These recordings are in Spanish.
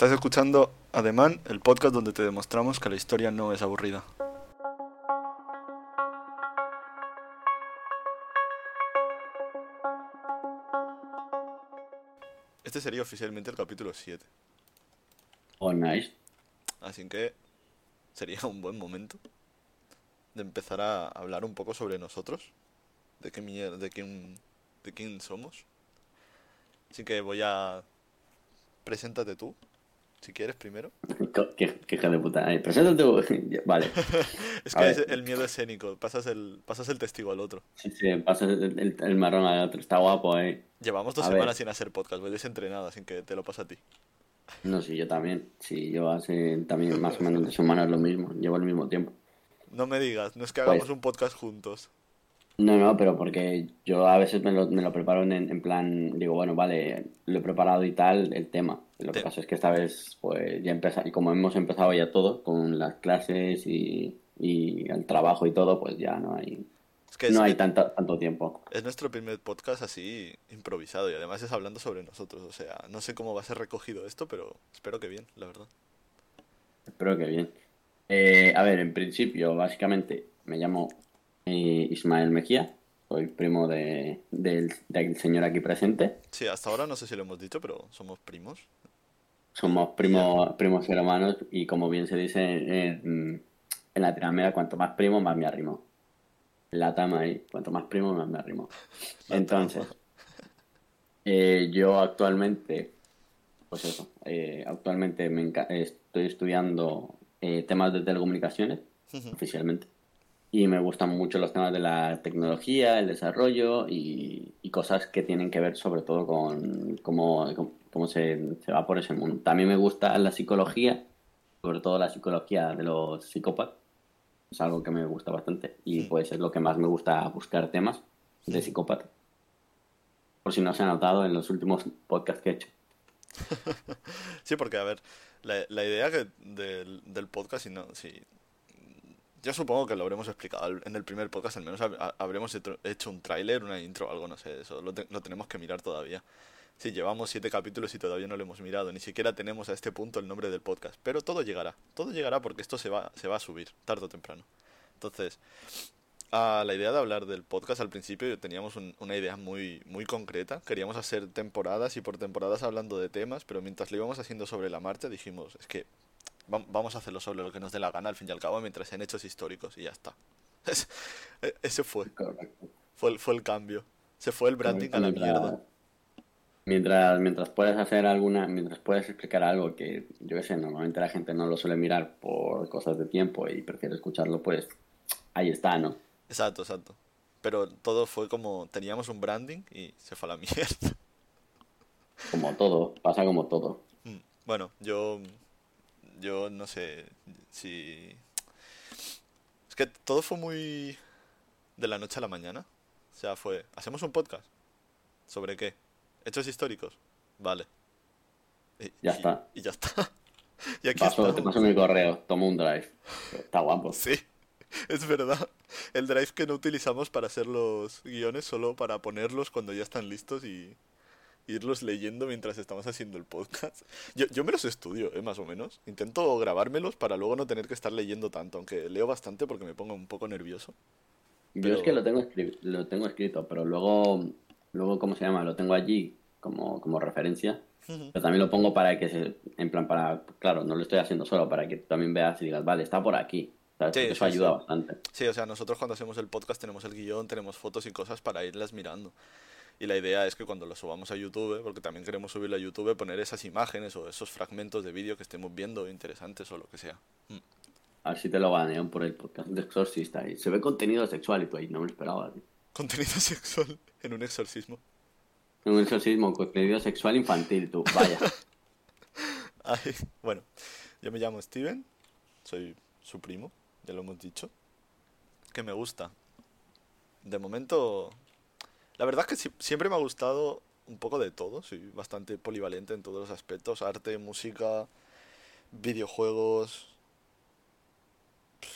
Estás escuchando Ademán, el podcast donde te demostramos que la historia no es aburrida. Este sería oficialmente el capítulo 7. Oh, nice. Así que sería un buen momento de empezar a hablar un poco sobre nosotros, de qué mier- de quién, de quién somos. Así que voy a preséntate tú, si quieres primero. Qué, qué hija de puta. Ay, preséntate. Vale. Es que es el miedo escénico, pasas el, pasas el testigo al otro. Sí, sí, pasa el, el- el marrón al otro. Está guapo, eh. Llevamos dos A semanas ver. sin hacer podcast, voy desentrenado, así que te lo paso a ti. No, sí, yo también. Sí, yo hace también más o menos dos semanas lo mismo. Llevo el mismo tiempo. No me digas, no es que Pues- hagamos un podcast juntos. No, no, pero porque yo a veces me lo, me lo preparo en, en plan, digo, bueno, vale, lo he preparado y tal, el tema. Lo que pasa es que esta vez, pues ya empezamos, y como hemos empezado ya todo, con las clases y, y el trabajo y todo, pues ya no hay, Es que es, no hay tanto, tanto tiempo. es nuestro primer podcast así improvisado y además es hablando sobre nosotros. O sea, no sé cómo va a ser recogido esto, pero espero que bien, la verdad. Espero que bien. Eh, a ver, en principio, básicamente, me llamo eh, Ismael Mejía, soy primo de, del, señor aquí presente. Sí, hasta ahora no sé si lo hemos dicho, pero somos primos. Somos primos, primos hermanos y como bien se dice en, en Latinoamérica, cuanto más primo, más me arrimo. La tama ahí, cuanto más primo, más me arrimo. Entonces, eh, yo actualmente, pues eso, eh, actualmente me estoy estudiando eh, temas de telecomunicaciones oficialmente. Y me gustan mucho los temas de la tecnología, el desarrollo y, y cosas que tienen que ver sobre todo con cómo, cómo- se, se va por ese mundo. También me gusta la psicología, sobre todo la psicología de los psicópatas. Es algo que me gusta bastante y pues es lo que más me gusta buscar temas de psicópata. Por si no se ha notado en los últimos podcasts que he hecho. Sí, porque a ver, la, la idea que del, del podcast, si no, si, yo supongo que lo habremos explicado en el primer podcast, al menos hab- ha- habremos hecho, un tráiler, una intro, algo, no sé, eso lo, te- lo tenemos que mirar todavía. Sí, llevamos siete capítulos y todavía no lo hemos mirado, ni siquiera tenemos a este punto el nombre del podcast, pero todo llegará, todo llegará porque esto se va, se va a subir, tarde o temprano. Entonces, a la idea de hablar del podcast al principio teníamos un- una idea muy, muy concreta. Queríamos hacer temporadas y por temporadas hablando de temas, pero mientras lo íbamos haciendo sobre la marcha dijimos, es que vamos a hacerlo sobre lo que nos dé la gana al fin y al cabo mientras sean hechos históricos y ya está. Es- Ese fue, fue el, fue el cambio. Se fue el branding a la mierda. Mientras, mientras puedes hacer alguna, mientras puedes explicar algo que, yo qué sé, normalmente la gente no lo suele mirar por cosas de tiempo y prefiere escucharlo, pues ahí está, ¿no? Exacto, exacto. Pero todo fue como, teníamos un branding y se fue a la mierda. Como todo, pasa como todo. Mm, Bueno, yo, yo no sé si... Es que todo fue muy de la noche a la mañana. O sea, fue, ¿hacemos un podcast? ¿Sobre qué? ¿Hechos históricos? Vale. Y, Ya y- está. Y ya está. Y aquí Paso, te paso mi correo, tomo un drive. Está guapo. Sí, es verdad. El drive que no utilizamos para hacer los guiones, solo para ponerlos cuando ya están listos y irlos leyendo mientras estamos haciendo el podcast. Yo, yo me los estudio, ¿eh? más o menos. Intento grabármelos para luego no tener que estar leyendo tanto, aunque leo bastante porque me pongo un poco nervioso. Yo Pero- es que lo tengo, lo tengo escrito, pero luego, luego, ¿cómo se llama? Lo tengo allí como, como referencia. Pero también lo pongo para que se, en plan, para, claro, no lo estoy haciendo solo, para que tú también veas y digas, vale, está por aquí. ¿sabes? Sí, eso sí, ayuda sí. bastante. Sí, o sea, nosotros cuando hacemos el podcast tenemos el guion, tenemos fotos y cosas para irlas mirando. Y la idea es que cuando lo subamos a YouTube, porque también queremos subirlo a YouTube, poner esas imágenes o esos fragmentos de vídeo que estemos viendo interesantes o lo que sea. Mm. A ver si te lo banean por el podcast de Exorcista. Y se ve contenido sexual y tú ahí no me lo esperaba. tío. Contenido sexual en un exorcismo. Un exorcismo, contenido sexual infantil, tú. Vaya. Ay, bueno, yo me llamo Steven, soy su primo, ya lo hemos dicho. Que me gusta. De momento, la verdad es que si- siempre me ha gustado un poco de todo, soy bastante polivalente en todos los aspectos, arte, música, videojuegos,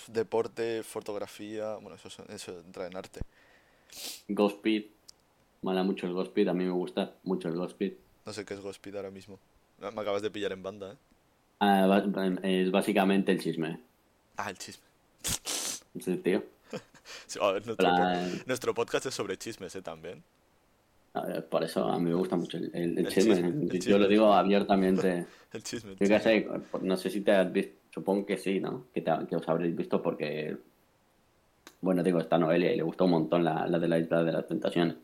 deporte, fotografía, bueno, eso, eso entra en arte. Speed. Mola mucho el Speed. A mí me gusta mucho el Speed. No sé qué es Gospid ahora mismo. Me acabas de pillar en banda, ¿eh? Ah, es básicamente el chisme. Ah, el chisme. Sí, tío. Ver, nuestro, Plan- po- nuestro podcast es sobre chismes, ¿eh? También. Ver, Por eso a mí me gusta mucho el, el- el El chisme. chisme, el Yo chisme. lo digo abiertamente. El chisme. el Yo qué chisme. sé, no sé si te has visto, supongo que sí, ¿no? Que, te- que os habréis visto porque, bueno, digo, está Noelia y le gustó un montón la, la de la Isla de las Tentaciones.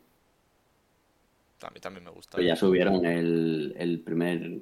A mí también me gusta. Pero ya subieron el, el primer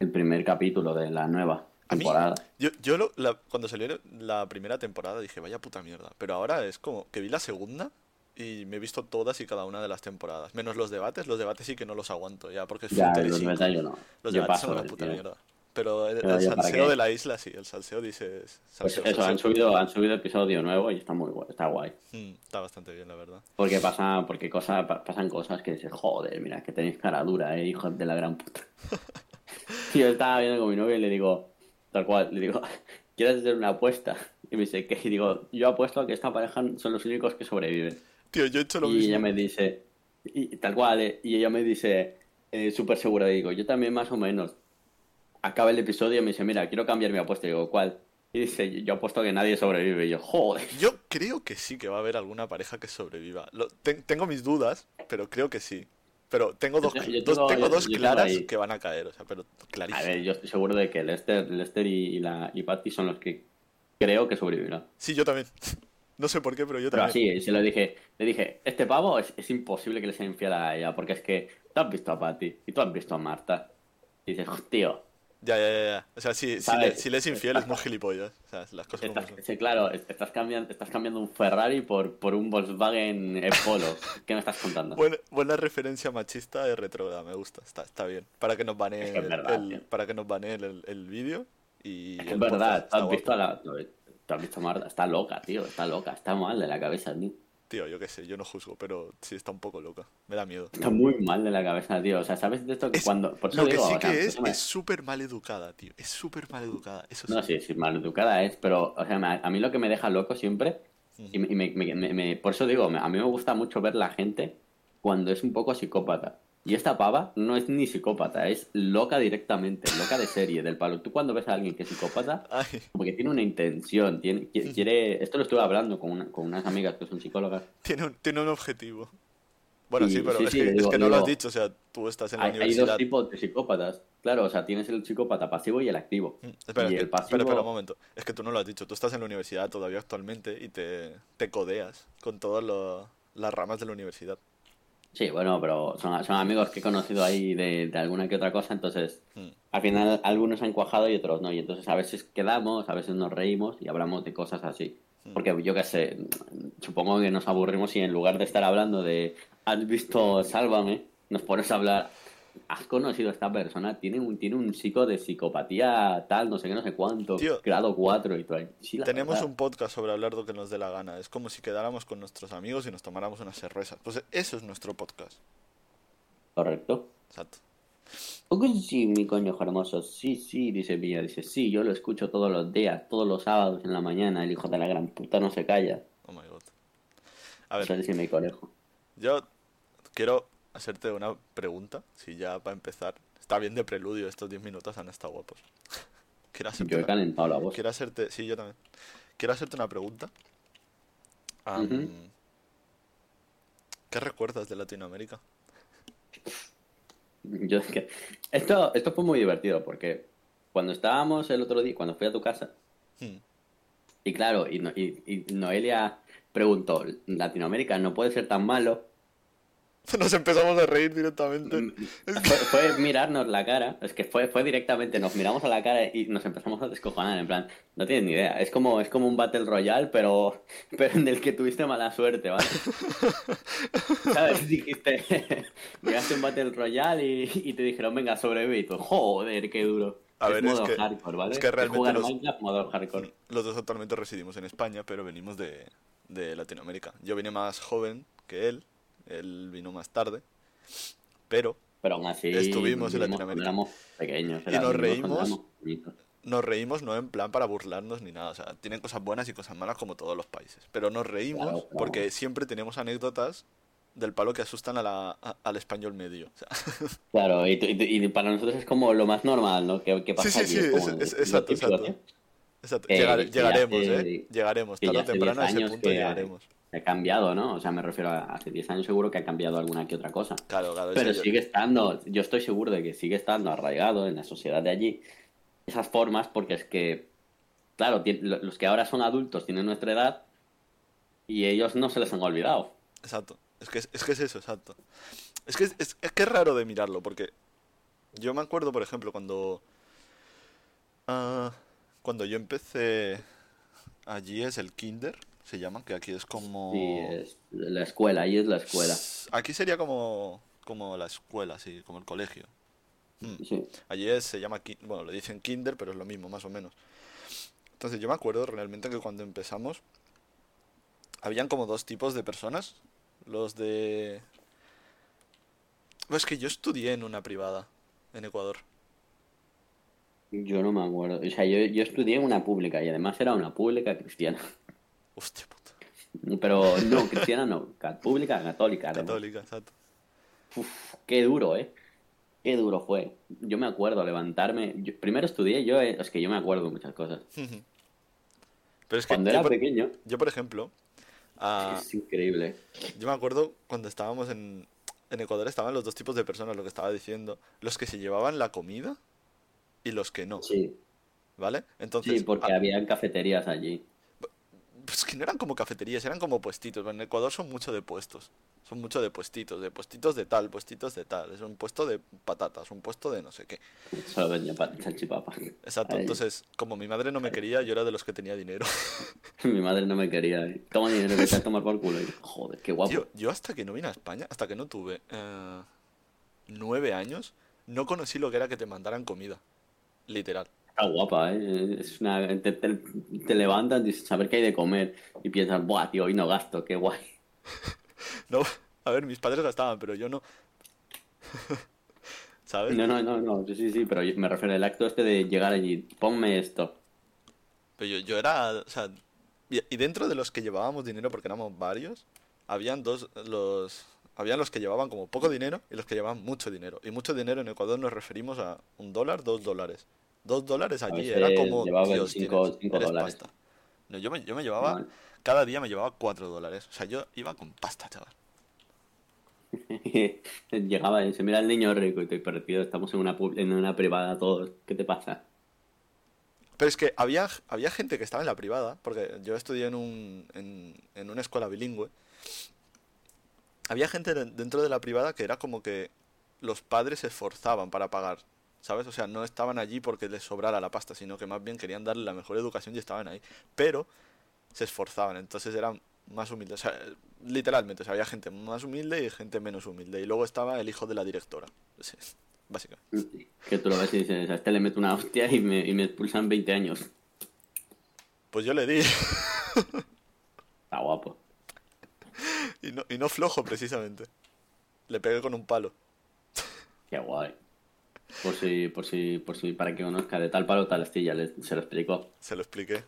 el primer capítulo de la nueva A mí- temporada. Yo, yo lo- la- cuando salió la primera temporada dije, vaya puta mierda. Pero ahora es como que vi la segunda y me he visto todas y cada una de las temporadas. Menos los debates. Los debates sí que no los aguanto ya, porque es Ya, los detalles no. Los Yo debates paso, son una puta tío. mierda. Pero el, yo, ¿para salseo de la isla, sí. El salseo dices... Pues salseo, eso, han subido, han subido episodio nuevo y está muy guay, está guay. Mm, está bastante bien, la verdad. Porque pasa, porque cosa, pa- pasan cosas que dices, joder, mira, que tenéis cara dura, eh, hijos de la gran puta. yo estaba viendo con mi novia y le digo, tal cual, le digo, ¿quieres hacer una apuesta? Y me dice, ¿qué? Y digo, yo apuesto a que esta pareja son los únicos que sobreviven. Tío, yo he hecho lo Y mismo. ella me dice, y, tal cual, eh, y ella me dice, eh, súper segura, y digo, yo también más o menos. Acaba el episodio y me dice, mira, quiero cambiar mi apuesta. Y digo, ¿cuál? Y dice, yo apuesto a que nadie sobrevive. Y yo, joder. Yo creo que sí que va a haber alguna pareja que sobreviva. Lo- ten- tengo mis dudas, pero creo que sí. Pero tengo dos, Yo- yo dos- tengo- yo- dos tengo claras que van a caer, o sea, pero A clarísimo. ver, yo estoy seguro de que Lester, Lester y, y la, y Patty son los que creo que sobrevivirán. Sí, yo también. No sé por qué, pero yo Pero también. así, se lo dije, le dije, este pavo es, es imposible que le sea infiel a ella, porque es que tú has visto a Patty y tú has visto a Marta. Y dices, tío, Ya, ya, ya, ya. O sea, si, si, le, si le es infiel es muy gilipollas. O sea, las cosas como estás, son. sí, claro, estás cambiando, estás cambiando un Ferrari por, por un Volkswagen eh, Polo. ¿Qué me estás contando? Buena, buena referencia machista de retrógrada, me gusta, está, está bien. Para que nos baneen el, para que nos baneen el, el vídeo y Es verdad, podcast, tú has visto la... Tú has visto a Marta, está loca, tío, está loca, está mal de la cabeza, tío. Tío, yo qué sé, yo no juzgo, pero sí está un poco loca. Me da miedo. Está muy mal de la cabeza, tío. O sea, ¿sabes de esto que Es- cuando... Por eso Lo que digo, sí o sea, que es, es súper mal educada, tío. Es súper mal educada. Eso sí. No, sí, sí, maleducada es, pero, o sea, a mí lo que me deja loco siempre, y, me- y me- me- me- por eso digo, a mí me gusta mucho ver la gente cuando es un poco psicópata. Y esta pava no es ni psicópata, es loca directamente, loca de serie, del palo. Tú cuando ves a alguien que es psicópata, Ay, como que tiene una intención, tiene, qui- quiere, esto lo estuve hablando con, una- con unas amigas que son psicólogas. tiene un, tiene un objetivo. Bueno, Sí, sí, pero sí, es, sí, que, es no lo has dicho. O sea, tú estás en la Hay, hay dos universidad. tipos de psicópatas. Claro, o sea, tienes el psicópata pasivo y el activo. Mm, Espera, y que- el pasivo... espera, espera un momento. Es que tú no lo has dicho. Tú estás en la universidad todavía actualmente y te, te codeas con todas las ramas de la universidad. Sí, bueno, pero son, son amigos que he conocido ahí de, de alguna que otra cosa, entonces Mm. al final algunos han cuajado y otros no, y entonces a veces quedamos, a veces nos reímos y hablamos de cosas así. Mm. Porque yo qué sé, supongo que nos aburrimos y en lugar de estar hablando de has visto Sálvame, nos pones a hablar, has conocido a esta persona, tiene un, tiene un psico de psicopatía tal, no sé qué, no sé cuánto, Tío, grado 4 y ahí. Sí, Tenemos verdad. un podcast sobre hablar lo que nos dé la gana. Es como si quedáramos con nuestros amigos y nos tomáramos unas cervezas. Pues eso es nuestro podcast. Correcto. Exacto. Sí, mi coño hermoso. Sí, sí, dice Mía. Dice, sí, yo lo escucho todos los días, todos los sábados en la mañana. El hijo de la gran puta no se calla. Oh my god. A ver, Eso dice mi conejo. yo quiero hacerte una pregunta. Si ya para empezar. Está bien de preludio, estos 10 minutos han estado guapos. Quiero hacerte Yo he una- calentado la voz. Quiero hacerte. Sí, yo también. Quiero hacerte una pregunta. Ujú. ¿Qué recuerdas de Latinoamérica? Yo es que... Esto, esto fue muy divertido porque cuando estábamos el otro día, cuando fui a tu casa, Hmm. y claro, y, No- y- y Noelia preguntó, Latinoamérica no puede ser tan malo. Nos empezamos a reír directamente. Fue, fue mirarnos la cara, es que fue, fue directamente, nos miramos a la cara y nos empezamos a descojonar, en plan, no tienes ni idea, es como, es como un Battle Royale, pero, pero en el que tuviste mala suerte, ¿vale? ¿Sabes? Dijiste, llegaste a un Battle Royale y, y te dijeron, venga, sobrevive, y tú, joder, qué duro. A es ver, es modo que- hardcore, ¿vale? es que realmente jugar los- Minecraft modo hardcore. Los dos actualmente residimos en España, pero venimos de, de Latinoamérica. Yo vine más joven que él, él vino más tarde, pero Pero aún así, Estuvimos en Latinoamérica. éramos pequeños. Y nos reímos. nos reímos no en plan para burlarnos ni nada. O sea, tienen cosas buenas y cosas malas como todos los países. Pero nos reímos Claro, claro. porque siempre tenemos anécdotas del palo que asustan a la, a- al español medio. o sea. Claro, y, y- y para nosotros es como lo más normal, ¿no? Que, que pasa Sí, sí, allí, sí, es como es- es- lo exacto, exacto. tío. Exacto. Que- Llegar- que llegaremos, hace- ¿eh? Llegaremos. Tarde o temprano a 10 ese punto llegaremos. Ha cambiado, ¿no? O sea, me refiero a hace 10 años seguro que ha cambiado alguna que otra cosa. Claro, claro. Pero yo- sigue estando, yo estoy seguro de que sigue estando arraigado en la sociedad de allí esas formas porque es que, claro, los que ahora son adultos tienen nuestra edad y ellos no se les han olvidado. Exacto. Es que es, es que es eso, exacto. Es que es, es- es que es raro de mirarlo, porque yo me acuerdo, por ejemplo, cuando. ah, cuando yo empecé. Allí es el kinder, se llama, que aquí es como. Sí, es la escuela, ahí es la escuela. Aquí sería como. como la escuela, sí, como el colegio. Mm. Sí. Allí es- se llama, bueno, le dicen kinder, pero es lo mismo, más o menos. Entonces yo me acuerdo realmente que cuando empezamos, habían como dos tipos de personas. Los de... Pues es que yo estudié en una privada, en Ecuador. Yo no me acuerdo. O sea, yo, yo estudié en una pública y además era una pública cristiana. Hostia puta. Pero no, cristiana no, ca- pública católica. Católica, exacto. Uf, qué duro, ¿eh? Qué duro fue. Yo me acuerdo levantarme. yo- primero estudié, yo eh, es que yo me acuerdo de muchas cosas. Pero es que Cuando yo, era por, pequeño, yo, por ejemplo, ah, es increíble. yo me acuerdo cuando estábamos en, en Ecuador, estaban los dos tipos de personas, lo que estaba diciendo. Los que se llevaban la comida y los que no, Sí, ¿vale? Entonces, sí, porque ah, había cafeterías allí. Pues que no eran como cafeterías, eran como puestitos. En Ecuador son mucho de puestos. Son mucho de puestitos, de puestitos de tal, puestitos de tal. Es un puesto de patatas, un puesto de no sé qué. Solo vendía pa- salchipapa. Exacto. Ahí. Entonces, como mi madre no me quería, yo era de los que tenía dinero. Mi madre no me quería. ¿eh? Toma dinero que te a tomar por culo. Y, joder, qué guapo. Tío, yo hasta que no vine a España, hasta que no tuve eh, nueve años, no conocí lo que era que te mandaran comida. Literal. Está guapa, ¿eh? Es una... te, te, te levantas y ver qué hay de comer. Y piensas, buah, tío, hoy no gasto, qué guay. No, a ver, mis padres gastaban, pero yo no. ¿Sabes? No, no, no, no, sí, sí, sí, pero me refiero al acto este de llegar allí, ponme esto. Pero yo, yo era, o sea, y dentro de los que llevábamos dinero, porque éramos varios, habían dos, los, habían los que llevaban como poco dinero y los que llevaban mucho dinero. Y mucho dinero en Ecuador nos referimos a un dólar, dos dólares. Dos dólares allí era como, Dios, cinco- cinco eres dólares. pasta. No, yo me, yo me llevaba, Vale. cada día me llevaba cuatro dólares. O sea, yo iba con pasta, chaval. Llegaba y dice, mira el niño rico y estoy perdido, estamos en una, en una privada todos, ¿qué te pasa? Pero es que había, había gente que estaba en la privada, porque yo estudié en, un, en, en una escuela bilingüe. Había gente de- dentro de la privada que era como que los padres se esforzaban para pagar, ¿sabes? O sea, no estaban allí porque les sobrara la pasta, sino que más bien querían darle la mejor educación y estaban ahí. Pero se esforzaban, entonces eran más humildes. O sea, literalmente, o sea, había gente más humilde y gente menos humilde. Y luego estaba el hijo de la directora. Sí, básicamente. Que tú lo ves y dices, a este le meto una hostia y me, y me expulsan 20 años. Pues yo le di. Está guapo. Y no, y no flojo, precisamente. Le pegué con un palo. Qué guay. Por si, por si, por si, para que conozca, de tal palo tal astilla, le- se lo explicó. Se lo expliqué.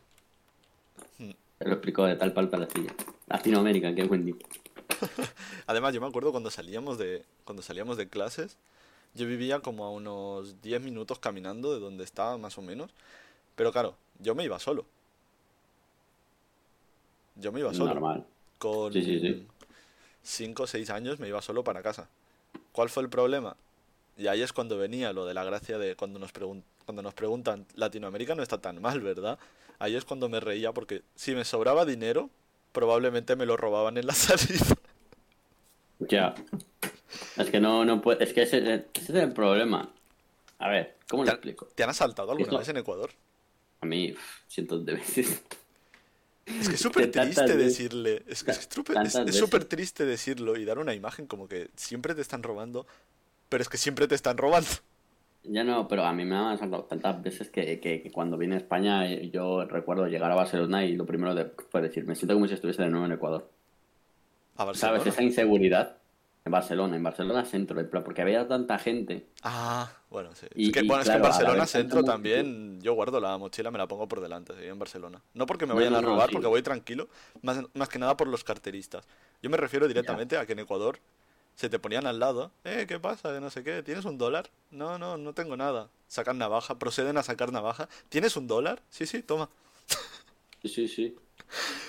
Se lo explicó de tal palo tal astilla. Latinoamérica, qué buen día. Además, yo me acuerdo cuando salíamos de, cuando salíamos de clases, yo vivía como a unos 10 minutos caminando de donde estaba, más o menos. Pero claro, yo me iba solo. Yo me iba solo. Normal. Con Sí, sí, sí. 5 o 6 años me iba solo para casa. ¿Cuál fue el problema? Y ahí es cuando venía lo de la gracia de cuando nos, pregun- cuando nos preguntan, Latinoamérica no está tan mal, ¿verdad? Ahí es cuando me reía porque si me sobraba dinero, probablemente me lo robaban en la salida. Ya. Es que no, no puede, es que ese, ese es el problema. A ver, ¿cómo lo ¿Te, explico? te han asaltado alguna Esto- vez en Ecuador? A mí, cientos de veces. Es que es súper triste veces- decirle, es que es súper tantas es- es veces. súper triste decirlo y dar una imagen como que siempre te están robando, pero es que siempre te están robando. Ya no, pero a mí me han sacado tantas veces que, que- que cuando vine a España eh, yo recuerdo llegar a Barcelona y lo primero de, fue decir, me siento como si estuviese de nuevo en Ecuador. A Barcelona. ¿Sabes? Esa inseguridad en Barcelona, en Barcelona centro, en plan, porque había tanta gente. Ah, bueno, sí. Y- es que, y bueno, es claro, que en Barcelona centro también yo guardo la mochila, me la pongo por delante, sí, en Barcelona. No porque me vayan no, a no, robar, sí. porque voy tranquilo, más, más que nada por los carteristas. Yo me refiero directamente a que en Ecuador se te ponían al lado. Eh, ¿qué pasa? No sé qué. ¿Tienes un dólar? No, no, no tengo nada. Sacan navaja, proceden a sacar navaja. ¿Tienes un dólar? Sí, sí, toma. Sí, sí, sí.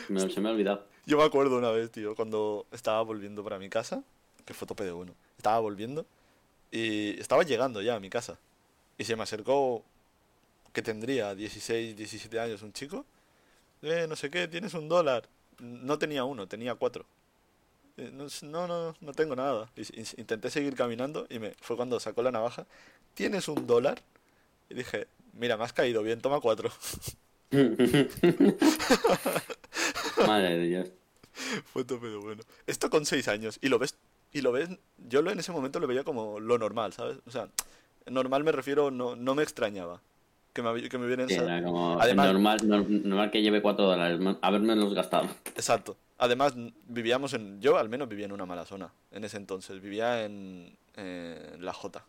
Me- se me ha olvidado. Yo me acuerdo una vez, tío, cuando estaba volviendo para mi casa, que fue tope de uno. Estaba volviendo y estaba llegando ya a mi casa. Y se me acercó, que tendría 16, 17 años, un chico. Eh, no sé qué, tienes un dólar. No tenía uno, tenía cuatro. Eh, No, no, no, tengo nada. Intenté seguir caminando y me fue cuando sacó la navaja. ¿Tienes un dólar? Y dije, mira, me has caído bien, toma cuatro. Madre de Dios. Fue tope de bueno. Esto con seis años. Y lo ves, y lo ves, yo lo en ese momento lo veía como lo normal, ¿sabes? O sea, normal me refiero, no, no me extrañaba. Que me, que me hubieran Sí, era como Además- normal, nor- normal que lleve 4 dólares, haberme los gastado. Exacto. Además, vivíamos en. Yo al menos vivía en una mala zona en ese entonces. Vivía en, en la J.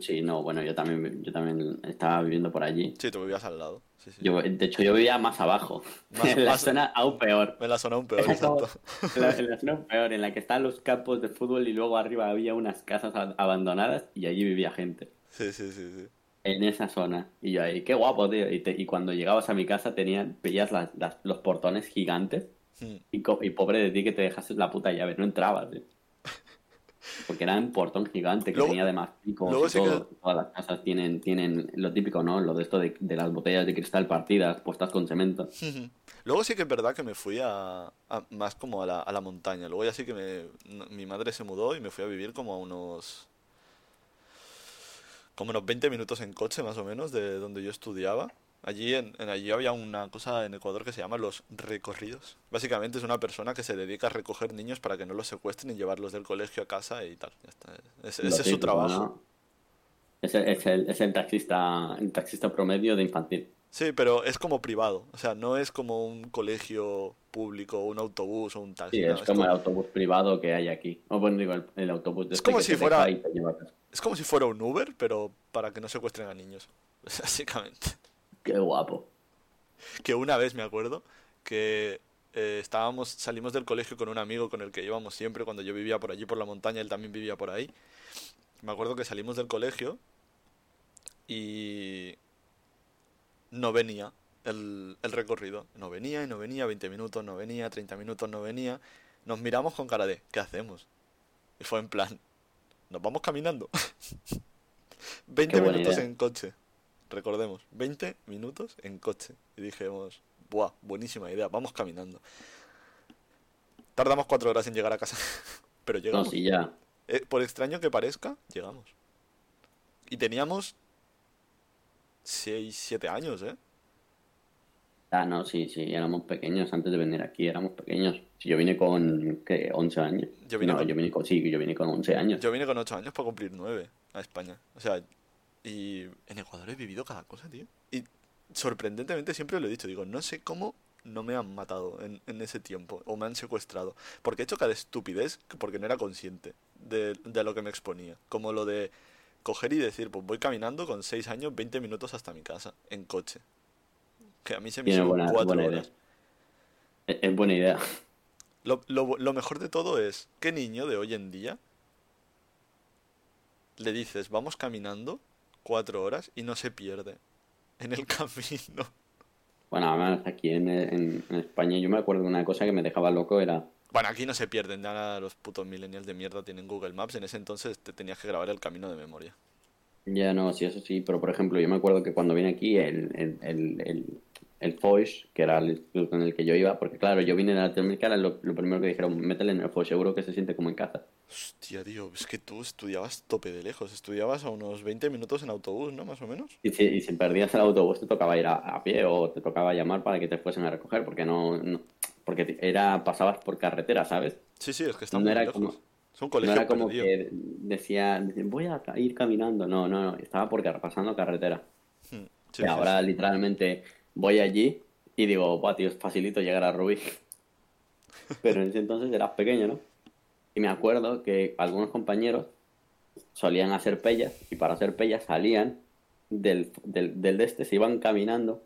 Sí, no, bueno, yo también, yo también estaba viviendo por allí. Sí, tú vivías al lado. Sí, sí. Yo, de hecho, yo vivía más abajo. Más- en la más- zona aún peor. En la zona aún peor, exacto. en la, en la zona aún peor, en la que están los campos de fútbol y luego arriba había unas casas abandonadas y allí vivía gente. Sí, sí, sí, sí. En esa zona. Y yo ahí, qué guapo, tío. Y, te- y cuando llegabas a mi casa tenían, veías las, las- los portones gigantes y, pobre de ti que te dejases la puta llave, no entrabas, tío. Porque era un portón gigante que Luego- tenía además picos luego y. Todas las casas tienen, tienen lo típico, ¿no? Lo de esto de, de las botellas de cristal partidas, puestas con cemento. Luego sí que es verdad que me fui a, a- más como a la, a la montaña. Luego ya sí que me, mi madre se mudó y me fui a vivir como a unos como unos 20 minutos en coche más o menos de donde yo estudiaba. Allí en, en allí había una cosa en Ecuador que se llama los recorridos. Básicamente es una persona que se dedica a recoger niños para que no los secuestren y llevarlos del colegio a casa y tal. Ya está. Ese, es su trabajo. ¿no? Es, el, es, el, es el taxista, el taxista promedio de infantil. Sí, pero es como privado. O sea, no es como un colegio público, un autobús o un taxi. Sí, no, es es como el autobús privado que hay aquí. O bueno, digo, el, el autobús de Es este como que si te fuera- te. Es como si fuera un Uber, pero para que no secuestren a niños. Básicamente. Qué guapo. Que una vez me acuerdo que eh, estábamos, salimos del colegio con un amigo con el que íbamos siempre cuando yo vivía por allí por la montaña, él también vivía por ahí. Me acuerdo que salimos del colegio y no venía el, el recorrido. No venía y no venía, 20 minutos no venía, 30 minutos no venía. Nos miramos con cara de, ¿qué hacemos? Y fue en plan, nos vamos caminando. 20 Qué buena minutos idea. en coche. Recordemos, 20 minutos en coche. Y dijimos, buah, buenísima idea, vamos caminando. Tardamos cuatro horas en llegar a casa. Pero No, llegamos. sí, ya. Eh, por extraño que parezca, llegamos. Y teníamos 6, 7 años, ¿eh? Ah, no, sí, sí, éramos pequeños antes de venir aquí, éramos pequeños. Si yo vine con, ¿qué? 11 años. Yo vine no, con- yo vine con, sí, yo vine con 11 años. Yo vine con 8 años para cumplir 9 a España. O sea, y en Ecuador he vivido cada cosa, tío. Y sorprendentemente siempre lo he dicho, digo, no sé cómo no me han matado en, en ese tiempo o me han secuestrado. Porque he hecho cada estupidez porque no era consciente de, de lo que me exponía. Como lo de coger y decir, pues voy caminando con 6 años, 20 minutos hasta mi casa, en coche. Que a mí se me hicieron buena, 4 buena idea. horas. Es, buena idea. Lo, lo, lo mejor de todo es, ¿qué niño de hoy en día le dices, vamos caminando cuatro horas y no se pierde en el camino? Bueno, además aquí en, en- en España yo me acuerdo de una cosa que me dejaba loco, era... Bueno, aquí no se pierden, ya los putos millennials de mierda tienen Google Maps, en ese entonces te tenías que grabar el camino de memoria. Ya no, sí, eso sí, pero por ejemplo, yo me acuerdo que cuando vine aquí, el, el, el, el, el FOIS, que era el instituto en el que yo iba, porque claro, yo vine de Latinoamérica, lo, lo primero que dijeron, métele en el FOIS, seguro que se siente como en casa. Hostia, tío, es que tú estudiabas tope de lejos, estudiabas a unos 20 minutos en autobús, ¿no? Más o menos. Y si, y si perdías el autobús, te tocaba ir a, a pie o te tocaba llamar para que te fuesen a recoger, porque no, no- porque era, pasabas por carretera, ¿sabes? Sí, sí, es que está No muy era lejos. como- Es un No colegio era como perdido. que decía, voy a ir caminando, no, no, no, estaba por pasando carretera. Hmm, sí, y sí, ahora literalmente voy allí y digo, buah, tío, es facilito llegar a Rubí. Pero en ese entonces eras pequeño, ¿no? Y me acuerdo que algunos compañeros solían hacer pellas y para hacer pellas salían del, del, del de este, se iban caminando,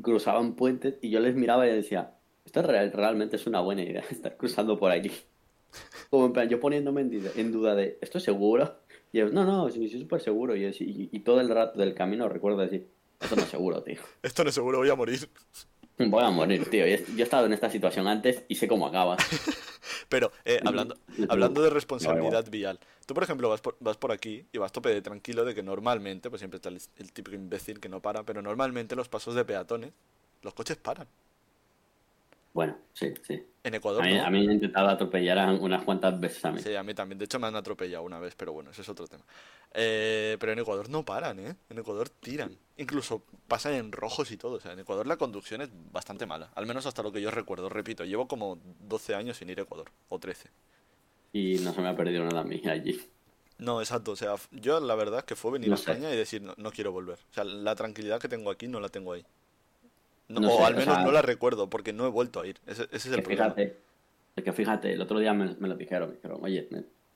cruzaban puentes y yo les miraba y decía, Esto real, realmente es una buena idea, estar cruzando por aquí. Como en plan, yo poniéndome en, duda de, ¿esto es seguro? Y yo, no, no, sí, sí, súper seguro. Y, y, todo el rato del camino recuerdo decir, esto no es seguro, tío. Esto no es seguro, voy a morir. Voy a morir, tío. Yo he estado en esta situación antes y sé cómo acaba. Pero, eh, hablando, hablando de responsabilidad vial, tú, por ejemplo, vas por, vas por aquí y vas tope de tranquilo de que normalmente, pues siempre está el, el típico imbécil que no para, pero normalmente los pasos de peatones, los coches paran. Bueno, sí, sí. En Ecuador. A mí, a mí me han intentado atropellar unas cuantas veces a mí. Sí, a mí también. De hecho, me han atropellado una vez, pero bueno, ese es otro tema. Eh, pero en Ecuador no paran, ¿eh? En Ecuador tiran. Incluso pasan en rojos y todo. O sea, en Ecuador la conducción es bastante mala. Al menos hasta lo que yo recuerdo. Repito, llevo como 12 años sin ir a Ecuador. O 13. Y no se me ha perdido nada a mí allí. No, exacto. O sea, yo la verdad es que fue venir a España y decir, no, no quiero volver. O sea, la tranquilidad que tengo aquí no la tengo ahí o al menos no la recuerdo porque no he vuelto a ir. Ese, es el problema. Fíjate, que fíjate, el otro día me, lo dijeron, me dijeron, oye,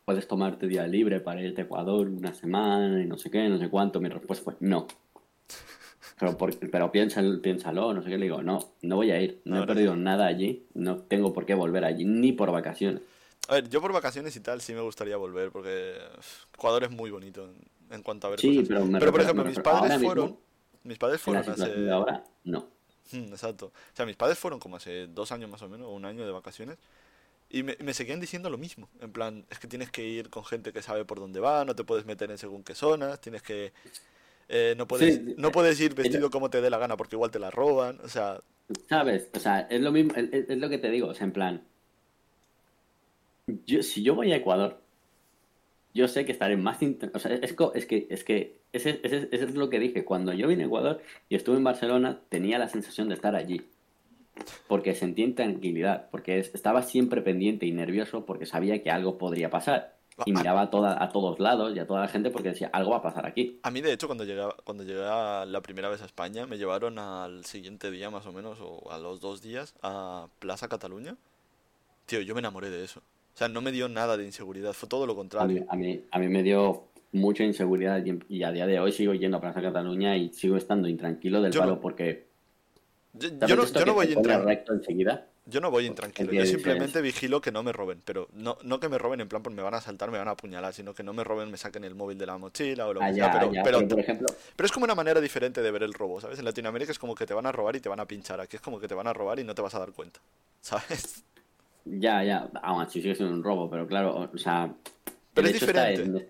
puedes tomarte día libre para irte a Ecuador una semana y no sé qué, no sé cuánto. Mi respuesta fue no. Pero, pero piénsalo, piénsalo, no sé qué. Le digo, no, no voy a ir. No, he perdido nada allí. No tengo por qué volver allí, ni por vacaciones. A ver, yo por vacaciones y tal sí me gustaría volver porque Ecuador es muy bonito en, cuanto a ver sí, Pero, pero por ejemplo, mis padres fueron. mis padres fueron hace. Ahora, no. Mm, exacto. O sea, mis padres fueron como hace dos años más o menos, o un año de vacaciones, y me, me, seguían diciendo lo mismo. En plan, es que tienes que ir con gente que sabe por dónde va, no te puedes meter en según qué zonas, tienes que... Eh, no, puedes, no puedes ir vestido como te dé la gana porque igual te la roban, o sea... ¿Sabes? O sea, es lo mismo, es, lo que te digo, o sea, en plan... Yo, si yo voy a Ecuador, yo sé que estaré más... O sea, es, es que, es que eso es lo que dije. Cuando yo vine a Ecuador y estuve en Barcelona, tenía la sensación de estar allí. Porque sentí tranquilidad, porque estaba siempre pendiente y nervioso porque sabía que algo podría pasar. Y ah, miraba a, toda, a todos lados y a toda la gente porque decía, algo va a pasar aquí. A mí, de hecho, cuando llegué, cuando llegué la primera vez a España, me llevaron al siguiente día más o menos, o a los dos días, a Plaza Cataluña. Tío, yo me enamoré de eso. O sea, no me dio nada de inseguridad, fue todo lo contrario. A mí, a mí, me dio mucha inseguridad y, a día de hoy sigo yendo a Plaza Cataluña y sigo estando intranquilo del palo porque... Yo, no, yo no, voy intranquilo. Yo no voy intranquilo, yo simplemente vigilo que no me roben, pero no, no que me roben en plan porque me van a asaltar, me van a apuñalar, sino que no me roben, me saquen el móvil de la mochila o lo que sea. Pero, pero, por ejemplo... pero es como una manera diferente de ver el robo, ¿sabes? En Latinoamérica es como que te van a robar y te van a pinchar, aquí es como que te van a robar y no te vas a dar cuenta, ¿sabes? Ya, ya, aún así sigue siendo un robo, pero claro, o sea. Pero es diferente.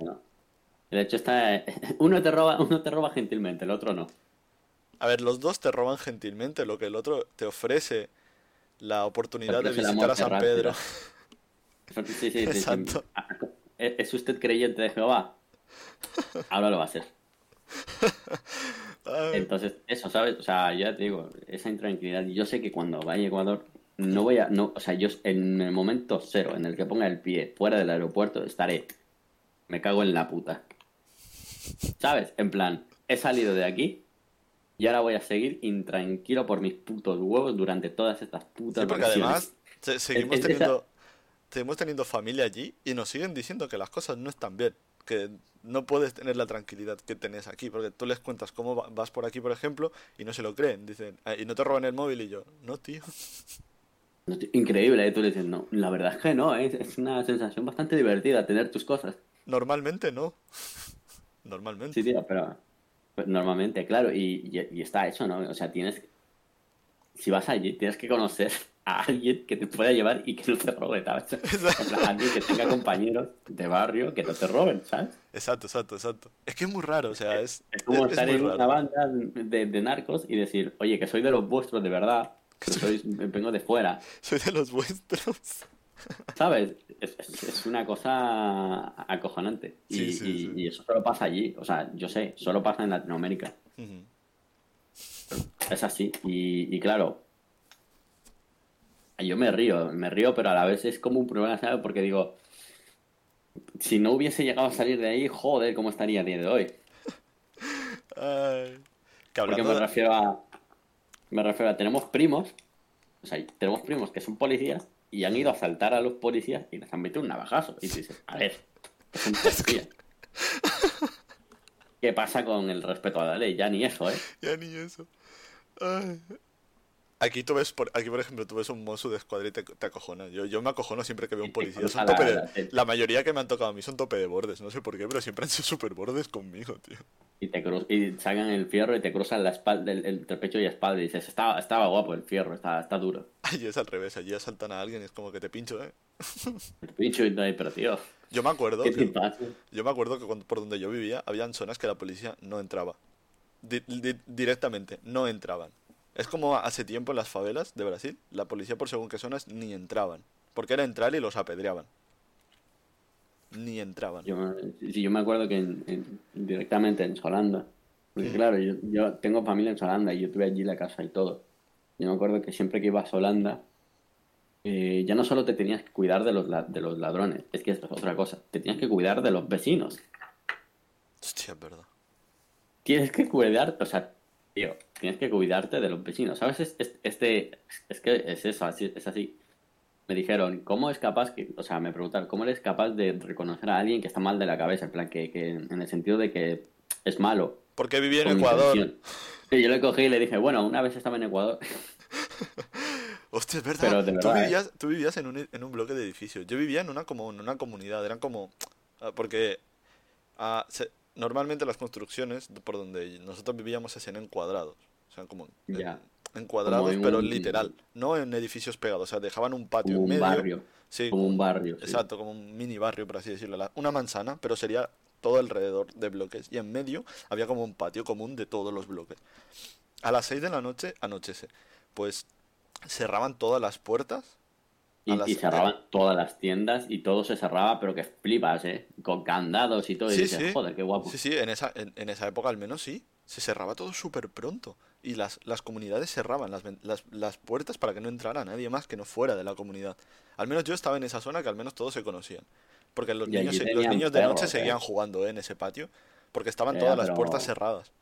El hecho está. Uno te, roba, uno te roba gentilmente, el otro no. A ver, los dos te roban gentilmente, lo que el otro te ofrece la oportunidad de visitar a San Pedro. Sí, sí, sí. Exacto. ¿Es usted creyente de Jehová? Ahora lo va a ser. Entonces, eso, ¿sabes? O sea, ya te digo, esa intranquilidad. Yo sé que cuando vaya a Ecuador no voy a, no, o sea, yo en el momento cero en el que ponga el pie fuera del aeropuerto estaré, me cago en la puta. ¿Sabes? En plan, he salido de aquí y ahora voy a seguir intranquilo por mis putos huevos durante todas estas putas Sí, porque además seguimos teniendo, seguimos teniendo familia allí y nos siguen diciendo que las cosas no están bien, que no puedes tener la tranquilidad que tenés aquí, porque tú les cuentas cómo vas por aquí, por ejemplo, y no se lo creen, dicen, ah, y no te roban el móvil y yo, no, tío. Increíble, ¿eh? tú le dices, no, la verdad es que no, ¿eh? es una sensación bastante divertida tener tus cosas. Normalmente no. Normalmente. Sí, tío, pero pues, normalmente, claro, y, y, está eso, ¿no? O sea, tienes, si vas allí, tienes que conocer a alguien que te pueda llevar y que no te robe, ¿sabes? alguien que tenga compañeros de barrio que no te roben, ¿sabes? Exacto, exacto, exacto. Es que es muy raro, o sea, es... Es como estar en una banda de, de narcos y decir, oye, que soy de los vuestros de verdad, soy, vengo de fuera. Soy de los vuestros. ¿Sabes? Es, una cosa acojonante. Y, eso solo pasa allí. O sea, yo sé, solo pasa en Latinoamérica. Es así. Y, claro, yo me río, me río, pero a la vez es como un problema, ¿sabes? Porque digo, si no hubiese llegado a salir de ahí, joder, ¿cómo estaría el día de hoy? Porque me refiero a me refiero a, tenemos primos, o sea, tenemos primos que son policías y han ido a asaltar a los policías y les han metido un navajazo. Y dices, a ver, es un policía. ¿Qué pasa con el respeto a la ley? Ya ni eso, ¿eh? Ya ni eso. Aquí tú ves, por, aquí por ejemplo, tú ves un mozo de escuadra y te, te acojonas. Yo, yo me acojono siempre que veo un policía. Son tope de- la mayoría que me han tocado a mí son tope de bordes, no sé por qué, pero siempre han sido super bordes conmigo, tío. Y te y sacan el fierro y te cruzan la espalda, el, el- pecho y espalda y dices, estaba, estaba guapo el fierro, está, está duro. Allí es al revés, allí asaltan a alguien y es como que te pincho, ¿eh? El pincho y todo, pero tío, Yo me acuerdo ¿qué que, te pasa? yo me acuerdo que cuando- por donde yo vivía habían zonas que la policía no entraba. Di- di- directamente, no entraban. Es como hace tiempo en las favelas de Brasil, la policía por según qué zonas ni entraban. Porque era entrar y los apedreaban. Ni entraban. Yo, sí, yo me acuerdo que en- en- directamente en Solanda, porque claro, yo, yo tengo familia en Solanda y yo tuve allí la casa y todo. Yo me acuerdo que siempre que iba a Solanda, eh, ya no solo te tenías que cuidar de los, de los ladrones, es que esto es otra cosa, te tenías que cuidar de los vecinos. Hostia, es verdad. Tienes que cuidar, o sea, tío, tienes que cuidarte de los vecinos, ¿sabes? Es- es- Este, es que es eso, así, es así. Me dijeron, ¿cómo es capaz que, o sea, me preguntaron, ¿cómo eres capaz de reconocer a alguien que está mal de la cabeza? En plan, que, que en el sentido de que es malo. Porque viví en Ecuador. Sí, yo le cogí y le dije, bueno, una vez estaba en Ecuador. Hostia, es verdad. Pero de tú ¿eh? vivías, tú vivías en un, en un bloque de edificios. Yo vivía en una como en una comunidad. Eran como. ah, Porque se- normalmente las construcciones por donde nosotros vivíamos se hacían en cuadrados. O sea, como en, Ya. En cuadrados, en pero un- literal. No en edificios pegados. O sea, dejaban un patio Como en un medio. barrio. Sí, Como un barrio. sí. Exacto, como un mini barrio, por así decirlo. Una manzana, pero sería todo alrededor de bloques. Y en medio había como un patio común de todos los bloques. A las 6 de la noche anochece. Pues cerraban todas las puertas. Y, las- y cerraban todas las tiendas y todo se cerraba, pero que flipas, ¿eh? Con candados y todo. Y Sí, dices, sí. joder, qué guapo. Sí, sí, en esa, en, en esa época al menos sí. Se cerraba todo súper pronto. Y las, las comunidades cerraban las, las, las puertas para que no entrara nadie más que no fuera de la comunidad. Al menos yo estaba en esa zona que al menos todos se conocían. Porque los Y niños, los niños de noche ¿eh? seguían jugando ¿eh? en ese patio. Porque estaban todas las puertas cerradas.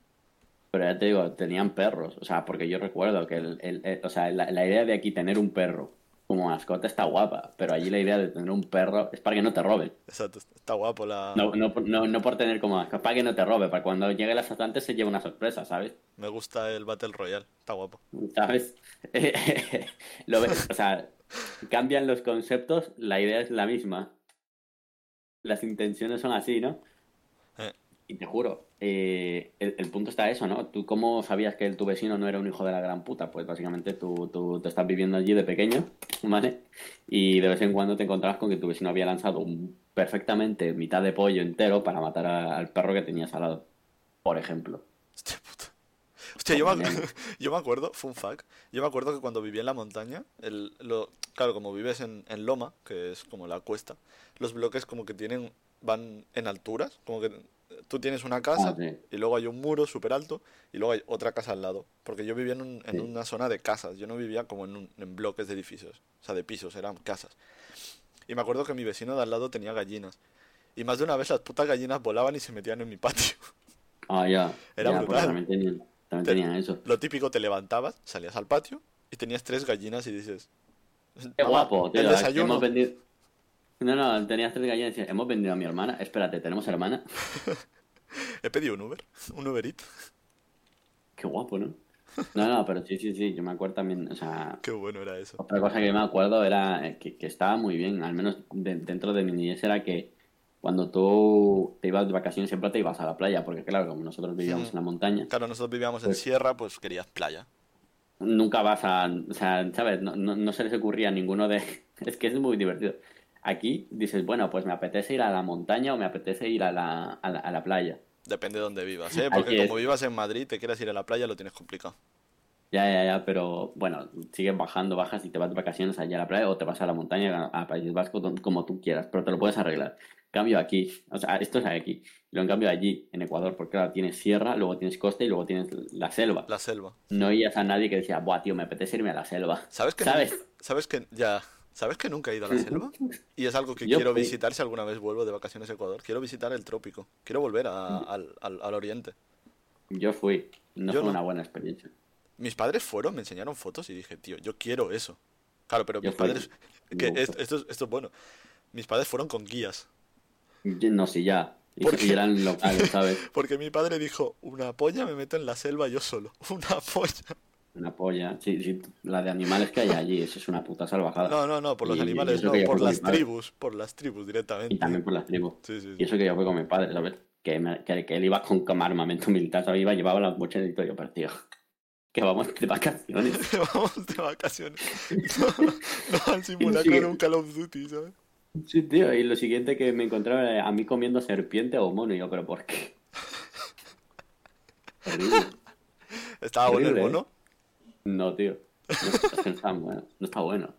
Pero ya te digo, tenían perros. O sea, porque yo recuerdo que el, el- el- o sea, la, la idea de aquí tener un perro como mascota está guapa, pero allí la idea de tener un perro es para que no te roben. Exacto, está guapo la... No, no, por- no, no por tener como mascota, para que no te robe, para cuando llegue el asaltante se lleve una sorpresa, ¿sabes? Me gusta el Battle Royale, está guapo. ¿Sabes? Lo ves, o sea, cambian los conceptos, la idea es la misma. Las intenciones son así, ¿no? Y te juro, eh, el, el punto está eso, ¿no? ¿Tú cómo sabías que el- tu vecino no era un hijo de la gran puta? Pues básicamente tú, tú, tú estás viviendo allí de pequeño, ¿vale? Y de vez en cuando te encontrabas con que tu vecino había lanzado un, perfectamente mitad de pollo entero para matar a- al perro que tenías al lado, por ejemplo. Hostia puta. Hostia, yo me, yo me acuerdo, fun fact, yo me acuerdo que cuando vivía en la montaña, el, lo, claro, como vives en, en Loma, que es como la cuesta, los bloques como que tienen, van en alturas, como que tú tienes una casa Ah, sí. y luego hay un muro súper alto y luego hay otra casa al lado, porque yo vivía en, un- en Sí. una zona de casas, yo no vivía como en, un- en bloques de edificios, o sea, de pisos, eran casas. Y me acuerdo que mi vecino de al lado tenía gallinas. Y más de una vez las putas gallinas volaban y se metían en mi patio. Ah, ya. Era ya, pues brutal. también tenían, también Te- tenían eso. Lo típico, te levantabas, salías al patio y tenías tres gallinas y dices... Qué "Mamá, guapo, tío. El Hemos desayuno. vendido... No, no, tenías tres gallinas y decías, hemos vendido a mi hermana. Espérate, ¿tenemos hermana? He pedido un Uber, un Uber Eats. Qué guapo, ¿no? No, no, pero sí, sí, sí. Yo me acuerdo también, o sea, Qué bueno era eso. otra cosa que me acuerdo era eh, que, que estaba muy bien, al menos de- dentro de mi niñez, era que cuando tú te ibas de vacaciones siempre te ibas a la playa, porque claro, como nosotros vivíamos Mm. en la montaña, Claro, nosotros vivíamos en Pues- sierra, pues querías playa. nunca vas a, o sea, ¿sabes? No, no, no se les ocurría a ninguno de... Es que es muy divertido. Aquí dices, bueno, pues me apetece ir a la montaña o me apetece ir a la, a la, a la playa. Depende de dónde vivas, ¿eh? Porque como vivas en Madrid, te quieras ir a la playa, lo tienes complicado. Ya, ya, ya, pero bueno, sigues bajando, bajas y te vas de vacaciones allá a la playa o te vas a la montaña, a Países Vascos, don- como tú quieras, pero te lo puedes arreglar. Cambio aquí, o sea, esto es aquí, lo en cambio allí, en Ecuador, porque claro, tienes sierra, luego tienes costa y luego tienes la selva. La selva. No oías a nadie que decía, buah, tío, me apetece irme a la selva. ¿Sabes que ¿Sabes? ¿Sabes que ya... ¿Sabes que nunca he ido a la selva? Y es algo que Yo quiero fui. visitar si alguna vez vuelvo de vacaciones a Ecuador. Quiero visitar el trópico. Quiero volver a- al, al- al oriente. Yo fui, no Yo fue no. una buena experiencia. Mis padres fueron, me enseñaron fotos y dije, tío, yo quiero eso. Claro, pero Yo mis fui. padres... Que gustó. es- esto, es- esto es bueno. Mis padres fueron con guías. No sé, ya, y, ¿Por y qué? eran locales, ¿sabes? Porque mi padre dijo, una polla me meto en la selva yo solo. Una polla. Una polla. Sí, sí, la de animales que hay allí, eso es una puta salvajada. No, no, no, por los Y- animales, no, que por las tribus, por las tribus directamente. Y también por las tribus. Sí, sí, Y eso que yo fui con mi padre, ¿sabes? Que, me- que, que él iba con, armamento militar, ¿sabes? Iba, llevaba las mochilas y todo. Yo, pero tío, que vamos de vacaciones. Vamos de vacaciones. No, no al simulacro un Call of Duty, ¿sabes? Sí, tío, y lo siguiente que me encontraba era a mí comiendo serpiente o mono. Y yo, ¿pero por qué? ¿Estaba bueno el Horrible, ¿eh? mono? No, tío. No, está bueno. No está bueno.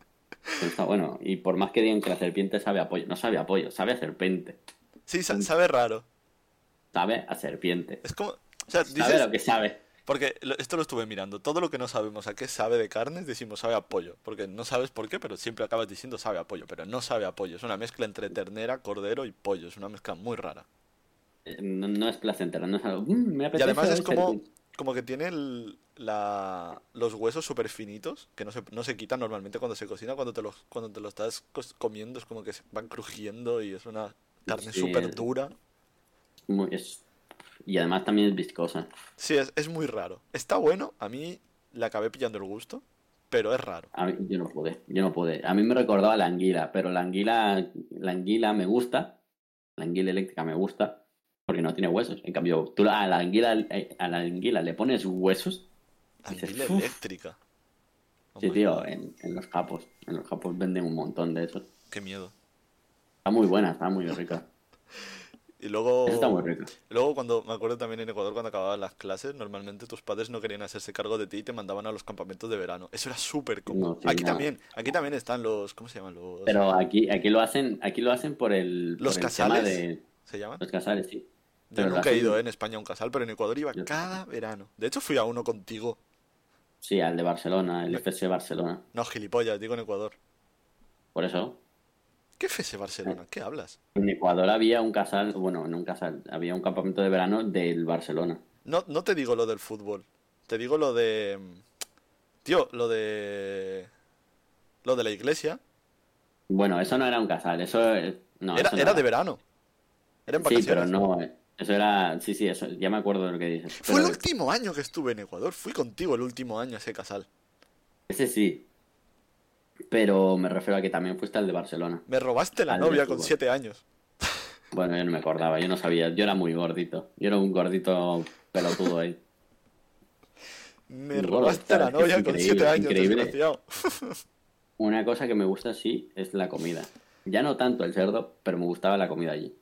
No está bueno. Y por más que digan que la serpiente sabe a pollo, no sabe a pollo, sabe a serpiente. Sí, sa- sabe raro. Sabe a serpiente. Es como... O sea, Sabe lo que sabe. Porque esto lo estuve mirando. Todo lo que no sabemos a qué sabe de carnes, decimos sabe a pollo. Porque no sabes por qué, pero siempre acabas diciendo sabe a pollo. Pero no sabe a pollo. Es una mezcla entre ternera, cordero y pollo. Es una mezcla muy rara. Eh, No, no es placentero, no es algo. "Mm, me Y además es como, serpiente". Como que tiene el- la, los huesos súper finitos, que no se, no se quitan normalmente cuando se cocina. Cuando te los, cuando te lo estás comiendo es como que se van crujiendo y es una carne súper dura. Muy- es- Y además también es viscosa. Sí, es, es muy raro. Está bueno, a mí le acabé pillando el gusto, pero es raro. A mí, yo no pude, yo no pude. A mí me recordaba la anguila, pero la anguila, la anguila me gusta, la anguila eléctrica me gusta, porque no tiene huesos. En cambio, tú a la anguila, eh, a la anguila le pones huesos. Anguila eléctrica. Oh Sí, tío, en, en los japos. En los japos venden un montón de eso. Qué miedo. Está muy buena, está muy rica. Y luego, Está muy rica. luego cuando me acuerdo también en Ecuador cuando acababan las clases, normalmente tus padres no querían hacerse cargo de ti y te mandaban a los campamentos de verano. Eso era súper común. No, sí, aquí nada. también, aquí también están los, ¿cómo se llaman los? Pero aquí, aquí lo hacen, aquí lo hacen por el, por ¿Los el casales? tema de ¿Se llaman? los casales, sí. Yo nunca he ido eh, en España a un casal, pero en Ecuador iba Yo- cada verano. De hecho fui a uno contigo. Sí, al de Barcelona, el FC Barcelona. No, gilipollas, digo en Ecuador. Por eso, ¿Qué FS Barcelona? ¿Qué hablas? en Ecuador había un casal, bueno, no un casal, había un campamento de verano del Barcelona. No, no te digo lo del fútbol. Te digo lo de... mm, Tío, lo de... Lo de la iglesia. Bueno, eso no era un casal, eso eh, no, era eso no era de verano. Era en Sí, vacaciones. pero no, eh, eso era, sí, sí, eso, ya me acuerdo de lo que dices. Fue el último año que estuve en Ecuador. Fui contigo el último año a ese casal. ese sí, pero me refiero a que también fuiste al de Barcelona. Me robaste la Al novia con siete años. Bueno, yo no me acordaba, yo no sabía, yo era muy gordito, yo era un gordito pelotudo ahí. Me gordo, robaste la novia con siete años, increíble. desgraciado. Una cosa que me gusta sí es la comida. Ya no tanto el cerdo, pero me gustaba la comida allí.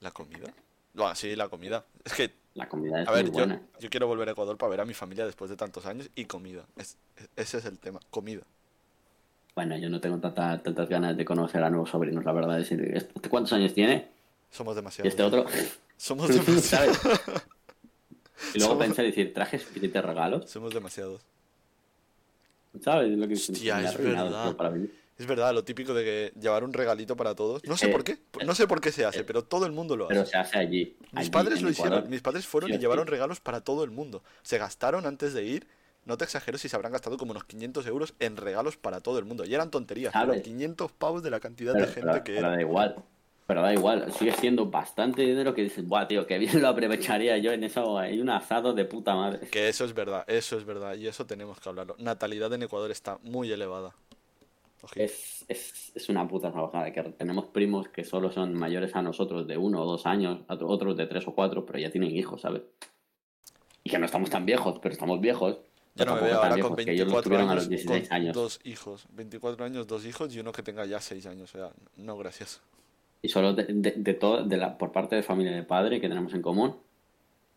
¿La comida? Bueno, sí, la comida. Es que, La comida es a ver, muy yo, buena. yo quiero volver a Ecuador para ver a mi familia después de tantos años y comida. Es- es- ese es el tema, comida. Bueno, yo no tengo tanta- tantas ganas de conocer a nuevos sobrinos, la verdad. Es ¿este ¿cuántos años tiene? Somos Y demasiados. este otro. Somos demasiados. Y luego Somos- pensé decir, trajes y te regalos. Somos demasiados. ¿Sabes? Lo que Hostia, es verdad. para. Es verdad, lo típico de que llevar un regalito para todos. No sé Eh, por qué. No sé por qué se hace, pero todo el mundo lo Pero hace. se hace allí. Mis allí, padres lo hicieron. Ecuador. Mis padres fueron Sí, y sí. llevaron regalos para todo el mundo. Se gastaron antes de ir. No te exagero si se habrán gastado como unos 500 euros en regalos para todo el mundo. Y eran tonterías, pero ¿Sabes? 500 pavos de la cantidad Pero, de gente pero- que pero da igual. Pero da igual. Sigue siendo bastante dinero que dices, buah, tío, que bien lo aprovecharía yo en eso. Hay un asado de puta madre. Que eso es verdad, eso es verdad. Y eso tenemos que hablarlo. Natalidad en Ecuador está muy elevada. Es, es, es una puta trabajada. Que tenemos primos que solo son mayores a nosotros de uno o dos años, otro- otros de tres o cuatro, pero ya tienen hijos, ¿sabes? Y que no estamos tan viejos, pero estamos viejos. Yo no me veo ahora con viejos, que ellos los 24 tuvieron a años, los 16 con años. dos hijos. 24 años, dos hijos y uno que tenga ya 6 años. O sea, no, gracias. Y solo de, de, de todo, de la, por parte de familia de padre que tenemos en común,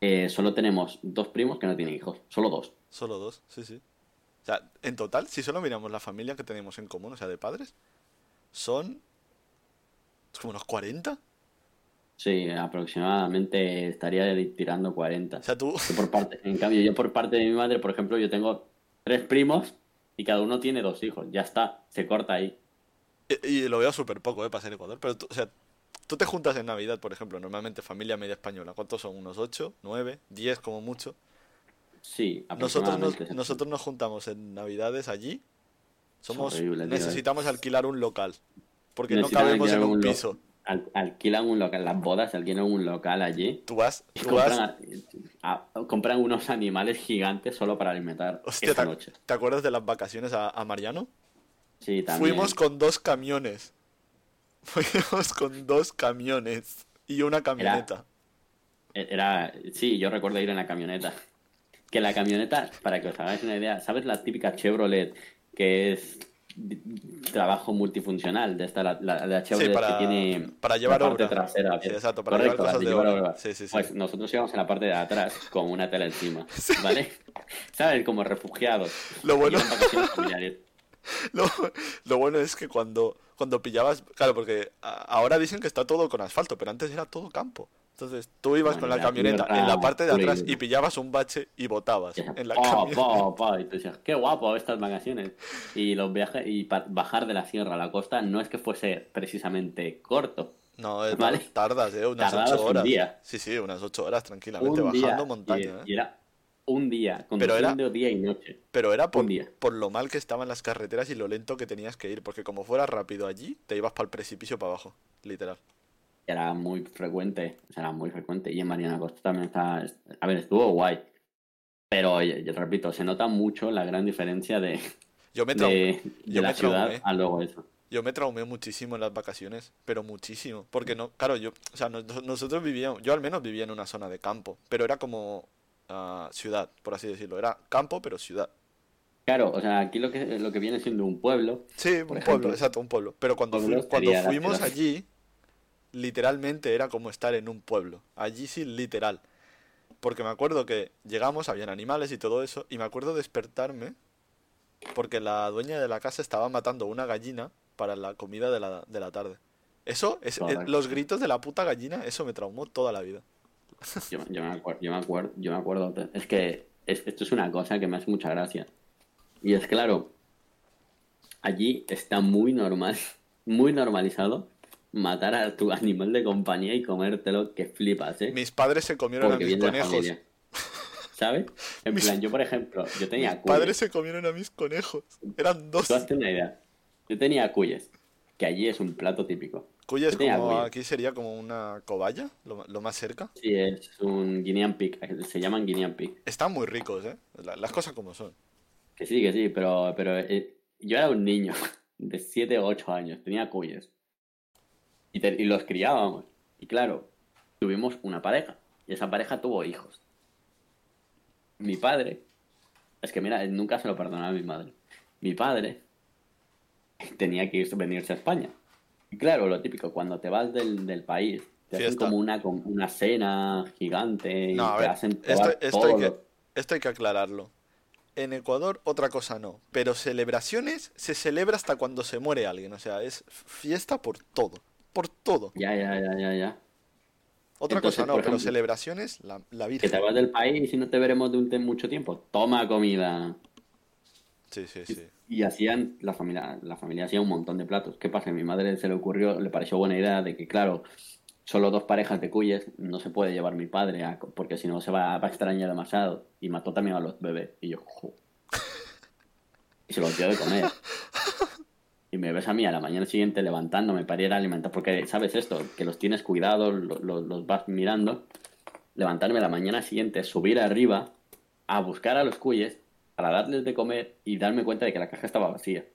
eh, solo tenemos dos primos que no tienen hijos. Solo dos. Solo dos, sí, sí. O sea, en total, si solo miramos la familia que tenemos en común, o sea, de padres, son como unos 40. Sí, aproximadamente estaría tirando 40. O sea, tú, Yo por parte, en cambio, yo por parte de mi madre, por ejemplo, yo tengo tres primos y cada uno tiene dos hijos. Ya está, se corta ahí. y, y lo veo súper poco, ¿eh? Para ser Ecuador. Pero, tú, o sea, tú te juntas en Navidad, por ejemplo, normalmente familia media española. ¿Cuántos son? ¿Unos 8, 9, 10 como mucho? Sí, Nosotros nos, nosotros nos juntamos en Navidades allí. Somos, horrible, tío. necesitamos alquilar un local. Porque no cabemos en un piso. al- alquilan un local, las bodas alquilan un local allí. Tú vas, compran, a- a- compran unos animales gigantes solo para alimentar hostia, ¿te, noche. te acuerdas de las vacaciones a, a Mariano? Sí, también. Fuimos con dos camiones. Fuimos con dos camiones y una camioneta. E-, Era, sí, yo recuerdo ir en la camioneta. Que la camioneta, para que os hagáis una idea, ¿sabes la típica Chevrolet que es trabajo multifuncional? De esta, la, la- la Chevrolet para- que tiene para llevar la parte obra. trasera. Sí, exacto, para Correcto, llevar cosas de de llevar obra. obra. Sí. Pues nosotros íbamos en la parte de atrás con una tela encima, ¿vale? ¿Sabes? Como refugiados. Lo bueno-. Lo, lo bueno es que cuando, cuando pillabas, claro, porque ahora dicen que está todo con asfalto, pero antes era todo campo. Entonces tú ibas Bueno, con la camioneta tierra en la parte de atrás y pillabas un bache y botabas en la pa, y tú decías, qué guapo estas vacaciones. Y los viajes y bajar de la sierra a la costa no es que fuese precisamente corto. No, es- Vale. tardas, ¿eh? Unas Tardabas ocho un horas. día. Sí, sí, unas ocho horas tranquilamente un día, bajando y, montaña, ¿eh? y era un día, Pero era- día y noche. Pero era por, un día. por lo mal que estaban las carreteras y lo lento que tenías que ir, porque como fueras rápido allí, te ibas para el precipicio para abajo, literal. Era muy frecuente, era muy frecuente. Y en Mariana Costa también está, a ver, estuvo guay. Pero, repito, se nota mucho la gran diferencia de, Yo me, la me ciudad a luego eso. yo me traumé muchísimo en las vacaciones, pero muchísimo. Porque no, claro, yo, o sea, nos- nosotros vivíamos, yo al menos vivía en una zona de campo, pero era como ah, ciudad, por así decirlo. Era campo, pero ciudad. Claro, o sea, aquí lo que, lo que viene siendo un pueblo, Sí, un pueblo, exacto, un pueblo. Pero cuando, fui- cuando fuimos allí, literalmente era como estar en un pueblo. Allí sí, literal. Porque me acuerdo que llegamos, habían animales y todo eso, y me acuerdo despertarme porque la dueña de la casa estaba matando una gallina para la comida de la, de la tarde. Eso, es, eh, los gritos de la puta gallina, eso me traumó toda la vida. Yo, yo me acuerdo, yo me acuerdo, yo me acuerdo. Es que es- esto es una cosa que me hace mucha gracia. Y es claro, allí está muy normal, muy normalizado matar a tu animal de compañía y comértelo que flipas, ¿eh? Mis padres se comieron Porque a mis conejos. ¿Sabes? En Mis- plan, yo por ejemplo, yo tenía Mis cuyes. padres se comieron a mis conejos. Eran dos. Tú hazte una idea. Yo tenía cuyes, que allí es un plato típico. Cuyes como cuyes. aquí sería como una cobaya, lo, lo más cerca. Sí, es un guinean pig, se llaman guinean pig. Están muy ricos, ¿eh? La- las cosas como son. Que sí, que sí, pero, pero eh, yo era un niño de 7 o 8 años, tenía cuyes. Y, te- y los criábamos. Y claro, tuvimos una pareja. Y esa pareja tuvo hijos. Mi padre, es que mira, nunca se lo perdonaba a mi madre. Mi padre tenía que irse, venirse a España. Y claro, lo típico, cuando te vas del, del país, te hacen como una, como una cena gigante y No, te hacen esto, esto hay que, esto hay que aclararlo. En Ecuador otra cosa no, pero celebraciones se celebra hasta cuando se muere alguien, o sea, es fiesta por todo, por todo. Ya, ya, ya, ya, ya. Otra Entonces, cosa no, por pero ejemplo, celebraciones, la, la Que Virgen. te vas del país y no te veremos de mucho tiempo. Toma comida. Sí, sí, sí. Y hacían, la familia, la familia hacía un montón de platos. ¿Qué pasa? A mi madre se le ocurrió, le pareció buena idea de que, claro, solo dos parejas de cuyes no se puede llevar mi padre, a- porque si no se va, va a extrañar demasiado. Y mató también a los bebés. Y yo, jo. Y se los dio de comer. Y me ves a mí a la mañana siguiente levantándome para ir a alimentar, porque sabes esto, que los tienes cuidados, lo- lo- los vas mirando. Levantarme la mañana siguiente, subir arriba, a buscar a los cuyes para darles de comer y darme cuenta de que la caja estaba vacía.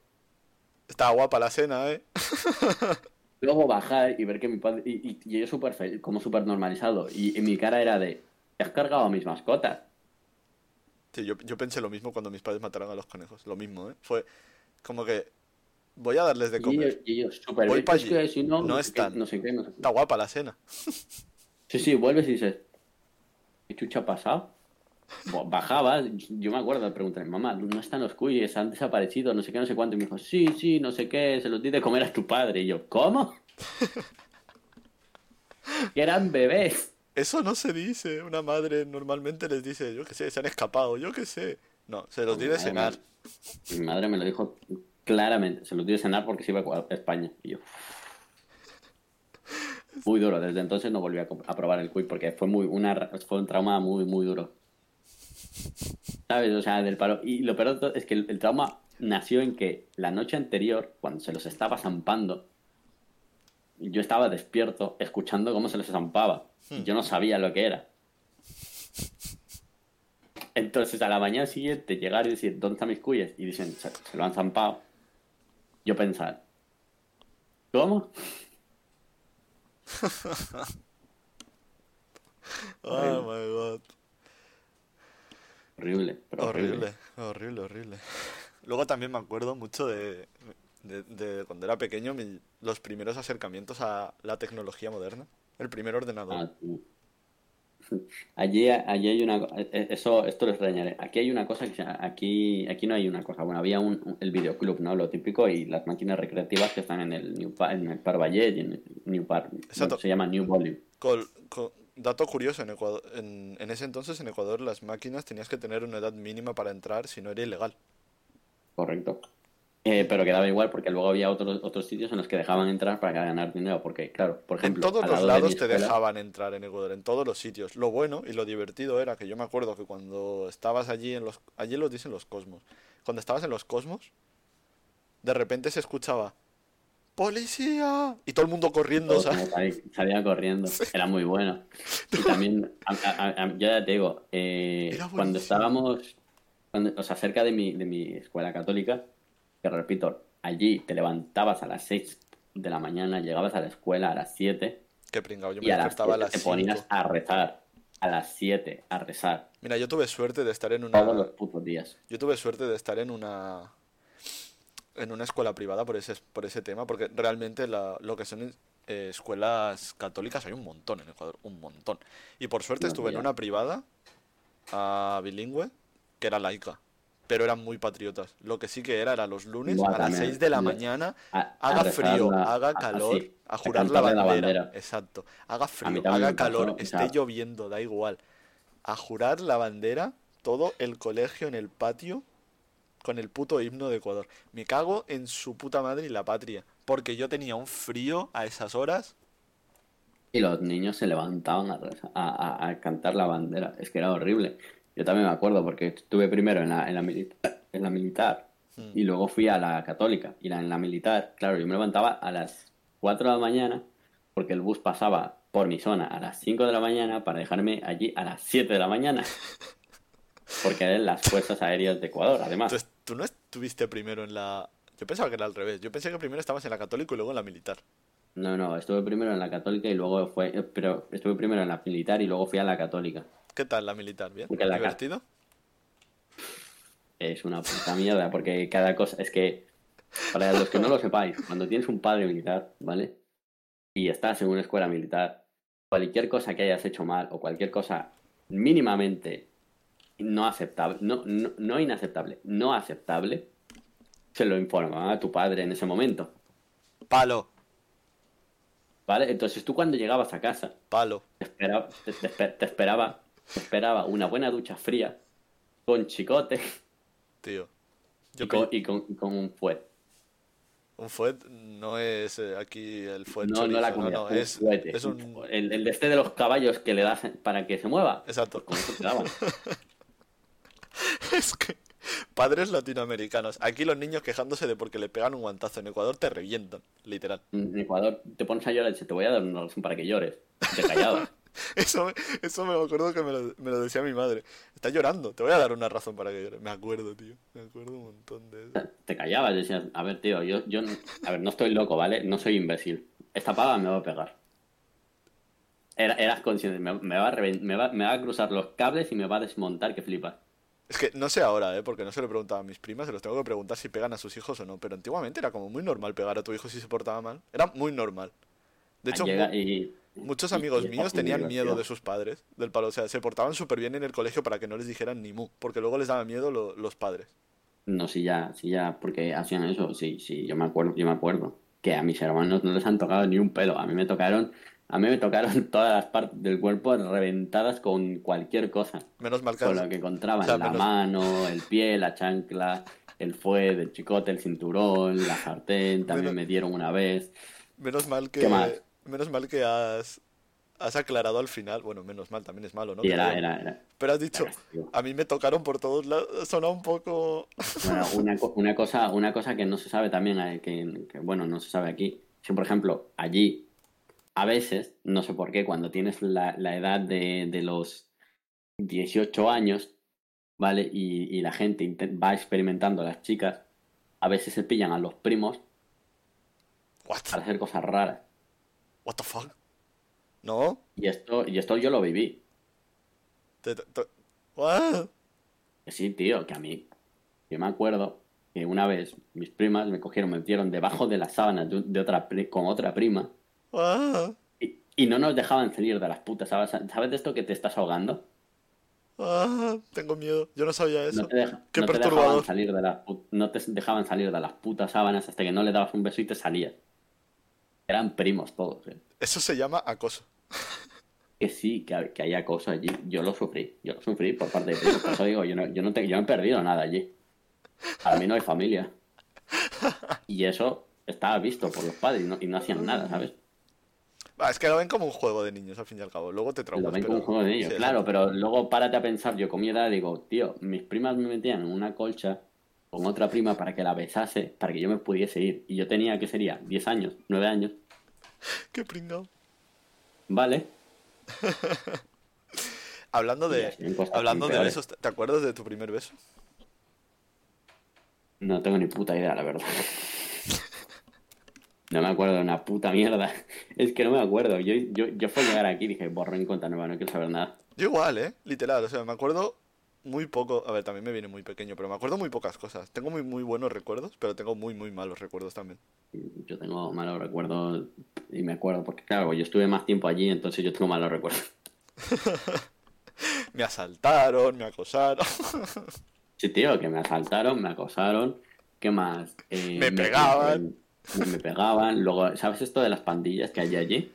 Está guapa la cena, ¿eh? Luego bajar y ver que mi padre. Y, y- y yo súper feliz, como súper normalizado. Y, y mi cara era de. "¿Te ¿Has cargado a mis mascotas? Sí, yo, yo pensé lo mismo cuando mis padres mataron a los conejos, lo mismo, ¿eh? Fue como que voy a darles de Y ellos, comer. y ellos Voy allí. que si no, No están. no sé qué, no sé qué. Está guapa la cena. Sí, sí, vuelves y dices. ¿Qué chucha ha pasado? Bajaba, yo me acuerdo de preguntarle, mamá, no están los cuyes, han desaparecido, no sé qué, no sé cuánto. Y me dijo, sí, sí, no sé qué, se los di de comer a tu padre. Y yo, ¿cómo? que eran bebés. Eso no se dice. Una madre normalmente les dice, yo qué sé, se han escapado, yo qué sé. No, se los di de cenar. Mi madre me lo dijo claramente. Se los dio de cenar porque se iba a España. Y yo. Muy duro. Desde entonces no volví a, a probar el cuy porque fue muy una fue un trauma muy muy duro. ¿Sabes? O sea, del palo. Y lo peor de todo es que el, el trauma nació en que la noche anterior, cuando se los estaba zampando, yo estaba despierto escuchando cómo se les zampaba. Y yo no sabía lo que era. Entonces a la mañana siguiente llegar y decir, ¿dónde están mis cuyes? Y dicen, se, se lo han zampado. Yo pensar, ¿cómo? Oh my god. Horrible, pero horrible. Horrible, horrible, horrible. Luego también me acuerdo mucho de, de, de cuando era pequeño, mi- los primeros acercamientos a la tecnología moderna. El primer ordenador. Ah. Allí, allí hay una co- eh, eso esto lo extrañaré. Aquí hay una cosa que aquí aquí no hay una cosa. Bueno, había un, el videoclub, ¿no? Lo típico y las máquinas recreativas que están en el New Pa- en el Park Ballet y en el New Park. Exacto. se llama New Volume. Col- co- dato curioso, en Ecuador, en, en ese entonces en Ecuador las máquinas tenías que tener una edad mínima para entrar, si no era ilegal. Correcto. Eh, pero quedaba igual porque luego había otros otros sitios en los que dejaban entrar para ganar dinero. Porque, claro, por En ejemplo, todos al los lados te dejaban entrar en Ecuador, en todos los sitios. Lo bueno y lo divertido era que yo me acuerdo que cuando estabas allí en los... Allí los dicen los cosmos. Cuando estabas en los cosmos, de repente se escuchaba ¡Policía! Y todo el mundo corriendo, Todos salía corriendo. Era muy bueno. Y también, a- a- a- yo ya te digo, eh, cuando estábamos, cuando- o sea, cerca de mi, de mi escuela católica, que repito, allí te levantabas a las 6 de la mañana, llegabas a la escuela a las 7 Qué pringado, yo me y a las despertaba a 7 las te ponías 5. a rezar. A las 7 a rezar. Mira, yo tuve suerte de estar en una... Todos los putos días. Yo tuve suerte de estar en una en una escuela privada por ese por ese tema, porque realmente la- lo que son eh, escuelas católicas hay un montón en Ecuador, un montón. Y por suerte No, estuve en una privada ah, bilingüe que era laica, pero eran muy patriotas. Lo que sí que era era los lunes a las también. 6 de la mañana, A- haga frío, la- haga calor, así, a a jurar la bandera. Exacto. Haga frío, haga pasó, calor, o esté sea- lloviendo, da igual. A jurar la bandera, todo el colegio en el patio con el puto himno de Ecuador. Me cago en su puta madre y la patria. Porque yo tenía un frío a esas horas. Y los niños se levantaban a cantar la bandera. Es que era horrible. Yo también me acuerdo porque estuve primero en la, en la, milita- en la militar Hmm. y luego fui a la católica. Y la, en la militar, claro, yo me levantaba a las 4 de la mañana porque el bus pasaba por mi zona a las 5 de la mañana para dejarme allí a las 7 de la mañana. Porque eran las Fuerzas Aéreas de Ecuador, además. Entonces, tú no estuviste primero en la... Yo pensaba que era al revés. Yo pensé que primero estabas en la católica y luego en la militar. No, no, estuve primero en la católica y luego fue, eh, pero estuve primero en la militar y luego fui a la católica. ¿Qué tal la militar? ¿Bien? La ¿Divertido? Es una puta mierda, porque cada cosa, es que, para los que no lo sepáis, cuando tienes un padre militar, ¿vale? Y estás en una escuela militar, cualquier cosa que hayas hecho mal o cualquier cosa mínimamente no aceptable, no, no, no inaceptable, no aceptable, se lo informa a tu padre en ese momento, Palo, ¿vale? Entonces tú cuando llegabas a casa, palo. te esperaba, te, te esper- te esperaba, te esperaba una buena ducha fría, con chicote Tío. Yo y con, y con, y con un fuet. Un fuet no es eh, aquí el fuet No, no la comida, no, un es, fuete. es un... El, el de este de los caballos que le das para que se mueva. Exacto. Con eso te daban. Es que padres latinoamericanos. Aquí los niños quejándose de porque le pegan un guantazo. En Ecuador te revientan, literal. En Ecuador te pones a llorar y te voy a dar una razón para que llores. Te callabas. Eso, me- eso me acuerdo que me lo, me lo decía mi madre. Está llorando, te voy a dar una razón para que llore. Me acuerdo, tío. Me acuerdo un montón de eso. te callabas decías, a ver, tío, yo, yo, a ver, no estoy loco, ¿vale? No soy imbécil. Esta paga me va a pegar. Era- eras consciente, me, me va a me, va, me va a cruzar los cables y me va a desmontar que flipas. Es que no sé ahora, ¿eh? Porque no se lo he preguntado a mis primas, se los tengo que preguntar si pegan a sus hijos o no. Pero antiguamente era como muy normal pegar a tu hijo si se portaba mal. Era muy normal. De hecho, Llega y, muchos amigos míos tenían miedo de sus padres, del palo. O sea, se portaban súper bien en el colegio para que no les dijeran ni mu. Porque luego les daba miedo lo- los padres. No, sí ya, sí ya, porque hacían eso, sí, sí, yo me acuerdo, yo me acuerdo. Que a mis hermanos no les han tocado ni un pelo, a mí me tocaron, a mí me tocaron todas las partes del cuerpo reventadas con cualquier cosa. Menos mal que... Con lo que encontraban, O sea, la menos- mano, el pie, la chancla, el fuet, el chicote, el cinturón, la sartén, también Menos- me dieron una vez. Menos mal que... ¿Qué más? Menos mal que has... Has aclarado al final, bueno, menos mal, también es malo, ¿no? Era, era, era, Pero has dicho, a mí me tocaron por todos lados, suena un poco... Bueno, una, co- una cosa, una cosa que no se sabe también, eh, que, que, bueno, no se sabe aquí, si por ejemplo allí a veces, no sé por qué, cuando tienes la, la edad de, de, los 18 años, ¿vale? Y, y la gente va experimentando, las chicas, a veces se pillan a los primos What? para hacer cosas raras. What the fuck? ¿No? Y esto, y esto yo lo viví. Te, te. What? Sí, tío, que a mí, yo me acuerdo que una vez mis primas me cogieron, me metieron debajo de las sábanas de, de otra con otra prima What? y, y, no nos dejaban salir de las putas sábanas. ¿Sabes de esto que te estás ahogando? Ah, tengo miedo. Yo no sabía eso. No te, deja, Qué no te perturbador. dejaban salir de las no te dejaban salir de las putas sábanas hasta que no le dabas un beso y te salías. Eran primos todos. ¿eh? Eso se llama acoso. Que sí, que, que hay acoso allí. Yo lo sufrí. Yo lo sufrí por parte de primos. Por eso digo, yo no, yo no, te, yo no he perdido nada allí. Para mí no hay familia. Y eso estaba visto por los padres y no, y no hacían nada, ¿sabes? Es que lo ven como un juego de niños, al fin y al cabo. Luego te traumas. Lo ven pero... como un juego de niños, sí, claro, pero luego párate a pensar, yo con mi edad digo, tío, mis primas me metían en una colcha con otra prima para que la besase, para que yo me pudiese ir. Y yo tenía, ¿qué sería? 10 años, 9 años. Qué pringao. Vale. Hablando de, en hablando de besos, ¿te acuerdas de tu primer beso? No tengo ni puta idea, la verdad. No me acuerdo de una puta mierda. Es que no me acuerdo. Yo, yo, yo fue llegar aquí y dije, borrón cuenta nueva, no quiero saber nada. Yo igual, ¿eh? Literal, o sea, me acuerdo muy poco. A ver, también me viene muy pequeño, pero me acuerdo muy pocas cosas. Tengo muy, muy buenos recuerdos, pero tengo muy, muy malos recuerdos también. Yo tengo malos recuerdos y me acuerdo, porque claro, yo estuve más tiempo allí, entonces yo tengo malos recuerdos. Me asaltaron, me acosaron. Sí, tío, que me asaltaron, me acosaron. ¿Qué más? Eh, Me pegaban. Me, me pegaban. Luego, ¿sabes esto de las pandillas que hay allí?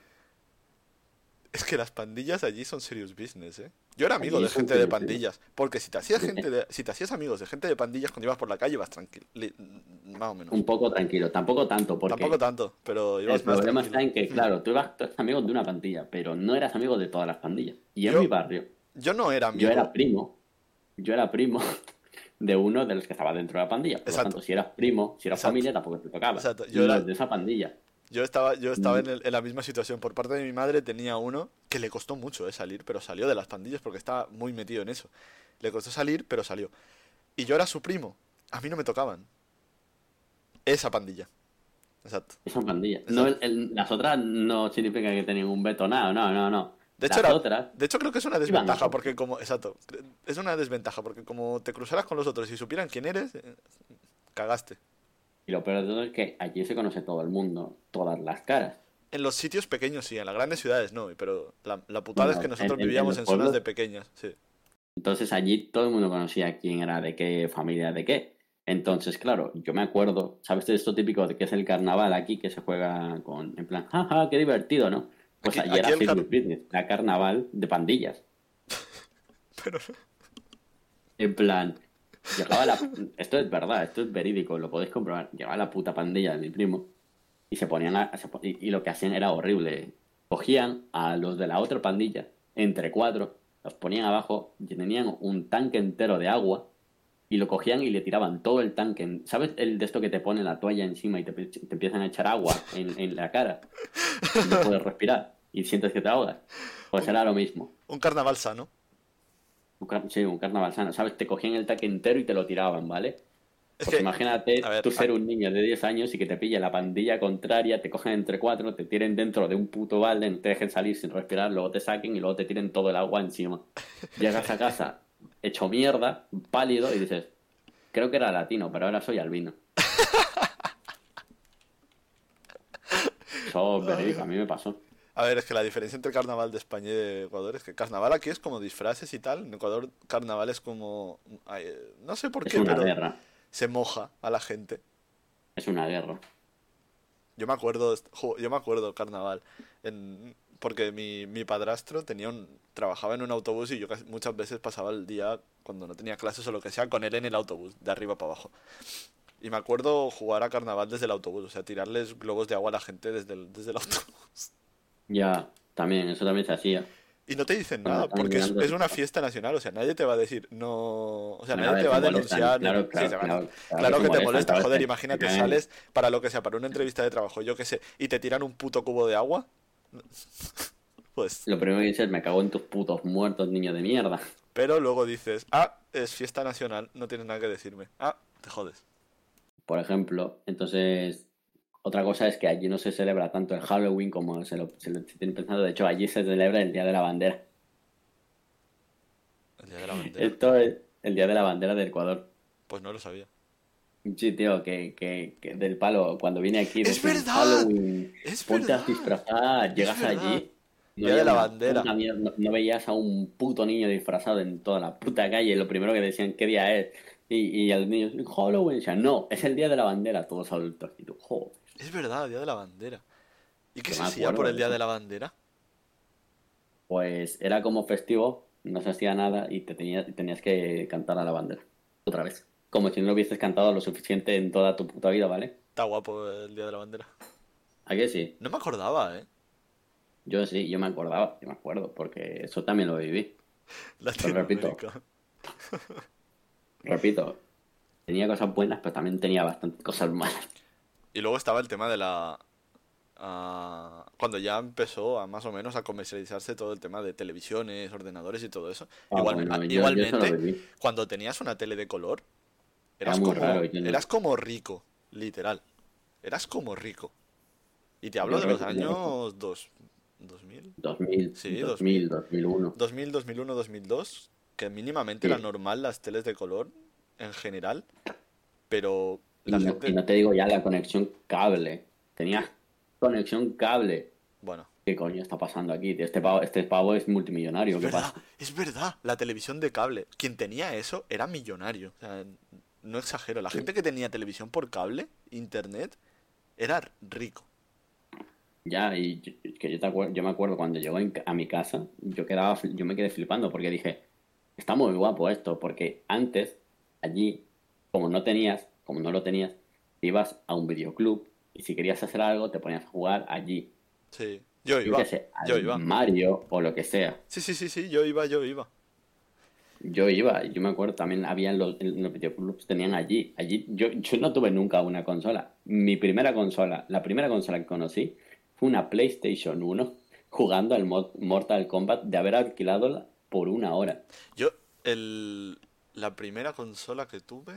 Es que las pandillas allí son serious business, ¿eh? Yo era amigo de gente de pandillas, porque si te hacías gente de, si te hacías amigos de gente de pandillas cuando ibas por la calle, ibas tranquilo, más o menos. Un poco tranquilo, tampoco tanto, porque Tampoco tanto, pero el ibas más problema está en que, claro, tú eras tú eras amigo de una pandilla, pero no eras amigo de todas las pandillas. Y en Yo- mi barrio, Yo no era amigo. yo era primo, yo era primo de uno de los que estaba dentro de la pandilla. Por lo Exacto. tanto, si eras primo, si eras Exacto. familia, tampoco te tocaba. Exacto. Yo era- de esa pandilla. Yo estaba, yo estaba Mm. en, el- en la misma situación. Por parte de mi madre tenía uno que le costó mucho eh, salir, pero salió de las pandillas porque estaba muy metido en eso. Le costó salir, pero salió. Y yo era su primo. A mí no me tocaban. Esa pandilla. Exacto. Esa pandilla. No, el- el- las otras no significa que tenían un veto, nada, no, no, no. De hecho, era- otras, de hecho creo que es una desventaja por- porque como... Exacto. Es una desventaja porque como te cruzaras con los otros y supieran quién eres, eh, cagaste. Y lo peor de todo es que allí se conoce todo el mundo, todas las caras. En los sitios pequeños sí, en las grandes ciudades no, pero la, la putada es que nosotros en- en- en vivíamos en zonas de pequeñas, sí. Entonces allí todo el mundo conocía quién era de qué familia de qué. Entonces, claro, yo me acuerdo, ¿sabes de esto típico de que es el carnaval aquí que se juega con, en plan, jaja, qué divertido, ¿no? Pues Aquí- allí era aquí el serious car- business, era carnaval de pandillas. Pero En plan, llegaba la... Esto es verdad, esto es verídico, lo podéis comprobar. Llegaba la puta pandilla de mi primo y se ponían a... y, y lo que hacían era horrible. Cogían a los de la otra pandilla, entre cuatro, los ponían abajo y tenían un tanque entero de agua y lo cogían y le tiraban todo el tanque. ¿Sabes el de esto que te pone la toalla encima y te, te empiezan a echar agua en, la cara? No puedes respirar y sientes que te ahogas. Pues era lo mismo. un carnaval sano. Un sí, un carnaval sano, ¿sabes? Te cogían el tanque entero y te lo tiraban, ¿vale? Es Pues que, imagínate ver, tú ser un niño de 10 años y que te pille la pandilla contraria, te cogen entre cuatro, te tiren dentro de un puto balde, no te dejen salir sin respirar, luego te saquen y luego te tiren todo el agua encima. Llegas a casa hecho mierda, pálido y dices, creo que era latino, pero ahora soy albino. Eso a mí me pasó. A ver, es que la diferencia entre carnaval de España y de Ecuador es que carnaval aquí es como disfraces y tal. En Ecuador carnaval es como... ay, no sé por Es qué, una pero guerra, se moja a la gente. es una guerra. Yo me acuerdo, yo me acuerdo carnaval, en, porque mi, mi padrastro tenía un, trabajaba en un autobús y yo casi- muchas veces pasaba el día cuando no tenía clases o lo que sea con él en el autobús, de arriba para abajo. Y me acuerdo jugar a carnaval desde el autobús, o sea, tirarles globos de agua a la gente desde el, desde el autobús. Ya, también, eso también se hacía. Y no te dicen nada, porque es, es una fiesta nacional, o sea, nadie te va a decir, no, o sea, nadie te va a denunciar. claro, que te molesta, joder, te- imagínate, sales para lo que sea, para una entrevista de trabajo, yo qué sé, y te tiran un puto cubo de agua. Pues, Lo primero que dices, me cago en tus putos muertos, niño de mierda. pero luego dices, ah, es fiesta nacional, no tienes nada que decirme. Ah, te jodes. Por ejemplo, entonces, otra cosa es que allí no se celebra tanto el Halloween como se lo, se lo se tiene pensado. De hecho, allí se celebra el Día de la Bandera. El día de la bandera. Esto es el Día de la Bandera de Ecuador. Pues no lo sabía. Sí, tío, que, que, que del palo, cuando vine aquí, ¡Es verdad! Halloween, Es ponte a disfrazar, llegas allí. Día de la bandera. mierda, no, no veías a un puto niño disfrazado en toda la puta calle. Lo primero que decían, ¿qué día es? Y, y a los niños, Halloween. Decían, no, es el día de la bandera, todos adultos. Y tú, joder. Es verdad, el día de la bandera. ¿Y qué se hacía por el día de la bandera? Pues era como festivo, no se hacía nada y te tenías, tenías que cantar a la bandera. Otra vez. Como si no lo hubieses cantado lo suficiente en toda tu puta vida, ¿vale? Está guapo el día de la bandera. ¿A qué sí? No me acordaba, ¿eh? Yo sí, yo me acordaba, yo me acuerdo, porque eso también lo viví. repito. Latinoamérica. Repito, tenía cosas buenas, pero también tenía bastantes cosas malas. Y luego estaba el tema de la... ah, cuando ya empezó a más o menos a comercializarse todo el tema de televisiones, ordenadores y todo eso. Ah, Igual- bueno, ah, yo- yo igualmente, viví. cuando tenías una tele de color, eras, muy como, raro, yo no- eras como rico, literal. Eras como rico. Y te hablo Yo de los años dos, 2000, 2000, Sí, 2000, 2001. 2000, 2001, 2002, que mínimamente Sí. era normal las teles de color en general, pero Y no, gente... y no te digo ya la conexión cable. Tenías conexión cable. Bueno, ¿Qué coño está pasando aquí? Este pavo, este pavo es multimillonario. es ¿Qué verdad, pasa? es verdad, la televisión de cable, quien tenía eso era millonario, o sea, no exagero, la gente que tenía televisión por cable, internet, era rico. Ya, y yo, que yo, te acuer- yo me acuerdo cuando llegó a mi casa, yo, quedaba, yo me quedé flipando porque dije, está muy guapo esto, porque antes, allí, como no tenías, como no lo tenías, te ibas a un videoclub y si querías hacer algo te ponías a jugar allí. Sí, yo iba, sé, yo iba. Mario o lo que sea. Sí, sí, sí, sí, yo iba, yo iba. Yo iba, yo me acuerdo también había en los, en los videoclubs tenían allí, allí yo, yo no tuve nunca una consola. Mi primera consola, la primera consola que conocí fue una PlayStation 1 jugando al mod- Mortal Kombat de haber alquilado por una hora. Yo, el, la primera consola que tuve,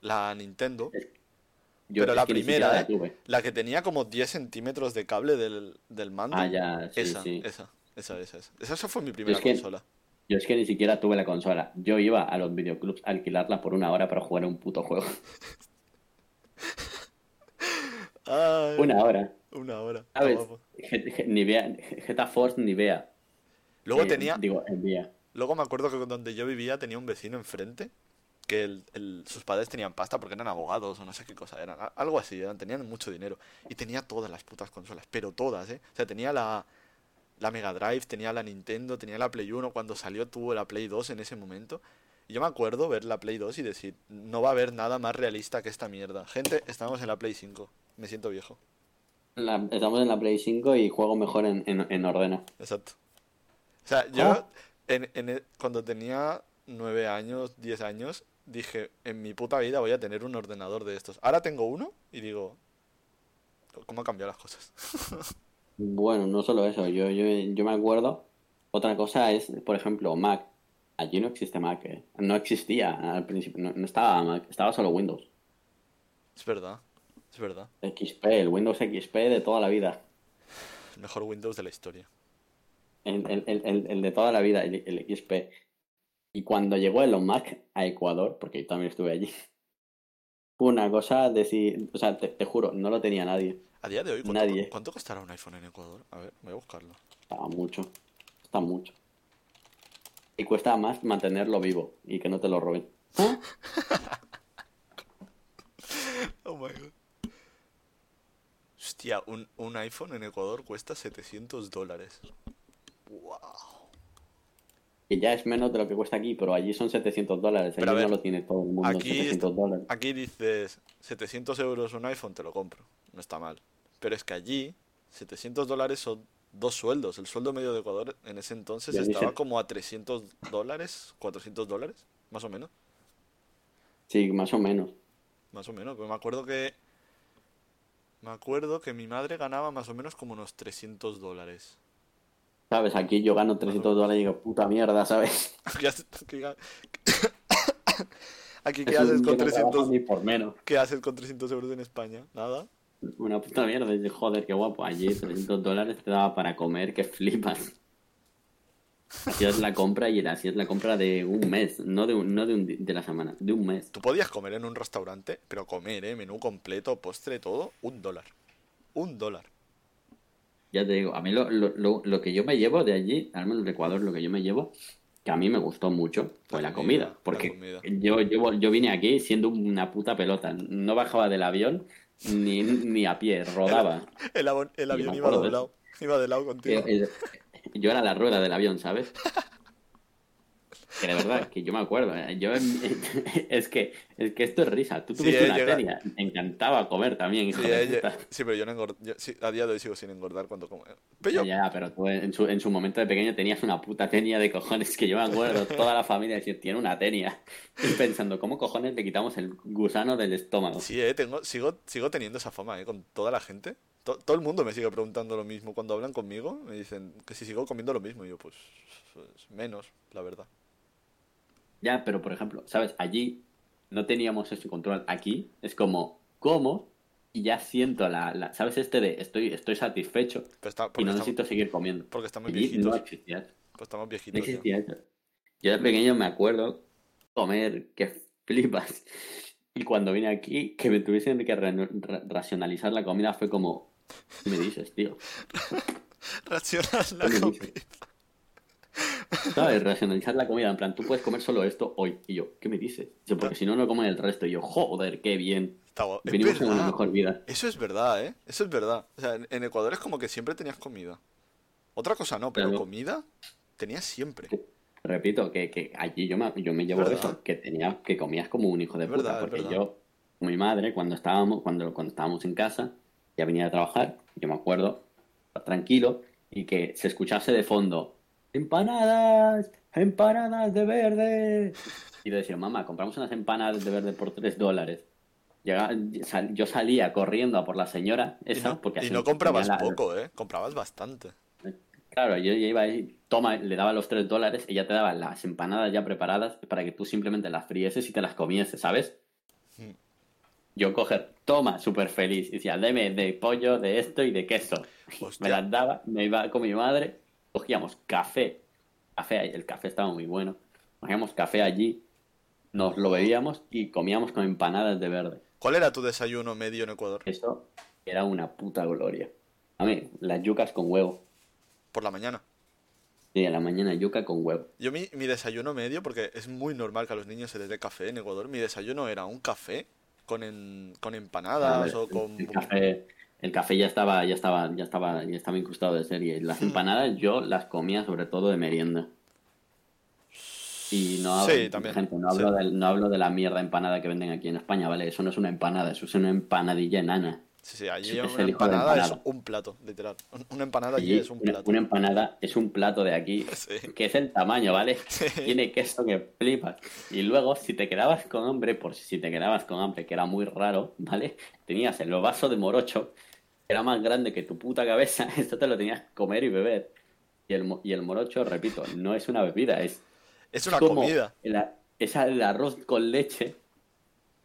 la Nintendo, Yo pero la ni primera, la ¿eh? La que tenía como 10 centímetros de cable del, del mando. Ah, ya, sí, esa, sí. esa, esa, esa, esa. Esa fue mi primera es que- consola. Yo es que ni siquiera tuve la consola. Yo iba a los videoclubs a alquilarla por una hora para jugar a un puto juego. Ay, Una hora. una hora. ¿Sabes? guapo. G- G- Nivea, GTA Force Nivea. Luego Eh, tenía, Digo, luego me acuerdo que donde yo vivía tenía un vecino enfrente que el- el- sus padres tenían pasta porque eran abogados o no sé qué cosa eran, algo así, eran, tenían mucho dinero y tenía todas las putas consolas, pero todas, ¿eh? O sea, tenía la, la Mega Drive, tenía la Nintendo, tenía la Play 1, cuando salió tuvo la Play 2 en ese momento. Y yo me acuerdo ver la Play 2 y decir, no va a haber nada más realista que esta mierda. Gente, estamos en la Play 5, me siento viejo. La- estamos en la Play 5 y juego mejor en, en, en ordena. Exacto. O sea, yo e- cuando tenía 9 años, 10 años, dije, en mi puta vida voy a tener un ordenador de estos. Ahora tengo uno y digo, ¿cómo han cambiado las cosas? Bueno, no solo eso, yo, yo, yo me acuerdo. Otra cosa es, por ejemplo, Mac. Allí no existe Mac, ¿eh? No existía al principio, no, no estaba Mac, estaba solo Windows. Es verdad, es verdad. XP, el Windows XP de toda la vida. El mejor Windows de la historia. El, el- el- el- de toda la vida, el, el XP. Y cuando llegó Elon Musk a Ecuador, porque yo también estuve allí, fue una cosa decir, o sea, te, te juro, no lo tenía nadie. A día de hoy, ¿cuánto, Nadie. ¿cuánto costará un iPhone en Ecuador? A ver, voy a buscarlo. Estaba mucho, está mucho. Y cuesta más mantenerlo vivo y que no te lo roben. Oh my god. Hostia, un, un iPhone en Ecuador cuesta 700 dólares. Wow. Que ya es menos de lo que cuesta aquí, pero allí son 700 dólares. Allí ver, no lo tiene todo el mundo, aquí 700 dólares. Aquí dices 700 euros un iPhone, te lo compro. No está mal. Pero es que allí 700 dólares son dos sueldos. El sueldo medio de Ecuador en ese entonces estaba como a 300 dólares, 400 dólares, más o menos. Sí, más o menos. Más o menos. Pero me acuerdo que me acuerdo que mi madre ganaba más o menos como unos 300 dólares. ¿Sabes? Aquí yo gano 300 dólares y digo, puta mierda, ¿sabes? Aquí, ¿qué haces con 300? Ni por menos. ¿Qué haces con 300 euros en España? Nada. Una puta mierda. Dices, joder, qué guapo. Allí 300 dólares te daba para comer, que flipas. Hacías la compra y es la compra de un mes, no de, un, no de, un de la semana, de un mes. Tú podías comer en un restaurante, pero comer, ¿eh? Menú completo, postre, todo, un dólar. Un dólar. Ya te digo, a mí lo, lo, lo, lo que yo me llevo de allí, al menos de Ecuador, lo que yo me llevo, que a mí me gustó mucho, fue La la, comida, comida. la Porque comida. Yo, yo, yo vine aquí siendo una puta pelota. No bajaba del avión ni, ni a pie, rodaba. El, el me avión iba de doblado. Iba de lado contigo. Eh, eh, Yo era la rueda del avión, ¿sabes? Que de verdad, que yo me acuerdo. eh, Yo, es, que, es que esto es risa. Tú tuviste eh, una llega- tenia. Te encantaba comer también, hijo Sí, de eh, puta. sí, pero yo no engordo. yo- sí, a día de hoy sigo sin engordar cuando como. Pero yo, Ya, ya, pero tú en su, en su momento de pequeño tenías una puta tenia de cojones que yo me acuerdo. Toda la familia decía, tiene una tenia. Y pensando, ¿cómo cojones le quitamos el gusano del estómago? Sí, eh, tengo, sigo, sigo teniendo esa fama, eh, con toda la gente. To- todo el mundo me sigue preguntando lo mismo. Cuando hablan conmigo, me dicen que si sigo comiendo lo mismo. Y yo, pues, pues, menos, la verdad. Ya, pero por ejemplo, ¿sabes? Allí no teníamos ese control. Aquí es como, como y ya siento la, la- ¿sabes? Este de estoy, estoy satisfecho está, y no estamos, necesito seguir comiendo. porque estamos Allí viejitos. no existía eso. Pues estamos No viejitos. ya. existía eso. Yo de pequeño me acuerdo comer que flipas. Y cuando vine aquí, que me tuviesen que ra- ra- racionalizar la comida fue como, ¿qué me dices, tío? Racionar la ¿Qué me comida. dices? ¿Sabes? Racionalizar la comida, en plan, tú puedes comer solo esto hoy. Y yo, ¿qué me dices? Dice, porque si no, no comen el resto. Y yo, joder, qué bien. Está guapo. Es Venimos en una mejor vida. Eso es verdad, ¿eh? Eso es verdad. O sea, en, Ecuador es como que siempre tenías comida. Otra cosa no, pero Claro. comida tenías siempre. Repito, que, que allí yo me, yo me llevo ¿Verdad? eso, que tenía, que comías como un hijo de puta, verdad, porque yo, mi madre, cuando estábamos, cuando, cuando estábamos en casa, ya venía a trabajar, yo me acuerdo, tranquilo, y que se escuchase de fondo, empanadas, empanadas de verde. Y le decía, mamá, compramos unas empanadas de verde por tres dólares. Llega- sal- yo salía corriendo a por la señora Y esa, no, porque y no comprabas la- poco, ¿eh? Comprabas bastante. Claro, yo ya iba ahí, toma, le daba los tres dólares, ella te daba las empanadas ya preparadas para que tú simplemente las frieses y te las comieses, ¿sabes? Mm. Yo coger, toma, súper feliz, y decía, deme de pollo, de esto y de queso. Me las daba, me iba con mi madre, cogíamos café, café, el café estaba muy bueno, cogíamos café allí, nos lo bebíamos y comíamos con empanadas de verde. ¿Cuál era tu desayuno medio en Ecuador? Eso era una puta gloria. A mí, las yucas con huevo. Por la mañana. Sí, a la mañana yuca con huevo. Yo mi, mi desayuno medio, porque es muy normal que a los niños se les dé café en Ecuador, mi desayuno era un café con, en- con empanadas o con... café, el café ya estaba, ya estaba, ya estaba, ya estaba incrustado de serie. Las empanadas yo las comía sobre todo de merienda. Y no hablo, Sí, también, gente, no hablo, sí. del- no hablo de la mierda empanada que venden aquí en España, ¿vale? Eso no es una empanada, eso es una empanadilla enana. Sí, sí, allí es una de empanada es empanada. un plato, literal. Un- Una empanada allí Allí es un plato. una empanada es un plato de aquí, Sí. que es el tamaño, ¿vale? Tiene queso que flipas. Y luego, si te quedabas con hambre, por si te quedabas con hambre, que era muy raro, ¿vale? Tenías el vaso de morocho, era más grande que tu puta cabeza, esto te lo tenías que comer y beber. Y el, y el morocho, repito, no es una bebida, es Es una como comida. el, es el arroz con leche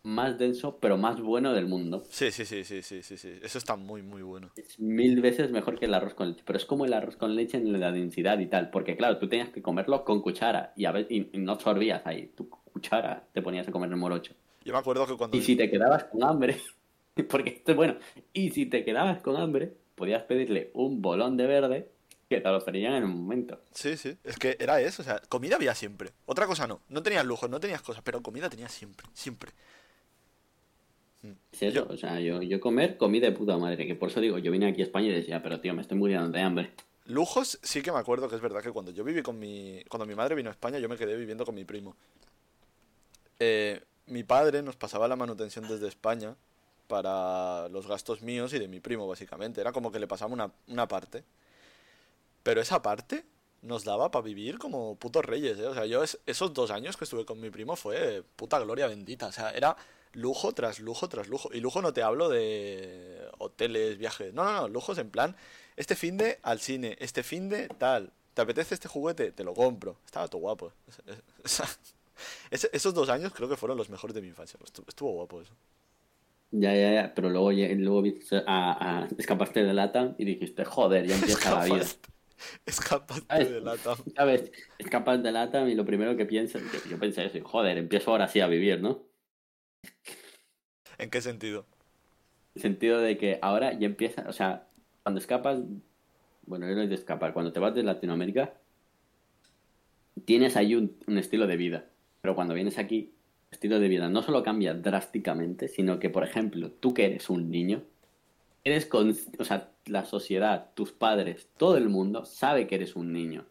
más denso, pero más bueno del mundo. Sí, sí, sí, sí, sí, sí, sí. Eso está muy, muy bueno. Es mil veces mejor que el arroz con leche, pero es como el arroz con leche en la densidad y tal, porque claro, tú tenías que comerlo con cuchara y, a ver, y, y no sorbías ahí, tu cuchara te ponías a comer el morocho. Yo me acuerdo que cuando... Y si te quedabas con hambre, porque esto es bueno, y si te quedabas con hambre, podías pedirle un bolón de verde que te lo ofrecían en el momento. Sí, sí. Es que era eso, o sea, comida había siempre. Otra cosa no. No tenías lujos, no tenías cosas, pero comida tenías siempre, siempre. Es eso, o sea, yo, yo comer comí de puta madre, que por eso digo, yo vine aquí a España y decía, pero tío, me estoy muriendo de hambre. Lujos sí que me acuerdo que es verdad que cuando yo viví con mi... Cuando mi madre vino a España yo me quedé viviendo con mi primo. Eh, mi padre nos pasaba la manutención desde España para los gastos míos y de mi primo, básicamente. Era como que le pasaba una, una parte. Pero esa parte nos daba para vivir como putos reyes, ¿eh? O sea, yo es- esos dos años que estuve con mi primo fue puta gloria bendita. O sea, era lujo tras lujo tras lujo. Y lujo no te hablo de hoteles, viajes. No, no, no, lujos en plan, este fin de al cine, este fin de tal. ¿Te apetece este juguete? Te lo compro. Estaba todo guapo. esos dos años creo que fueron los mejores de mi infancia. Estuvo, guapo eso. Ya, ya, ya. Pero luego, luego a, escapaste de lata y dijiste, joder, ya empieza la vida. Escapaste de lata. ¿Sabes? Escapas de lata y lo primero que piensas, yo pensé eso, joder, empiezo ahora sí a vivir, ¿no? ¿En qué sentido? En el sentido de que ahora ya empieza, o sea, cuando escapas, bueno, no es de escapar, cuando te vas de Latinoamérica, tienes ahí un, estilo de vida. Pero cuando vienes aquí, estilo de vida no solo cambia drásticamente, sino que, por ejemplo, tú que eres un niño, eres con, o sea, la sociedad, tus padres, todo el mundo sabe que eres un niño.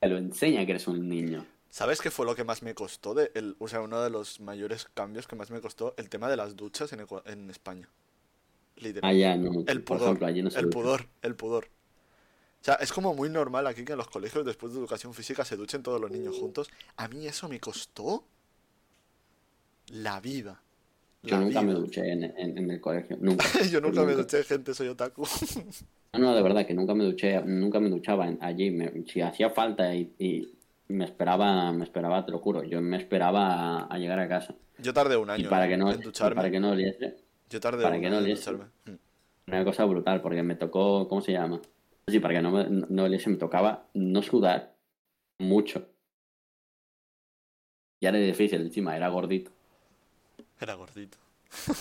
Te lo enseña que eres un niño. ¿Sabes qué fue lo que más me costó? De el, o sea, uno de los mayores cambios que más me costó, el tema de las duchas en, en España. Literalmente. Ah, no. El pudor, el pudor, el pudor. O sea, es como muy normal aquí que en los colegios después de educación física se duchen todos los niños juntos. A mí eso me costó la vida. Yo nunca me duché en, en, el colegio, nunca. Yo nunca, me duché, gente, soy otaku. no, no, de verdad que nunca me duché, nunca me duchaba allí. si hacía falta y, me esperaba, me esperaba, te lo juro, yo me esperaba a, llegar a casa. Yo tardé un año para que no, en ducharme. Para que no oliese. Yo tardé para que no oliese. Mm. Una cosa brutal, porque me tocó, ¿cómo se llama? Sí, para que no, me, no oliese, me tocaba no sudar mucho. Ya era difícil, encima era gordito. Era gordito.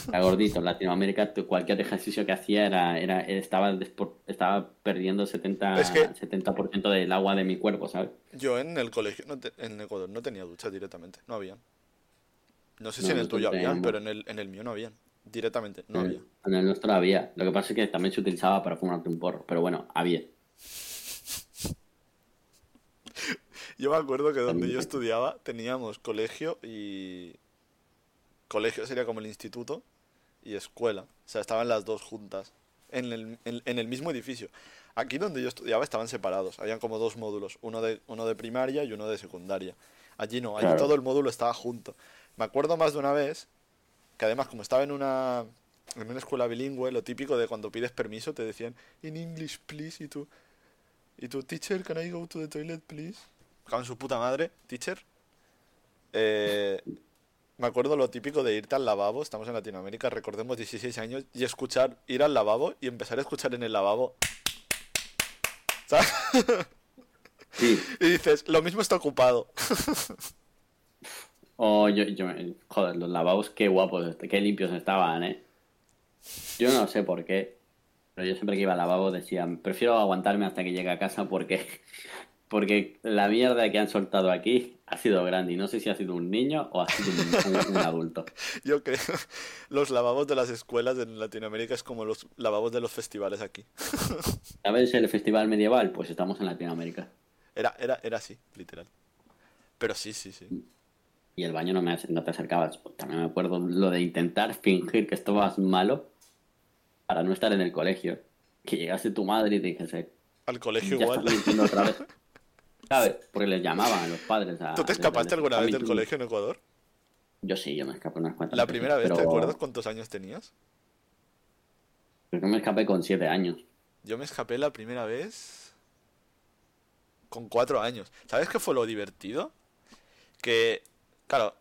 Era gordito. En Latinoamérica cualquier ejercicio que hacía era, era estaba, estaba perdiendo 70, 70 del agua de mi cuerpo, ¿sabes? Yo en el colegio, en Ecuador, no tenía duchas directamente. No había. No sé si en el tuyo había, pero en el, en el mío no había. Directamente, no había. En el nuestro había. Lo que pasa es que también se utilizaba para fumarte un porro. Pero bueno, había. Yo me acuerdo que donde yo estudiaba teníamos colegio y colegio sería como el instituto y escuela. O sea, estaban las dos juntas en el, en, el mismo edificio. Aquí donde yo estudiaba estaban separados. Habían como dos módulos, uno de, uno de primaria y uno de secundaria. Allí no, allí todo el módulo estaba junto. Me acuerdo más de una vez que además como estaba en una, en una escuela bilingüe, lo típico de cuando pides permiso te decían, in English, please, y tú, y tú, teacher, can I go to the toilet, please? Con su puta madre, teacher. Eh, me acuerdo lo típico de irte al lavabo, estamos en Latinoamérica, recordemos 16 años, y escuchar, ir al lavabo y empezar a escuchar en el lavabo. ¿Sabes? Y dices, lo mismo está ocupado. oh, yo, yo, joder, los lavabos qué guapos, qué limpios estaban, ¿eh? Yo no sé por qué, pero yo siempre que iba al lavabo decía, prefiero aguantarme hasta que llegue a casa porque porque la mierda que han soltado aquí ha sido grande y no sé si ha sido un niño o ha sido un, adulto. Yo creo. Los lavabos de las escuelas en Latinoamérica es como los lavabos de los festivales aquí. ¿Sabes el festival medieval? Pues estamos en Latinoamérica. Era, era, era así, literal. Pero sí, sí, sí. Y el baño no, me, no te acercabas. También me acuerdo lo de intentar fingir que estabas malo para no estar en el colegio. Que llegase tu madre y te dijese... Al colegio igual. Otra vez. ¿Sabes? Porque les llamaban a los padres. A, ¿Tú te escapaste alguna vez del colegio en Ecuador? Yo sí, yo me escapé unas cuantas ¿La primera vez, te acuerdas cuántos años tenías? Creo que me escapé con siete años. Yo me escapé la primera vez con cuatro años. ¿Sabes qué fue lo divertido? Que, claro,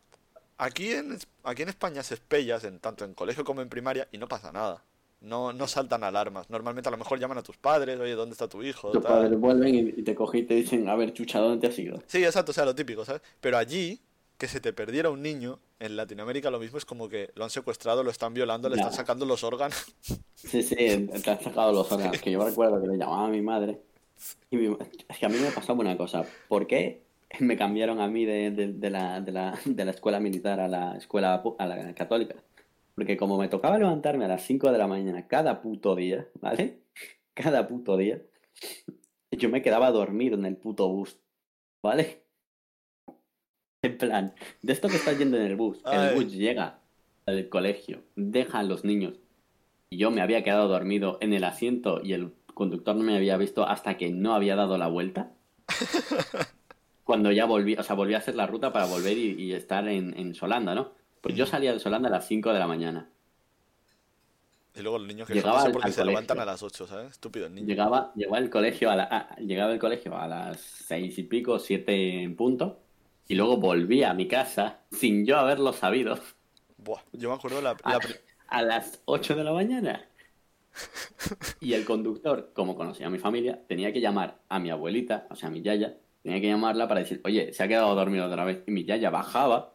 aquí en, aquí en España se espellas en, tanto en colegio como en primaria y no pasa nada. No, no saltan alarmas. Normalmente a lo mejor llaman a tus padres, oye, ¿dónde está tu hijo? Tus padres vuelven y te cogen y te dicen, a ver, chucha, ¿dónde te has ido? Sí, exacto, o sea, lo típico, ¿sabes? Pero allí, que se te perdiera un niño, en Latinoamérica lo mismo es como que lo han secuestrado, lo están violando, le están sacando los órganos. Sí, sí, te han sacado los órganos. Que yo recuerdo que le llamaba a mi madre. Y Es que a mí me pasaba una cosa. ¿Por qué me cambiaron a mí de, de, la, de, la, de la escuela militar a la escuela a la católica? Porque como me tocaba levantarme a las 5 de la mañana cada puto día, ¿vale? Cada puto día, yo me quedaba a dormir en el puto bus, ¿vale? En plan, de esto que estás yendo en el bus, el bus llega al colegio, deja a los niños, y yo me había quedado dormido en el asiento y el conductor no me había visto hasta que no había dado la vuelta. Cuando ya volví, o sea, volví a hacer la ruta para volver y, estar en, en Solanda, ¿no? Pues yo salía de Solanda a las 5 de la mañana. Y luego los niños que Llegaba son, no sé al- por qué al se levantan a las 8, ¿sabes? Estúpido el niño. Llegaba, llegaba al colegio a la, a- llegaba al colegio a las seis y pico, siete en punto, y luego volvía a mi casa sin yo haberlo sabido Buah, yo me acuerdo la, la pri- a las 8 de la mañana. Y el conductor, como conocía a mi familia, tenía que llamar a mi abuelita, o sea, a mi yaya, tenía que llamarla para decir, oye, se ha quedado dormido otra vez. Y mi yaya bajaba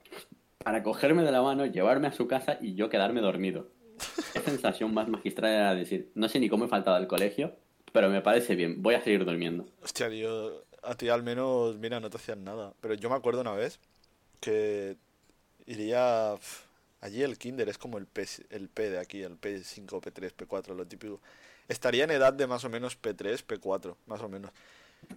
para cogerme de la mano, llevarme a su casa y yo quedarme dormido. Qué sensación más magistral era decir, no sé ni cómo he faltado al colegio, pero me parece bien, voy a seguir durmiendo. Hostia, tío, a ti al menos, mira, no te hacían nada. Pero yo me acuerdo una vez que iría... pf, Allí el kinder es como el P, el P de aquí, el P5, P3, P4, lo típico. Estaría en edad de más o menos P3, P4, más o menos.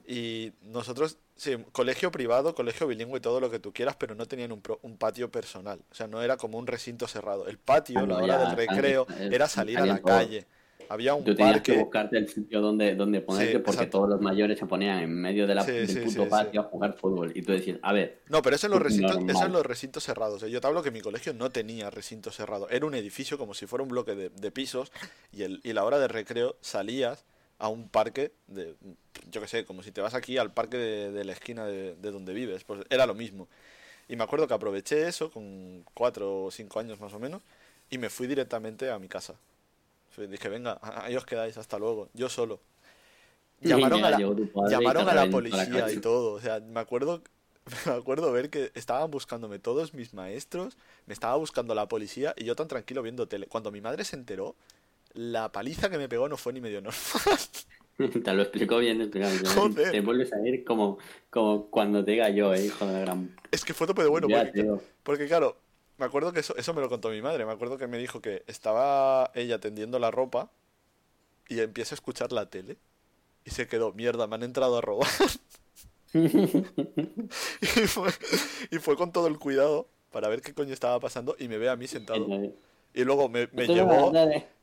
Y nosotros, sí, colegio privado, colegio bilingüe, todo lo que tú quieras, pero no tenían un, pro- un patio personal. O sea, no era como un recinto cerrado. El patio, Claro, la hora del recreo, salían- era salir a la calle. Había un Tú tenías parque. que buscarte el sitio donde, donde ponerte Sí, porque todos los mayores se ponían en medio de la, Sí, del sí, puto patio a jugar fútbol. Y tú decías, a ver, No, pero eso en los recintos, eso en los recintos cerrados. ¿eh? Yo te hablo que mi colegio no tenía recinto cerrado. Era un edificio como si fuera un bloque de, de pisos y, el, y la hora de recreo salías a un parque de, yo qué sé, como si te vas aquí al parque de, de la esquina de, de donde vives. Pues era lo mismo. Y me acuerdo que aproveché eso con cuatro o cinco años más o menos y me fui directamente a mi casa. Dije, venga, ahí os quedáis, hasta luego, yo solo. Llamaron a la, llamaron a la policía y todo. O sea, me acuerdo, me acuerdo ver que estaban buscándome todos mis maestros, me estaba buscando la policía y yo tan tranquilo viendo tele. Cuando mi madre se enteró, la paliza que me pegó no fue ni medio normal. Te lo explico bien, explicado. Joder. Te vuelves a ir como, como cuando te diga yo, eh, hijo de la gran... Es que fue tope de bueno, Ya, porque, tío. porque claro, me acuerdo que eso, eso me lo contó mi madre. Me acuerdo que me dijo que estaba ella tendiendo la ropa y empieza a escuchar la tele y se quedó, mierda, me han entrado a robar. y, fue, y fue con todo el cuidado para ver qué coño estaba pasando y me ve a mí sentado. Y luego me, me Esto no llevó,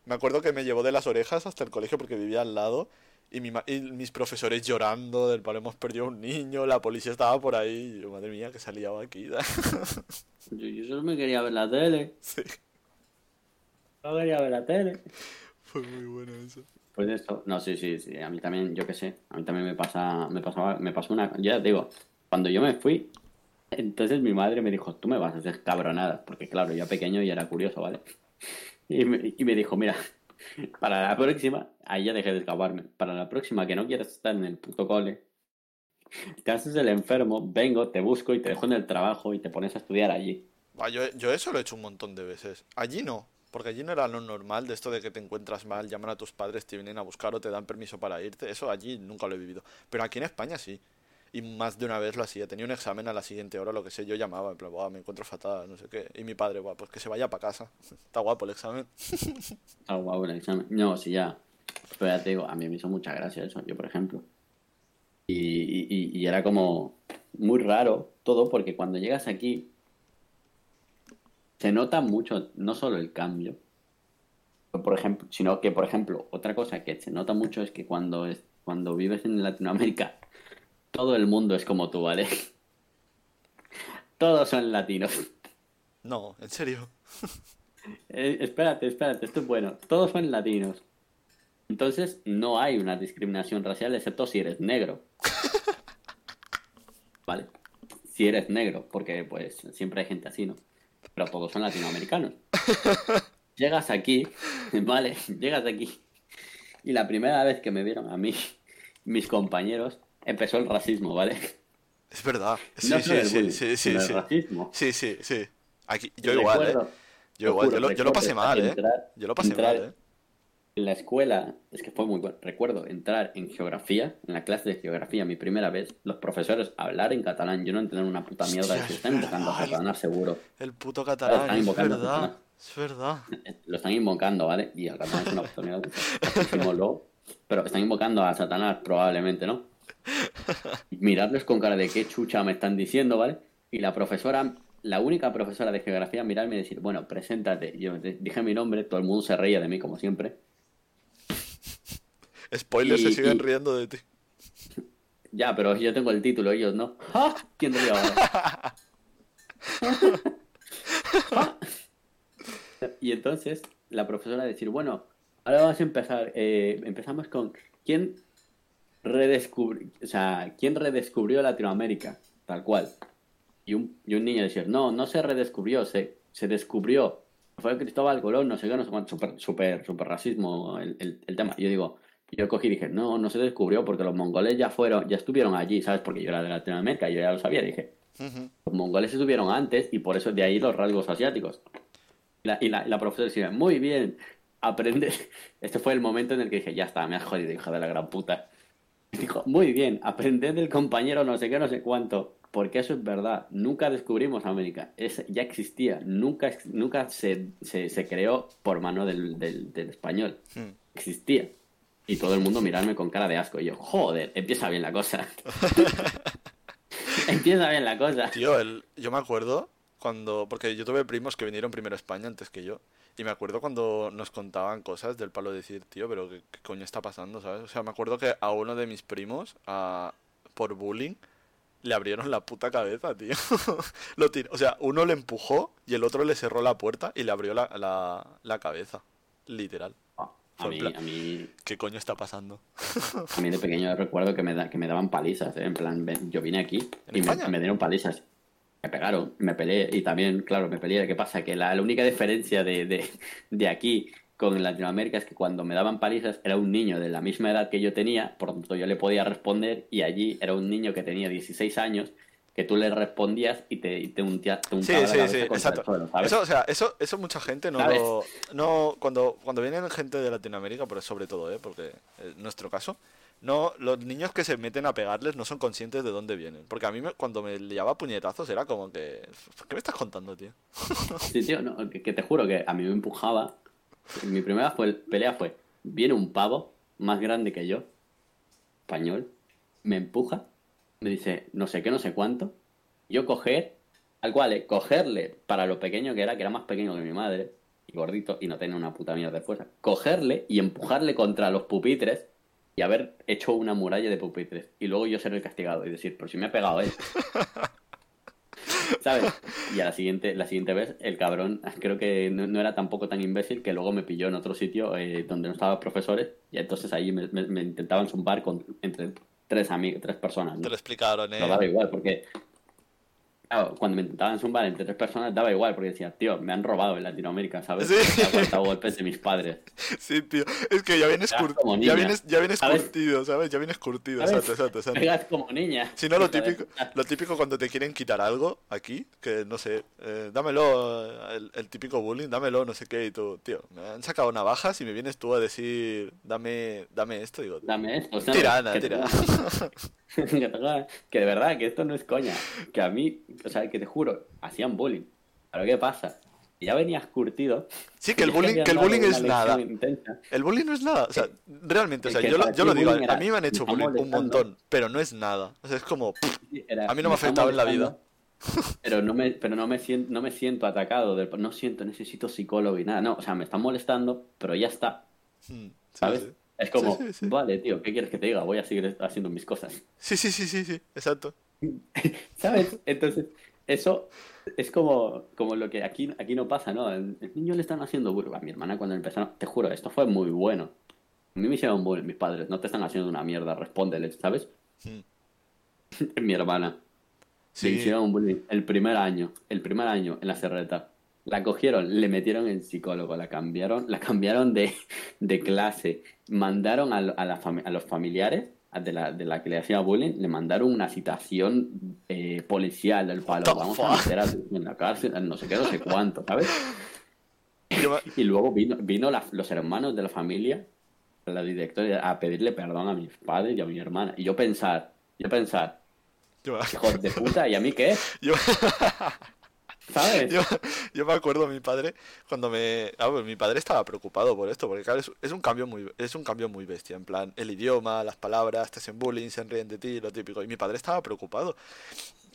me acuerdo que me llevó de las orejas hasta el colegio porque vivía al lado. Y, mi ma- y mis profesores llorando del palo hemos perdido a un niño, la policía estaba por ahí. Y yo, madre mía, que se ha liado aquí. Yo, yo solo me quería ver la tele. sí, Solo quería ver la tele. fue muy bueno eso. Pues eso, no, sí, sí, sí, a mí también, yo qué sé, a mí también me pasa, me pasaba, me pasó una, ya te digo, cuando yo me fui, entonces mi madre me dijo, tú me vas a hacer cabronadas, porque claro, yo pequeño y era curioso, ¿vale? Y me, dijo, mira, para la próxima, ahí ya dejé de escaparme, para la próxima que no quieras estar en el puto cole, te haces el enfermo, vengo, te busco y te dejo en el trabajo y te pones a estudiar allí. Va, yo, yo eso lo he hecho un montón de veces. Allí no, porque allí no era lo normal de esto de que te encuentras mal, llaman a tus padres, te vienen a buscar o te dan permiso para irte. Eso allí nunca lo he vivido. Pero aquí en España sí. Y más de una vez lo hacía. Tenía un examen a la siguiente hora, lo que sé, yo llamaba, en plan, "Buah, me encuentro fatal, no sé qué. Y mi padre, "Buah, pues que se vaya para casa. Está guapo el examen. Ah, guau, el examen. No, sí, ya. Pero te digo, a mí me hizo mucha gracia eso, yo por ejemplo. Y- y- y era como muy raro todo, porque cuando llegas aquí, se nota mucho, no solo el cambio, por ejemplo, sino que, por ejemplo, otra cosa que se nota mucho es que cuando, es, cuando vives en Latinoamérica, todo el mundo es como tú, ¿vale? Todos son latinos. No, en serio. Eh, espérate, espérate, esto es bueno. Todos son latinos. Entonces no hay una discriminación racial excepto si eres negro. ¿Vale? Si eres negro, porque pues siempre hay gente así, ¿no? Pero todos son latinoamericanos. Llegas aquí, ¿vale? Llegas aquí. Y la primera vez que me vieron a mí, mis compañeros, empezó el racismo, ¿vale? Es verdad. Sí, No sí, el sí, bullying, sí, sí, el racismo. Sí, sí, sí. Aquí, yo Y igual, recuerdo- ¿eh? Yo igual, yo lo, yo lo pasé mal, ¿eh? entrar- Yo lo pasé entrar mal, ¿eh? En la escuela, es que fue muy bueno. Recuerdo entrar en geografía, en la clase de geografía, mi primera vez, los profesores hablar en catalán, yo no entender una puta mierda, Hostia, se es están invocando a. Satanás seguro. El puto Están catalán, es invocando a verdad. Es verdad. Lo están invocando, ¿vale? Y el catalán es una oportunidad. Pero están invocando a Satanás, probablemente, ¿no? Mirarles con cara de qué chucha me están diciendo, ¿vale? Y la profesora, la única profesora de geografía, mirarme y decir, bueno, preséntate. Yo dije mi nombre, todo el mundo se reía de mí, como siempre. Spoilers Y- se siguen y- riendo de ti. Ya, pero yo tengo el título, ellos no. ¡Ah! ¿Quién ríe ahora? y entonces la profesora decir, bueno, ahora vamos a empezar. Eh, empezamos con quién redescubrió, o sea, quién redescubrió Latinoamérica, tal cual. Y un, y un niño decir, no, no se redescubrió, se, se descubrió. Fue Cristóbal Colón, no sé qué, no sé cuánto, super, super, super racismo el, el, el tema. Y yo digo, yo cogí y dije, no, no se descubrió porque los mongoles ya fueron, ya estuvieron allí, ¿sabes? Porque yo era de Latinoamérica, yo ya lo sabía, dije. Los mongoles estuvieron antes y por eso de ahí los rasgos asiáticos. Y la, y la, y la profesora decía, muy bien, aprende. Este fue el momento en el que dije, ya está, me has jodido, hija de la gran puta. Dijo, muy bien, aprended del compañero no sé qué, no sé cuánto. Porque eso es verdad. Nunca descubrimos América. Es, ya existía. Nunca, nunca se, se, se creó por mano del, del, del español. Existía. Y todo el mundo mirarme con cara de asco. Y yo, joder, empieza bien la cosa. empieza bien la cosa. Tío, el, yo me acuerdo cuando. Porque yo tuve primos que vinieron primero a España antes que yo. Y me acuerdo cuando nos contaban cosas del palo de decir, tío, pero ¿qué, qué coño está pasando, sabes? O sea, me acuerdo que a uno de mis primos, a, por bullying, le abrieron la puta cabeza, tío. Lo tiró, o sea, uno le empujó y el otro le cerró la puerta y le abrió la, la, la cabeza. Literal. A Fue en mí, plan, a mí, ¿Qué coño está pasando? a mí de pequeño recuerdo que me, da- que me daban palizas, ¿eh? En plan, yo vine aquí ¿En y me dieron palizas. Me pegaron, me peleé y también, claro, me peleé. ¿Qué pasa? Que la, la única diferencia de, de, de aquí con Latinoamérica es que cuando me daban palizas era un niño de la misma edad que yo tenía, por lo tanto yo le podía responder y allí era un niño que tenía 16 años que tú le respondías y te, y te, untia- te Sí, untaba sí, sí, el exacto. suelo, ¿sabes? Eso, o sea, eso, eso mucha gente no ¿Sabes? lo... No, cuando, cuando vienen gente de Latinoamérica, pero sobre todo, ¿eh? Porque en nuestro caso, no, los niños que se meten a pegarles no son conscientes de dónde vienen. Porque a mí me- cuando me liaba puñetazos era como que... ¿Qué me estás contando, tío? Sí, tío, no, que, te juro que a mí me empujaba. Mi primera fue, pelea fue, viene un pavo más grande que yo, español, me empuja, me dice no sé qué, no sé cuánto, yo coger, al cual, eh, cogerle para lo pequeño que era, que era más pequeño que mi madre, y gordito, y no tenía una puta mierda de fuerza, cogerle y empujarle contra los pupitres y haber hecho una muralla de pupitres, y luego yo ser el castigado y decir, pero si me ha pegado él. ¿Sabes? Y a la siguiente, la siguiente vez, el cabrón, creo que no, no era tampoco tan imbécil que luego me pilló en otro sitio eh, donde no estaban profesores y entonces ahí me, me- me intentaban zumbar con, entre tres amigos, tres personas. ¿no? Te lo explicaron, Pero daba ¿eh? igual, porque claro, cuando me intentaban zumbar entre tres personas daba igual, porque decía, tío, me han robado en Latinoamérica, ¿sabes? Sí. Me han aguantado golpes de mis padres. Sí, tío. Es que ya vienes, cur- ya vienes, ya vienes ¿sabes? curtido, ¿sabes? Ya vienes curtido, exacto, exacto, exacto. Pegas como niña. Si no, lo típico, lo típico cuando te quieren quitar algo aquí, que no sé, eh, dámelo, el, el típico bullying, dámelo, no sé qué, y tú, tío, me han sacado navajas y me vienes tú a decir, dame, dame esto, digo, Dame esto, ¿sabes? tirana, Que te- tira. que, te jodan. Que de verdad, que esto no es coña. Que a mí, o sea, que te juro, hacían bullying. Pero ¿qué pasa? Ya venías curtido. Sí, que el bullying, que el bullying es nada. intensa. El bullying no es nada, o sea, realmente, o sea, yo lo, yo digo, a mí me han hecho bullying un montón, pero no es nada. O sea, es como, pff, A mí no me ha afectado en la vida. Pero no me, pero no me siento, no me siento atacado, del- no siento, necesito psicólogo y nada. No, o sea, me están molestando, pero ya está. mm, sí, ¿Sabes? sí. Es como, sí. vale, tío, ¿qué quieres que te diga? Voy a seguir haciendo mis cosas. Sí, sí, sí, sí, sí, exacto. ¿Sabes? Entonces, eso es como, como lo que aquí, aquí no pasa, ¿no? El, el niño le están haciendo bullying. A mi hermana cuando empezaron, te juro, esto fue muy bueno. A mí me hicieron bullying mis padres, no te están haciendo una mierda, respóndele, ¿sabes? Mm. mi hermana. Sí. Le hicieron bullying el primer año, el primer año en la serreta. La cogieron, le metieron en psicólogo, la cambiaron, la cambiaron de, de clase, mandaron a, a, la fami- a los familiares de la, de la que le hacía bullying, le mandaron una citación eh, policial del palo. Vamos a fuck? meter a- en la cárcel, no sé qué, no sé cuánto, ¿sabes? Y luego vino, vino la- los hermanos de la familia, la directora, a pedirle perdón a mis padres y a mi hermana. Y yo pensar, yo pensar, hijos de puta, ¿y a mí qué? yo- Yo, me acuerdo mi padre cuando me ah, pues mi padre estaba preocupado por esto porque es, un cambio muy es un cambio muy bestia en plan el idioma las palabras te hacen bullying se ríen de ti lo típico. Y mi padre estaba preocupado.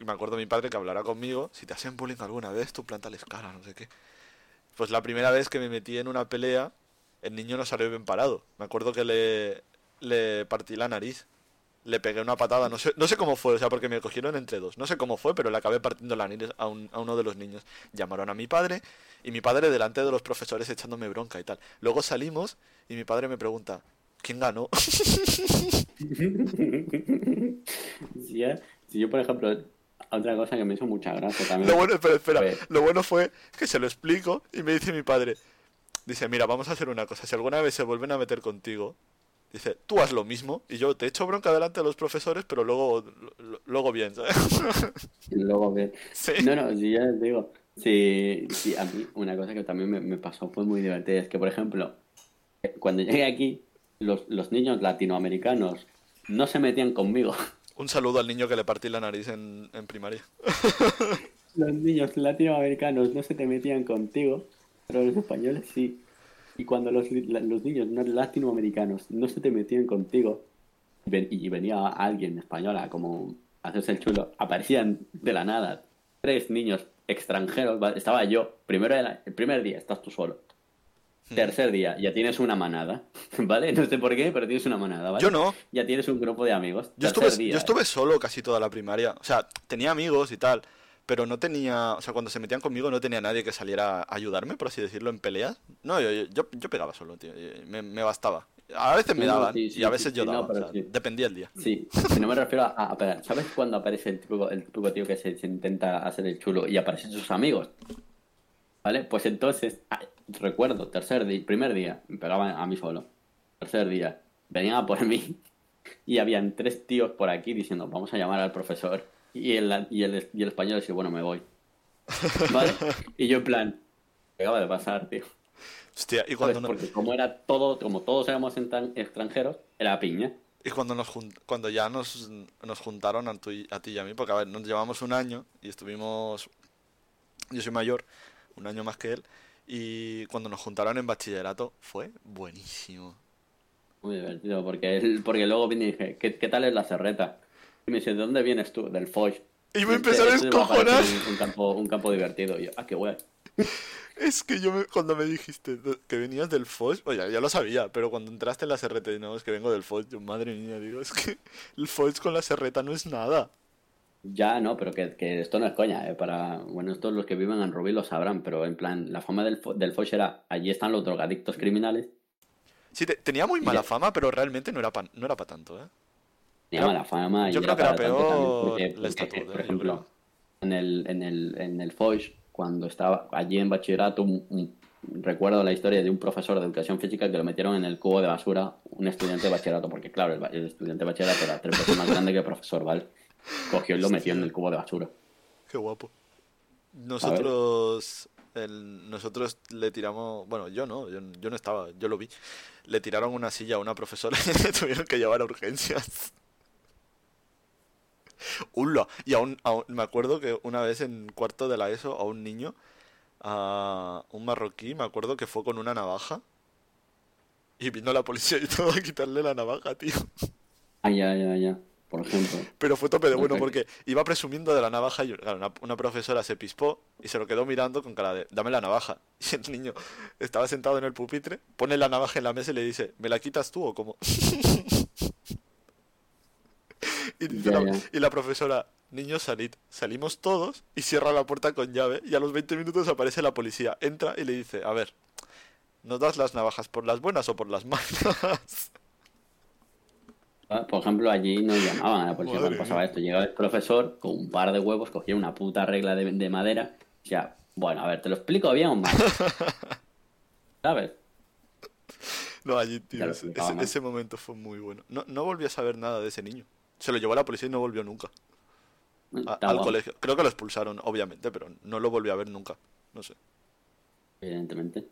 Y me acuerdo mi padre que hablará conmigo si te hacen bullying alguna vez tú plántales cara no sé qué pues la primera vez que me metí en una pelea el niño no salió bien parado. Me acuerdo que le partí la nariz le pegué una patada, no sé, no sé cómo fue, o sea, porque me cogieron entre dos, no sé cómo fue, pero le acabé partiendo la nariz a, un- a uno de los niños. Llamaron a mi padre y mi padre delante de los profesores echándome bronca y tal. Luego salimos y mi padre me pregunta, ¿quién ganó? Si yo, si yo, por ejemplo, otra cosa que me hizo mucha gracia también. Lo bueno, espera, espera, Pues- lo bueno fue que se lo explico y me dice mi padre, dice, mira, vamos a hacer una cosa, si alguna vez se vuelven a meter contigo, dice, tú haz lo mismo y yo te echo bronca delante de los profesores, pero luego, luego bien, ¿sabes? Luego que... Sí. No, no, si ya te digo, si, si a mí una cosa que también me, me pasó fue muy divertida, es que, por ejemplo, cuando llegué aquí, los, los niños latinoamericanos no se metían conmigo. Un saludo al niño que le partí la nariz en, en primaria. Los niños latinoamericanos no se te metían contigo, pero los españoles sí. Y cuando los, la- los niños no latinoamericanos no se te metían contigo, y ven- y venía alguien española como a hacerse el chulo, aparecían de la nada tres niños extranjeros. Estaba yo, primero era- el primer día estás tú solo. Tercer día, ya tienes una manada, ¿vale? No sé por qué, pero tienes una manada, ¿vale? Yo no. Ya tienes un grupo de amigos. Yo estuve, día, yo estuve solo casi toda la primaria. O sea, tenía amigos y tal, pero no tenía... O sea, cuando se metían conmigo no tenía nadie que saliera a ayudarme, por así decirlo, en peleas. No, yo, yo, yo pegaba solo, tío. Me, me bastaba. A veces me No, no, daban sí, sí, y a veces sí, yo no, daba. pero o sea, sí. Dependía el día. Sí, si no me refiero a, a pegar. ¿Sabes cuando aparece el típico, el típico tío que se, se intenta hacer el chulo y aparecen sus amigos? ¿Vale? Pues entonces, ah, recuerdo, tercer día, primer día, me pegaban a mí solo. Tercer día, venían a por mí y habían tres tíos por aquí diciendo, vamos a llamar al profesor. Y el, y el, y el español decía, bueno, me voy. ¿Vale? Y yo en plan, acaba de pasar, tío. Hostia, y cuando, no- Porque como era todo, como todos éramos extranjeros, era piña. y cuando, nos cuando ya nos, nos juntaron a, tu y- a ti y a mí, porque a ver, nos llevamos un año y estuvimos... Yo soy mayor, un año más que él, y cuando nos juntaron en bachillerato fue buenísimo. Muy divertido, porque, él, porque luego vine y dije, ¿qué, qué tal es la cerreta? Y me dice, ¿de dónde vienes tú? Del Foix. Y me empezó a este descojonar. Un, un campo, un campo divertido. Y yo, ah, qué guay. Es que yo me- cuando me dijiste que venías del FOS, pues ya, ya lo sabía, pero cuando entraste en la serreta y no, es que vengo del FOS, yo madre mía, digo, es que el FOS con la serreta no es nada. Ya, no, pero que, que esto no es coña, ¿eh? Para, bueno, estos los que viven en Rubí lo sabrán, pero en plan, la fama del, del Foix era, allí están los drogadictos criminales. Sí, te- tenía muy mala fama, pero realmente no era pa- no era para tanto, ¿eh? Tenía mala fama y yo creo que también, peor porque- la porque, estatura, Por ejemplo, en el, en el, en el Foix, cuando estaba allí en bachillerato, un- un- recuerdo la historia de un profesor de educación física que lo metieron en el cubo de basura, un estudiante de bachillerato, porque claro, el, el estudiante de bachillerato era tres veces más grande que el profesor, ¿vale? Cogió y lo metió en el cubo de basura. Qué guapo. Nosotros, el- nosotros le tiramos, bueno, yo no, yo, yo no estaba, yo lo vi. Le tiraron una silla a una profesora y le tuvieron que llevar a urgencias. Y aún, aún- me acuerdo que una vez en cuarto de la ESO a un niño, a un marroquí, me acuerdo que fue con una navaja y vino la policía y todo a quitarle la navaja, tío. Ah, ya, ya, ya. Por ejemplo. Pero fue tope de bueno porque iba presumiendo de la navaja y claro, una, una profesora se pispó y se lo quedó mirando con cara de dame la navaja. Y el niño estaba sentado en el pupitre, pone la navaja en la mesa y le dice, ¿me la quitas tú o cómo? Y, dice Ya, la, ya. y la profesora, niños salid. Salimos todos y cierra la puerta con llave y a los 20 minutos aparece la policía. Entra y le dice, a ver, ¿nos das las navajas por las buenas o por las malas? Por ejemplo, allí nos llamaban a la policía cuando pasaba esto. Llegaba el profesor con un par de huevos, cogía una puta regla de, de madera. O sea, bueno, a ver, ¿te lo explico bien o mal? ¿Sabes? No, allí, tío, ese, ese momento fue muy bueno. No, no volví a saber nada de ese niño. Se lo llevó a la policía y no volvió nunca. A- Está al guapo, colegio. Creo que lo expulsaron, obviamente, pero no lo volví a ver nunca. No sé. Evidentemente.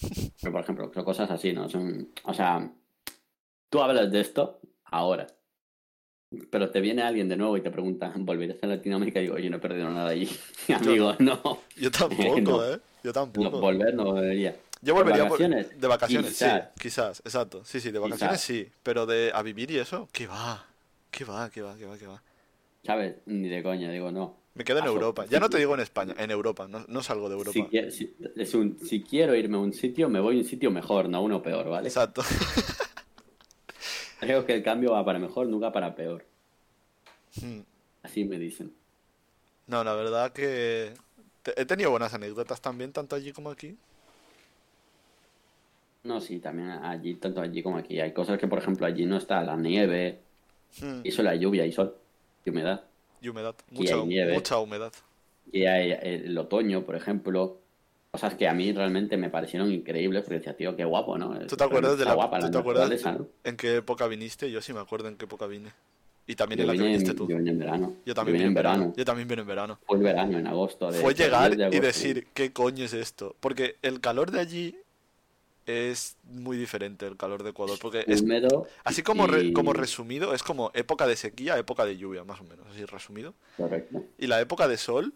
Pero, por ejemplo, son cosas así, ¿no? Son, o sea, tú hablas de esto ahora. Pero te viene alguien de nuevo y te pregunta, ¿volverías a Latinoamérica? Y digo, yo no he perdido nada allí. Amigo, no. Yo tampoco, No. ¿eh? Yo No, tampoco. volver no volvería. Yo volvería vacaciones? de vacaciones, Quizás. sí, quizás, exacto. Sí, sí, de vacaciones Quizás. sí, pero de a vivir y eso, ¿qué va? ¿Qué va? ¿Qué va? ¿Qué va? ¿Qué va? ¿Sabes? Ni de coña, digo, no. Me quedo en. Europa. Ya no te digo en España, en Europa, no, no salgo de Europa. Si, quie- si- es un, si quiero irme a un sitio, me voy a un sitio mejor, no a uno peor, ¿vale? Exacto. Creo que el cambio va para mejor, nunca para peor. Mm. Así me dicen. No, la verdad que he tenido buenas anécdotas también, tanto allí como aquí. No, sí, también allí, tanto allí como aquí. Hay cosas que, por ejemplo, allí no está la nieve, Mm. y solo la lluvia y sol y humedad. Y humedad, Y mucha, hay nieve. mucha humedad. Y hay el otoño, por ejemplo. Cosas que a mí realmente me parecieron increíbles porque decía, tío, qué guapo, ¿no? ¿Tú te acuerdas de la, guapa ¿tú la te acuerdas naturaleza, ¿no? en qué época viniste? Yo sí me acuerdo en qué época vine. Y también Yo en la que viniste en, tú. yo vine en verano. Yo también vine en verano. Yo también vine en verano. Fue el verano, en agosto. De, Fue de llegar 10 de y agosto. decir, ¿qué coño es esto? Porque el calor de allí es muy diferente del calor de Ecuador. Porque es, Húmedo. así como, re- como resumido, es como época de sequía, época de lluvia, más o menos, así resumido. Correcto. Y la época de sol,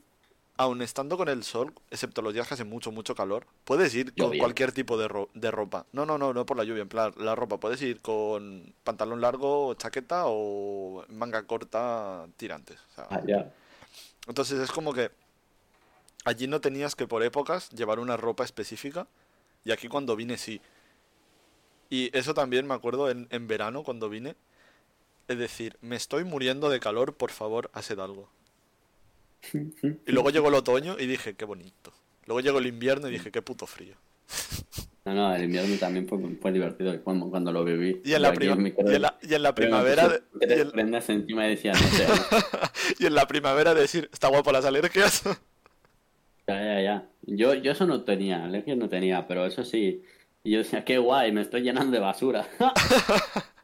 aun estando con el sol, excepto los días que hace mucho, mucho calor, puedes ir con cualquier tipo de, ro- de ropa. No, no, no, no por la lluvia, en plan, la ropa. Puedes ir con pantalón largo, chaqueta o manga corta tirantes. o sea, Ah, entonces es como que allí no tenías que por épocas llevar una ropa específica y aquí cuando vine sí. Y eso también me acuerdo en, en verano cuando vine. Es decir, me estoy muriendo de calor, por favor, haced algo. Y luego llegó el otoño y dije, qué bonito. Luego llegó el invierno y dije, qué puto frío. No, no, el invierno también fue, fue divertido cuando, cuando lo viví. Y en la, Aquí prima- me quedo- y en la, y en la pero me primavera... de- y en- prendas encima y decía, no sé, y en la primavera decir, está guapo las alergias. Ya, ya, ya. Yo, yo eso no tenía, alergias no tenía, pero eso sí. Y yo decía, qué guay, me estoy llenando de basura.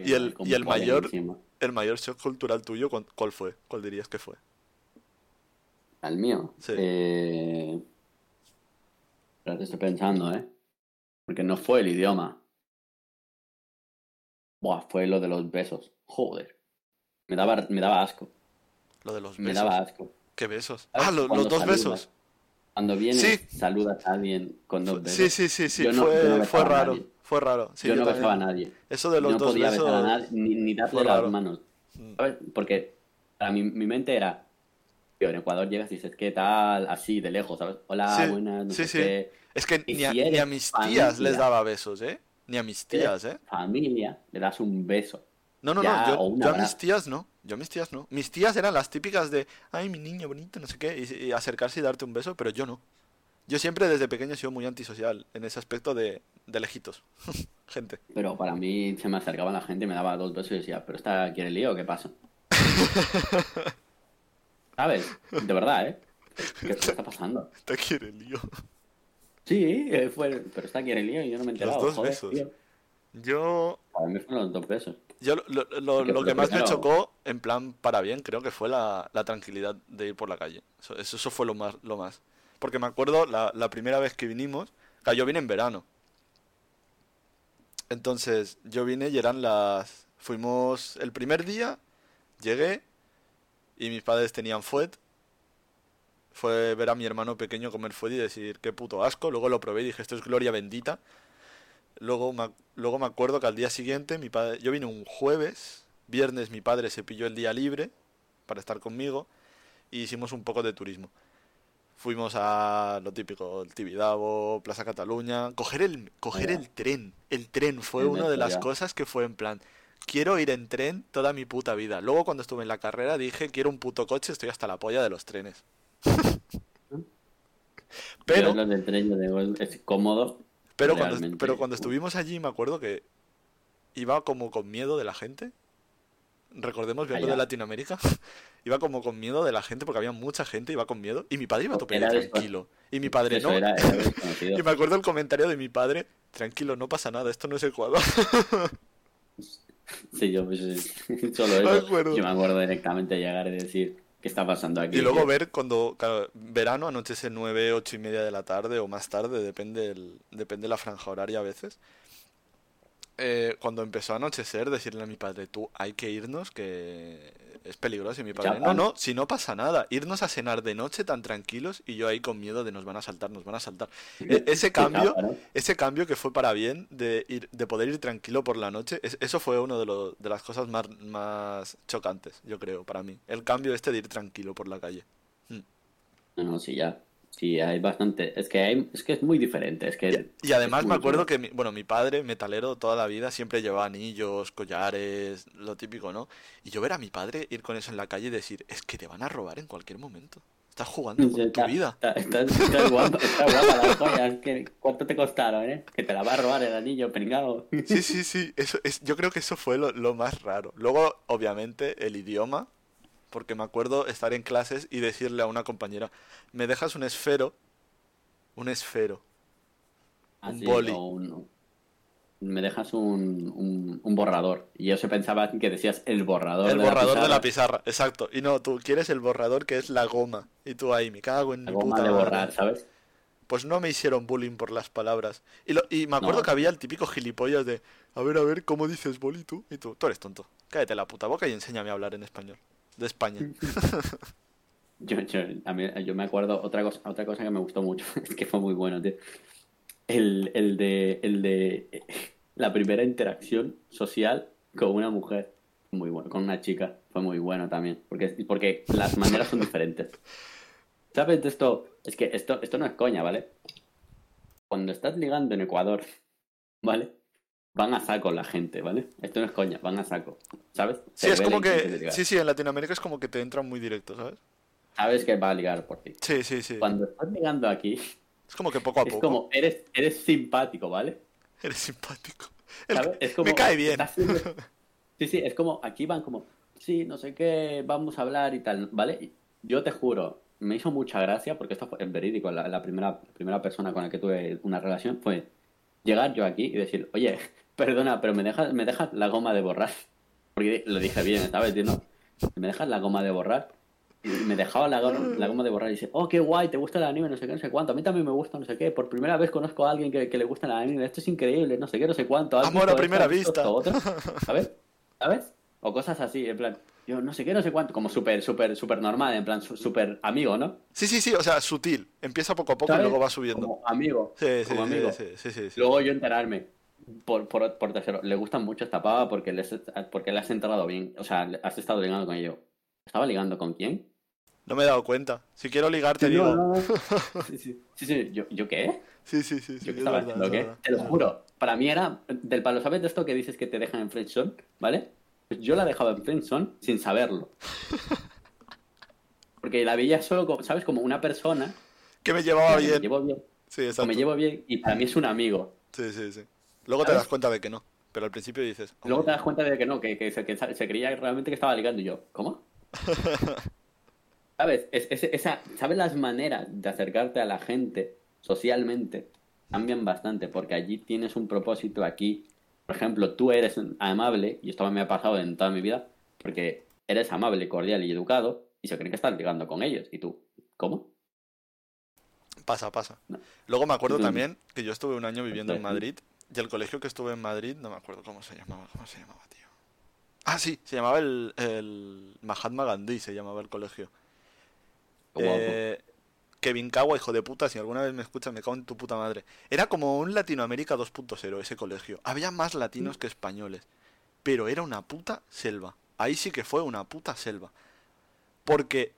Y el- y el mayor- encima. El mayor shock cultural tuyo, ¿cuál fue? ¿Cuál dirías que fue? Al mío. Sí. Eh... Espérate, estoy pensando, ¿eh? Porque no fue el idioma. Buah, fue lo de los besos. Joder. Me daba, me daba asco. Lo de los Me besos. daba asco. ¿Qué besos? Ah, lo- los dos besos. Cuando vienes, Sí. saludas a alguien con dos besos. Sí, sí, sí, sí, no- fue, no fue raro. Fue raro. Sí, yo yo no también. besaba a nadie. Eso de los no dos podía besos. besar a nadie, ni, ni darle las raro. manos. Mm. ¿Sabes? Porque para mi, mi mente era, tío, en Ecuador llegas y dices, ¿qué tal? Así, de lejos, ¿sabes? Hola, Sí, buenas, no sí, sé sí. qué. Es que ni a, si ni a mis tías les familia. daba besos, ¿eh? Ni a mis tías, ¿eh? Familia, le das un beso. No, no, Ya, no. Yo, a mis tías no. Yo a mis tías no. Mis tías eran las típicas de, ay, mi niño bonito, no sé qué, y, y acercarse y darte un beso, pero yo no. Yo siempre desde pequeño he sido muy antisocial en ese aspecto de, de lejitos. Gente. Pero para mí se me acercaba la gente, me daba dos besos y decía, ¿pero esta quiere lío qué pasa? ¿Sabes? De verdad, ¿eh? ¿Qué, qué está pasando? Te quiere lío. Sí, eh, fue, pero esta quiere lío y yo no me he Los dos joder, besos. tío. Yo Para mí fueron los dos besos. Yo lo, que más me chocó, en plan para bien, creo que fue la, la tranquilidad de ir por la calle. Eso, eso, fue lo más, lo más. Porque me acuerdo la, la primera vez que vinimos, claro, yo vine en verano. Entonces, yo vine y eran las... Fuimos el primer día, llegué y mis padres tenían fuet. Fue ver a mi hermano pequeño comer fuet y decir, qué puto asco. Luego lo probé y dije, esto es gloria bendita. Luego me, luego me acuerdo que al día siguiente, mi padre, yo vine un jueves, viernes mi padre se pilló el día libre para estar conmigo y hicimos un poco de turismo. Fuimos a lo típico, el Tibidabo, Plaza Cataluña, coger el, coger el tren. El tren fue una de las cosas que fue en plan, quiero ir en tren toda mi puta vida. Luego cuando estuve en la carrera dije, quiero un puto coche, estoy hasta la polla de los trenes. Pero... Yo del tren, yo digo, es cómodo. Pero cuando, pero cuando estuvimos allí me acuerdo que iba como con miedo de la gente. Recordemos, viendo de Latinoamérica, iba como con miedo de la gente porque había mucha gente, iba con miedo. Y mi padre iba a tope tranquilo. Y mi padre Eso no. era, era desconocido. Y me acuerdo el comentario de mi padre, tranquilo, no pasa nada, esto no es Ecuador. Sí, yo pues, solo Me eso. acuerdo. Yo me acuerdo directamente llegar y decir, ¿qué está pasando aquí? Y luego ver cuando, verano, anochece 9, 8 y media de la tarde o más tarde, depende, el, depende la franja horaria a veces. Eh, cuando empezó a anochecer, decirle a mi padre, tú, hay que irnos, que es peligroso. Y mi padre, no, no, si no pasa nada, irnos a cenar de noche tan tranquilos y yo ahí con miedo de nos van a saltar, nos van a saltar. E- ese cambio, ese cambio que fue para bien de ir, de poder ir tranquilo por la noche, es- eso fue una de, lo- de las cosas más, más chocantes, yo creo, para mí. El cambio este de ir tranquilo por la calle. No, no, sí, ya. Sí, hay bastante. Es que hay, es que es muy diferente. Es que Y, y además me acuerdo que, mi- bueno, mi padre, metalero toda la vida, siempre llevaba anillos, collares, lo típico, ¿no? Y yo ver a mi padre ir con eso en la calle y decir, es que te van a robar en cualquier momento. Estás jugando Sí, con tu vida. está, está, está guapa, guapa la joya. Es que, ¿cuánto te costaron, eh? Que te la va a robar el anillo, pringado. Sí, sí, sí, eso es, yo creo que eso fue lo, lo más raro. Luego, obviamente, el idioma, porque me acuerdo estar en clases y decirle a una compañera, ¿me dejas un esfero? Un esfero. Un boli. un- me dejas un, un, un borrador. Y yo se pensaba que decías el borrador El de la borrador de la pizarra, exacto. Y no, tú quieres el borrador que es la goma. Y tú ahí, me cago en la mi goma puta de madre. borrar, ¿sabes? Pues no me hicieron bullying por las palabras. Y, lo, y me acuerdo No. que había el típico gilipollas de, a ver, a ver, ¿cómo dices boli tú? Y tú, tú eres tonto. Cállate la puta boca y enséñame a hablar en español. De España. Yo, yo, a mí- yo me acuerdo otra cosa, otra cosa que me gustó mucho, es que fue muy bueno, tío. El, el de, el de la primera interacción social con una mujer, muy bueno, con una chica, fue muy bueno también, porque, porque las maneras son diferentes. ¿Sabes de esto? Es que esto, esto no es coña, ¿vale? Cuando estás ligando en Ecuador, ¿vale? Van a saco la gente, ¿vale? Esto no es coña, van a saco, ¿sabes? Sí, Se es como que... Sí, sí, en Latinoamérica es como que te entran muy directo, ¿sabes? Sabes que va a ligar por ti. Sí, sí, sí. Cuando estás ligando aquí, Es como que poco a es poco como, eres, eres simpático, ¿vale? eres simpático. Es como, me cae bien. siendo- Sí, sí, es como, aquí van como, sí, no sé qué, vamos a hablar y tal, ¿vale? Yo te juro, me hizo mucha gracia, porque esto es verídico, la, la primera, la primera persona con la que tuve una relación fue llegar yo aquí y decir, oye, perdona, pero me dejas, me dejas la goma de borrar. Porque lo dije bien, ¿sabes? Tío, ¿no? Me dejas la goma de borrar. Y me dejaba la, goma- la goma de borrar y dice, oh, qué guay, te gusta el anime, no sé qué, no sé cuánto. A mí también me gusta, no sé qué. Por primera vez conozco a alguien que, que le gusta el anime. Esto es increíble, no sé qué, no sé cuánto. ¿Has Amor a primera ¿Has visto vista. esto otro? ¿Sabes? ¿Sabes? O cosas así, en plan, yo no sé qué, no sé cuánto. Como súper, súper, súper normal, en plan, súper amigo, ¿no? Sí, sí, sí, o sea, sutil. Empieza poco a poco y luego va subiendo. Como amigo. Sí, sí, como amigo. sí, sí, sí, sí. Luego yo enterarme, por, por, por tercero, le gusta mucho esta pava porque, les, porque le has entrado bien. O sea, has estado ligando con ello. ¿Estaba ligando con quién? No me he dado cuenta. Si quiero ligar, te No, digo. no, no. Sí, sí, sí, sí. ¿Yo, ¿Yo qué? Sí, sí, sí, sí. ¿Yo qué es estaba verdad, haciendo? Te lo juro. Para mí era del palo. ¿Sabes de esto que dices que te dejan en friendzone? ¿Vale? Pues yo la dejaba en friendzone sin saberlo. Porque la veía solo, como, ¿sabes? Como una persona. Que me llevaba que Me bien. llevo bien. Sí, o exacto. me llevo bien y para mí es un amigo. Sí, sí, sí. Luego te das cuenta de que no. Pero al principio dices. Luego te "Hombre, das cuenta de que no, que, que se, que se creía realmente que estaba ligando y yo. ¿Cómo? ¿Sabes? Es, es- esa, ¿Sabes las maneras de acercarte a la gente socialmente? Cambian bastante porque allí tienes un propósito aquí. Por ejemplo, tú eres amable, y esto me ha pasado en toda mi vida, porque eres amable, cordial y educado, y se creen que estás ligando con ellos. Y tú, ¿cómo? Pasa, pasa. No. Luego me acuerdo también que yo estuve un año viviendo en. Madrid. Y el colegio que estuve en Madrid, no me acuerdo cómo se llamaba. ¿Cómo se llamaba, tío? Ah, sí, se llamaba el, el Mahatma Gandhi, se llamaba el colegio. Eh, Kevin Kawa, hijo de puta, si alguna vez me escuchas, me cago en tu puta madre. Era como un Latinoamérica 2.0 ese colegio. Había más latinos que españoles. Pero era una puta selva. Ahí sí que fue una puta selva. Porque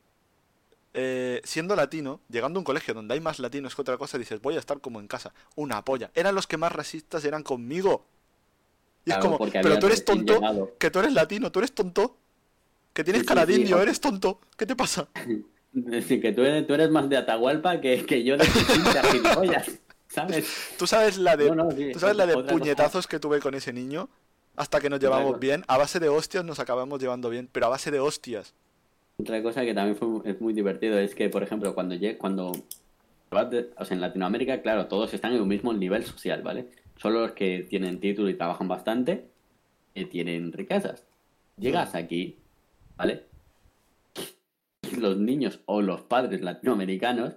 eh, siendo latino, llegando a un colegio donde hay más latinos que otra cosa, dices, voy a estar como en casa. Una polla. Eran los que más racistas eran conmigo. Y Claro, es como, pero tú eres tonto, llegado". que tú eres latino, tú eres tonto. Que tienes Sí, sí, cara de sí, indio, o- eres tonto. ¿Qué te pasa? Decir que tú eres, tú eres más de Atahualpa que, que yo de gilipollas, ¿sabes? Tú sabes la de, No, no, sí, tú sabes la de cosa. puñetazos que tuve con ese niño. Hasta que nos llevamos bien. A base de hostias nos acabamos llevando bien. Pero a base de hostias. Otra cosa que también fue, es muy divertido es que, por ejemplo, cuando cuando o sea, en Latinoamérica, claro, todos están en un mismo nivel social, ¿vale? Solo los que tienen título y trabajan bastante y tienen riquezas. Llegas aquí, ¿vale? Los niños o los padres latinoamericanos,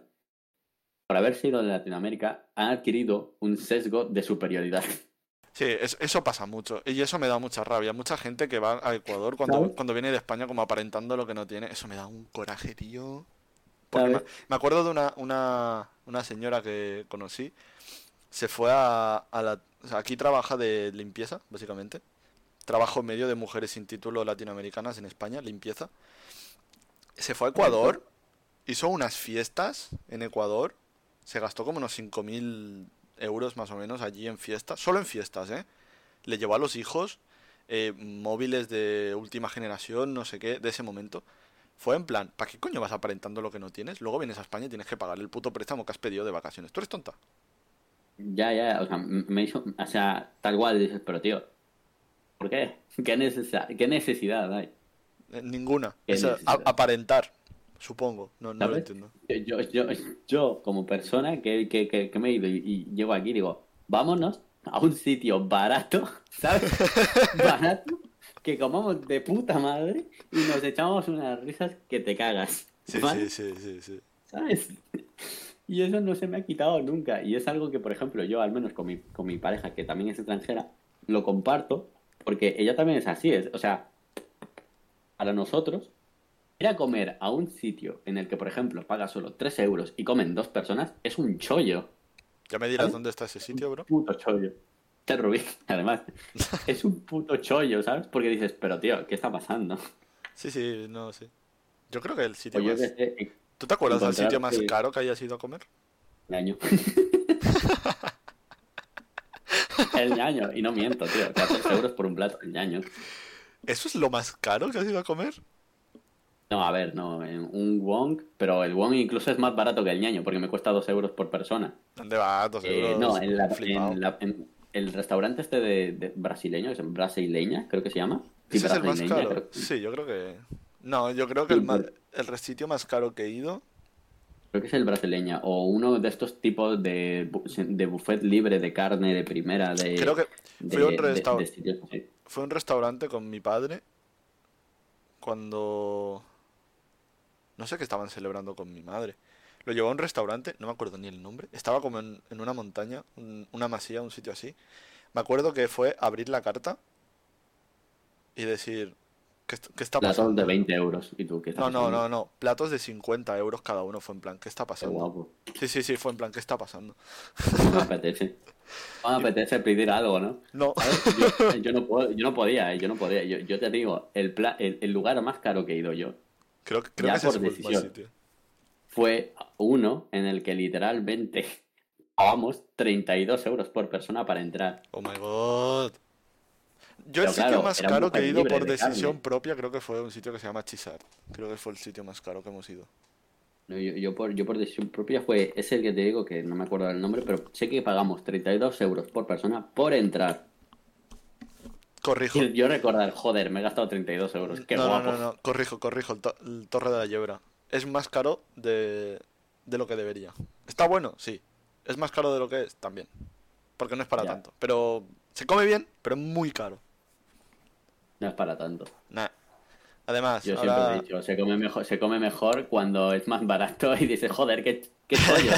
por haber sido de Latinoamérica, han adquirido un sesgo de superioridad. Sí, es- eso pasa mucho. Y eso me da mucha rabia. Mucha gente que va a Ecuador cuando, ¿Sabes? cuando viene de España como aparentando lo que no tiene. Eso me da un coraje, tío. Porque me, me acuerdo de una, una, una señora que conocí. Se fue a, a la... o sea, aquí trabaja de limpieza, básicamente. Trabajo en medio de mujeres sin título latinoamericanas en España, limpieza. Se fue a Ecuador hizo unas fiestas en Ecuador. Se gastó como unos 5.000 euros más o menos allí en fiestas. Solo en fiestas, ¿eh? Le llevó a los hijos eh, móviles de última generación, no sé qué, de ese momento. Fue en plan, ¿para qué coño vas aparentando lo que no tienes? Luego vienes a España y tienes que pagar el puto préstamo que has pedido de vacaciones. ¿Tú eres tonta? Ya, ya, o sea, me hizo, o sea, tal cual dices, pero tío, ¿por qué? ¿Qué necesidad, qué necesidad hay? Eh, ninguna. aparentar, supongo. No, no lo entiendo. Yo, yo, yo, como persona que, que, que, me he ido y, y, llego aquí, digo, vámonos a un sitio barato, ¿sabes? barato, que comamos de puta madre y nos echamos unas risas que te cagas. Sí, sí, sí, sí, ¿Sabes? Y eso no se me ha quitado nunca. Y es algo que, por ejemplo, yo, al menos con mi, con mi pareja, que también es extranjera, lo comparto, porque ella también es así. Es, o sea, para nosotros, ir a comer a un sitio en el que, por ejemplo, paga solo 3 euros y comen dos personas, es un chollo. Ya me dirás dónde está ese sitio, bro. Un puto chollo. Te Rubí, además. es un puto chollo, ¿sabes? Porque dices, pero tío, ¿qué está pasando? Sí, sí, no, sí. Yo creo que el sitio más... ¿Tú te acuerdas del sitio más caro que hayas ido a comer? El año. el ñaño, y no miento, tío. 14 euros por un plato, el ñaño. ¿Eso es lo más caro que has ido a comer? No, a ver, no, un wong, pero el wong incluso es más barato que el ñaño, porque me cuesta 2 euros por persona. ¿Dónde va? 2 eh, euros. no, en, la, en, el restaurante este de, brasileño, que es brasileña, creo que se llama. ¿Ese es el más caro? Sí, yo creo que... No, yo creo que el, más, el sitio más caro que he ido. Creo que es el brasileña. O uno de estos tipos de, de buffet libre de carne de primera. De, creo que fue, un restaurante fue un restaurante con mi padre. Cuando. No sé qué estaban celebrando con mi madre. Lo llevó a un restaurante, no me acuerdo ni el nombre. Estaba como en, en una montaña, una masía, un sitio así. Me acuerdo que fue abrir la carta y decir, ¿Qué, está Platos de 20 euros. ¿Y tú qué No, no, no, no. Platos de 50 euros cada uno fue en plan, ¿qué está pasando? Sí, sí, sí, fue en plan, ¿qué está pasando? No me apetece. No me apetece pedir algo, ¿no? No. Yo, no, puedo, yo no podía, ¿eh? yo no podía. Yo, te digo, el, el, lugar más caro que he ido yo. Creo, creo que por decisión, fue uno en el que literalmente pagamos 32 euros por persona para entrar. Oh my god. Yo el sitio más caro que he ido por decisión propia creo que fue un sitio que se llama Chisar. Creo que fue el sitio más caro que hemos ido. yo, por, yo por decisión propia fue, es el que te digo que no me acuerdo del nombre, pero sé que pagamos 32 euros por persona por entrar. Corrijo. yo recordar, joder, me he gastado 32 euros. Qué no, guapo. no, no, corrijo, corrijo. El, Torre de la Yebra. Es más caro de, de lo que debería. ¿Está bueno? Sí. ¿Es más caro de lo que es? También. Porque no es para tanto. Pero se come bien, pero es muy caro. No es para tanto. Además, yo siempre he dicho, se come mejor, se come mejor cuando es más barato y dices, joder, qué, qué chollo.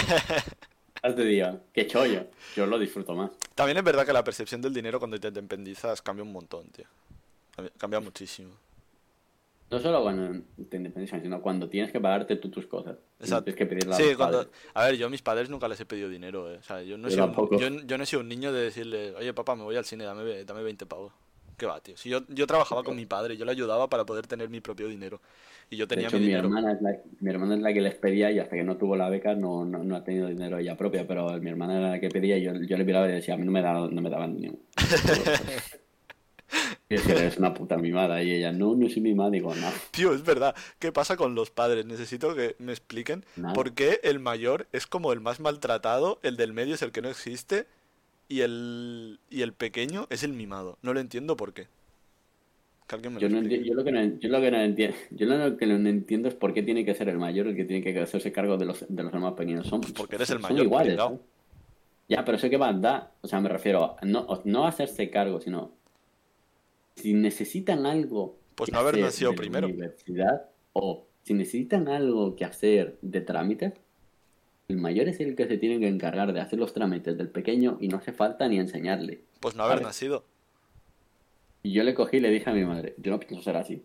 Te digo, qué chollo. Yo lo disfruto más. También es verdad que la percepción del dinero cuando te independizas cambia un montón, tío. Cambia muchísimo. No solo cuando te independizas, sino cuando tienes que pagarte tú tus cosas. Exacto. Tienes que pedirle a sí, cuando... A ver, yo a mis padres nunca les he pedido dinero, eh. O sea, yo no, he sido un... yo, yo no he sido un niño de decirle, oye papá, me voy al cine, dame, dame 20 pavos. ¿Qué va, tío? Si yo, yo trabajaba con mi padre, yo le ayudaba para poder tener mi propio dinero. Y yo tenía de hecho, mi, Hermana es la, mi hermana es la que les pedía y hasta que no tuvo la beca no, no, ha tenido dinero ella propia, pero mi hermana era la que pedía y yo, yo le miraba y decía, a mí no me, da, no me daban dinero. y eres una puta mimada. Y ella, no, no soy mimada. Digo, no. Tío, es verdad. ¿Qué pasa con los padres? Necesito que me expliquen por qué el mayor es como el más maltratado, el del medio es el que no existe y el, y el pequeño es el mimado. No lo entiendo por qué. Yo, lo yo, lo que no, yo lo que no entiendo, yo lo que no entiendo es por qué tiene que ser el mayor el que tiene que hacerse cargo de los, de los más pequeños. Son, porque eres el mayor. iguales. Ya, pero sé que va dar. O sea, me refiero a no, no hacerse cargo, sino si necesitan algo. Pues no haber nacido primero. Universidad, o si necesitan algo que hacer de trámites, el mayor es el que se tiene que encargar de hacer los trámites del pequeño y no hace falta ni enseñarle. Pues no haber nacido. Y yo le cogí y le dije a mi madre, yo no pienso ser así.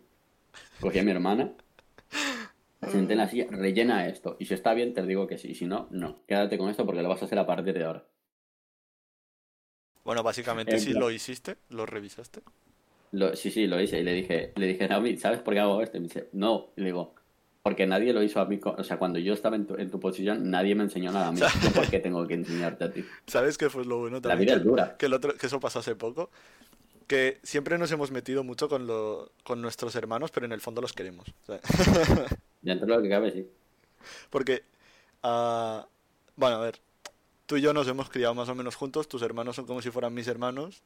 Cogí a mi hermana, senté en la silla, rellena esto. Y si está bien, te digo que sí. Si no, no. Quédate con esto porque lo vas a hacer a partir de ahora. Bueno, básicamente si lo hiciste, lo revisaste. sí, sí, lo hice. Y le dije, le dije, ¿sabes por qué hago esto? Y me dice, no. Y le digo, Porque nadie lo hizo a mí. O sea, cuando yo estaba en tu, en tu posición, nadie me enseñó nada a mí. Por qué tengo que enseñarte a ti. ¿Sabes qué fue lo bueno La también? vida que, es dura. que el otro, que eso pasó hace poco. Que siempre nos hemos metido mucho con, lo, con nuestros hermanos, pero en el fondo los queremos. O sea, Dentro de lo que cabe, sí. porque, ah, bueno, a ver, tú y yo nos hemos criado más o menos juntos, tus hermanos son como si fueran mis hermanos,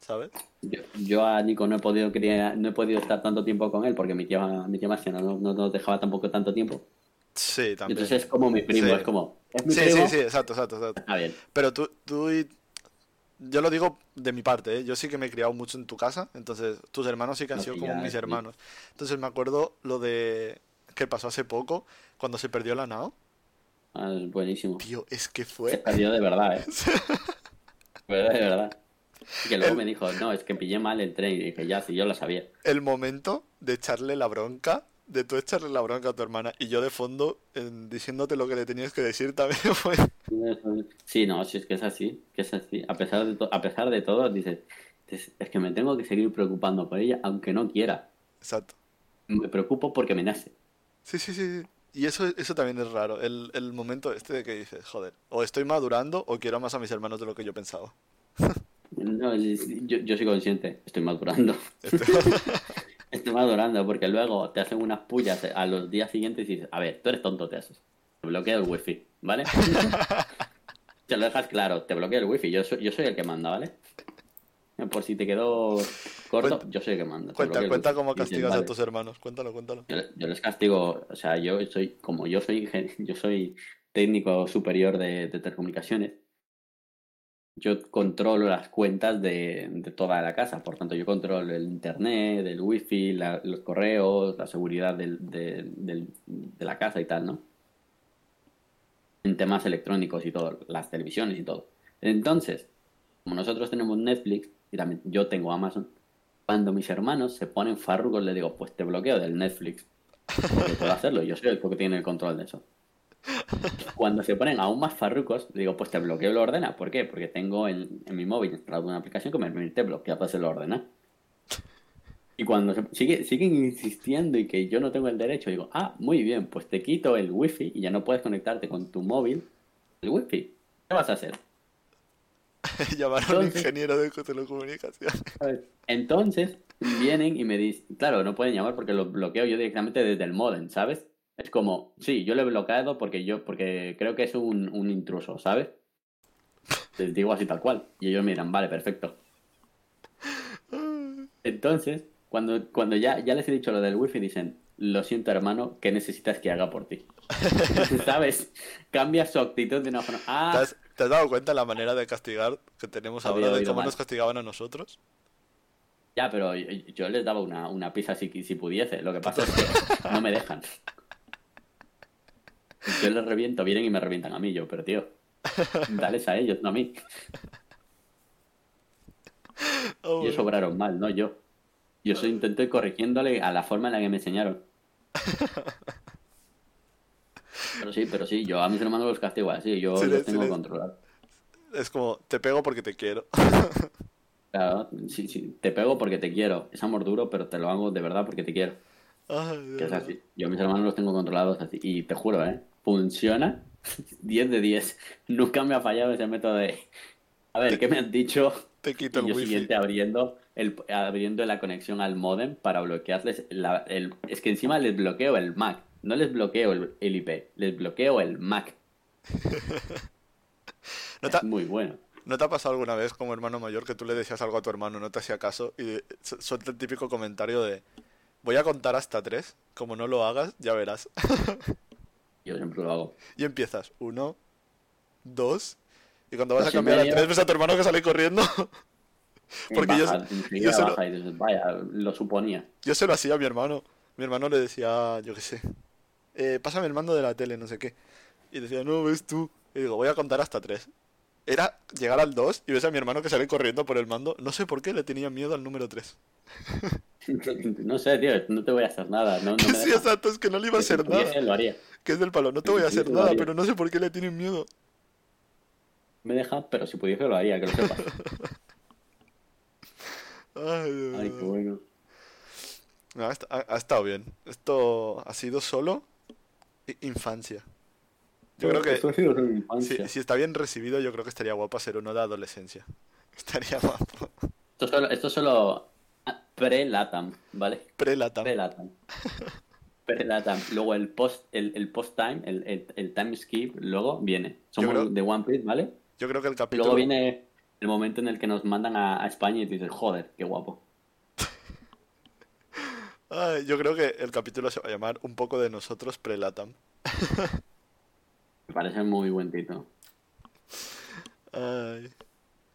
¿sabes? Yo, yo a Nico no he podido criar- no he podido estar tanto tiempo con él porque mi tía, mi tía Marciana no, no nos dejaba tampoco tanto tiempo. Sí, también. Entonces es como mi primo, Sí. es como, es mi Sí, primo, sí, sí, exacto, exacto, exacto. bien. Pero tú, tú y... Yo lo digo de mi parte, ¿eh? Yo sí que me he criado mucho en tu casa, entonces tus hermanos sí que han No, sido como mis hermanos. Entonces me acuerdo lo de que pasó hace poco, cuando se perdió la nao. Ah, es buenísimo. Tío, es que Se fue... perdió de verdad, ¿eh? De verdad, de verdad. Y que luego El- me dijo, no, es que pillé mal el tren. Y dije, ya, sí, yo lo sabía. el momento de echarle la bronca, de tú echarle la bronca a tu hermana y yo de fondo en- diciéndote lo que le tenías que decir también fue... Sí, no, si es que es así, que es así. A pesar de, a pesar de todo, dices, es que me tengo que seguir preocupando por ella, aunque no quiera. Exacto. Me preocupo porque me nace. Sí, sí, sí. sí. Y eso, eso también es raro, el, el momento este de que dices, joder, o estoy madurando o quiero más a mis hermanos de lo que yo pensaba. No, yo, yo soy consciente, estoy madurando. Este- Estoy madurando porque luego te hacen unas pullas a los días siguientes y dices, a ver, tú eres tonto, te haces. Te bloquea el wifi, ¿vale? te lo dejas claro, te bloquea el wifi, yo soy, yo soy el que manda, ¿vale? Por si te quedó corto, Cuenta- yo soy el que manda. Cuenta, bloqueo cuenta cómo dices, castigas a tus hermanos. Cuéntalo, cuéntalo. Yo, yo les castigo, o sea, yo soy, como yo soy, yo soy técnico superior de, de telecomunicaciones, yo controlo las cuentas de, de toda la casa, por tanto yo controlo el internet, el wifi, los correos, la seguridad de, de la casa y tal, ¿no? En temas electrónicos y todo, las televisiones y todo. Entonces, como nosotros tenemos Netflix y también yo tengo Amazon, cuando mis hermanos se ponen farrucos, les digo, pues te bloqueo del Netflix. Puedo hacerlo, yo soy el que tiene el control de eso. Cuando se ponen aún más farrucos, digo, pues te bloqueo lo ordena. ¿Por qué? Porque tengo en, en mi móvil instalado una aplicación que me permite bloquear para lo ordena. Y cuando se- sigue, siguen insistiendo y que yo no tengo el derecho, digo, ah, muy bien, pues te quito el wifi y ya no puedes conectarte con tu móvil. El wifi. ¿Qué vas a hacer? Llamar a un ingeniero de telecomunicaciones. Entonces vienen y me dicen, claro, no pueden llamar porque lo bloqueo yo directamente desde el modem, ¿sabes? Es como, sí, yo lo he bloqueado porque yo, porque creo que es un, un intruso, ¿sabes? Les digo así tal cual. Y ellos miran, vale, perfecto. Entonces, cuando, cuando ya, ya les he dicho lo del wifi, dicen, lo siento hermano, ¿qué necesitas que haga por ti? ¿Sabes? Cambia su actitud de una forma. ¿Te Ah, has, te has dado cuenta la manera de castigar que tenemos ahora, de cómo mal. nos castigaban a nosotros? Ya, pero yo, yo les daba una, una pizza si, si pudiese. Lo que pasa es que no me dejan. Yo les reviento, vienen y me revientan a mí, yo, pero tío, dales a ellos, no a mí. Oh, Ellos sobraron mal, no yo. Yo soy intenté corrigiéndole a la forma en la que me enseñaron. Pero sí, pero sí, yo a mis hermanos los castigo así, yo Sí, los tengo sí. controlados. Es como, te pego porque te quiero. Claro, sí, sí, te pego porque te quiero. Es amor duro, pero te lo hago de verdad porque te quiero. Ay, de Que es verdad. así. Yo a mis hermanos los tengo controlados así. Y te juro, ¿eh? Funciona 10 de 10. Nunca me ha fallado ese método de... A ver, ¿qué me han dicho? Te quito Y el yo wifi. siguiente abriendo, el, abriendo la conexión al modem para bloquearles la- el... Es que encima les bloqueo el Mac. No les bloqueo el, el IP. Les bloqueo el Mac. ¿No Es muy bueno. ¿no te ha pasado alguna vez como hermano mayor que tú le decías algo a tu hermano, no te hacía caso y su- suelta el típico comentario de voy a contar hasta tres, como no lo hagas, ya verás. Yo siempre lo hago. Y empiezas, uno, dos, y cuando vas a cambiar a tres ves a tu hermano que sale corriendo. Porque yo, Baja, yo se lo- baja y dices, vaya, lo suponía. yo se lo hacía a mi hermano. Mi hermano le decía, yo qué sé, eh, pásame el mando de la tele, no sé qué. Y decía, no, ves tú. Y digo, voy a contar hasta tres. Era llegar al 2 y ves a mi hermano que sale corriendo por el mando. No sé por qué le tenía miedo al número 3. No sé, tío, no te voy a hacer nada. No, no me sí, exacto, es que no le iba a Si hacer nada. lo haría. Que es del palo, no te voy a hacer nada, pero no sé por qué le tienen miedo. Me deja, pero si pudiese lo haría, que lo sepas. Ay, qué bueno. No, ha, esta- ha- ha estado bien. Esto ha sido solo Infancia. Yo creo que si, está bien recibido, yo creo que estaría guapo hacer uno de adolescencia. Estaría guapo. Esto solo, esto es solo ah, pre-Latam, ¿vale? Pre-Latam. Pre-Latam. Pre-Latam. Luego el post, el, el post-time, el, el, el time skip, luego viene. Somos creo- de One Piece, ¿vale? Yo creo que el Y capítulo... luego viene el momento en el que nos mandan a, a España y dices, joder, qué guapo. Ay, yo creo que el capítulo se va a llamar Un poco de nosotros pre-Latam. Me parece muy buen título. Ay.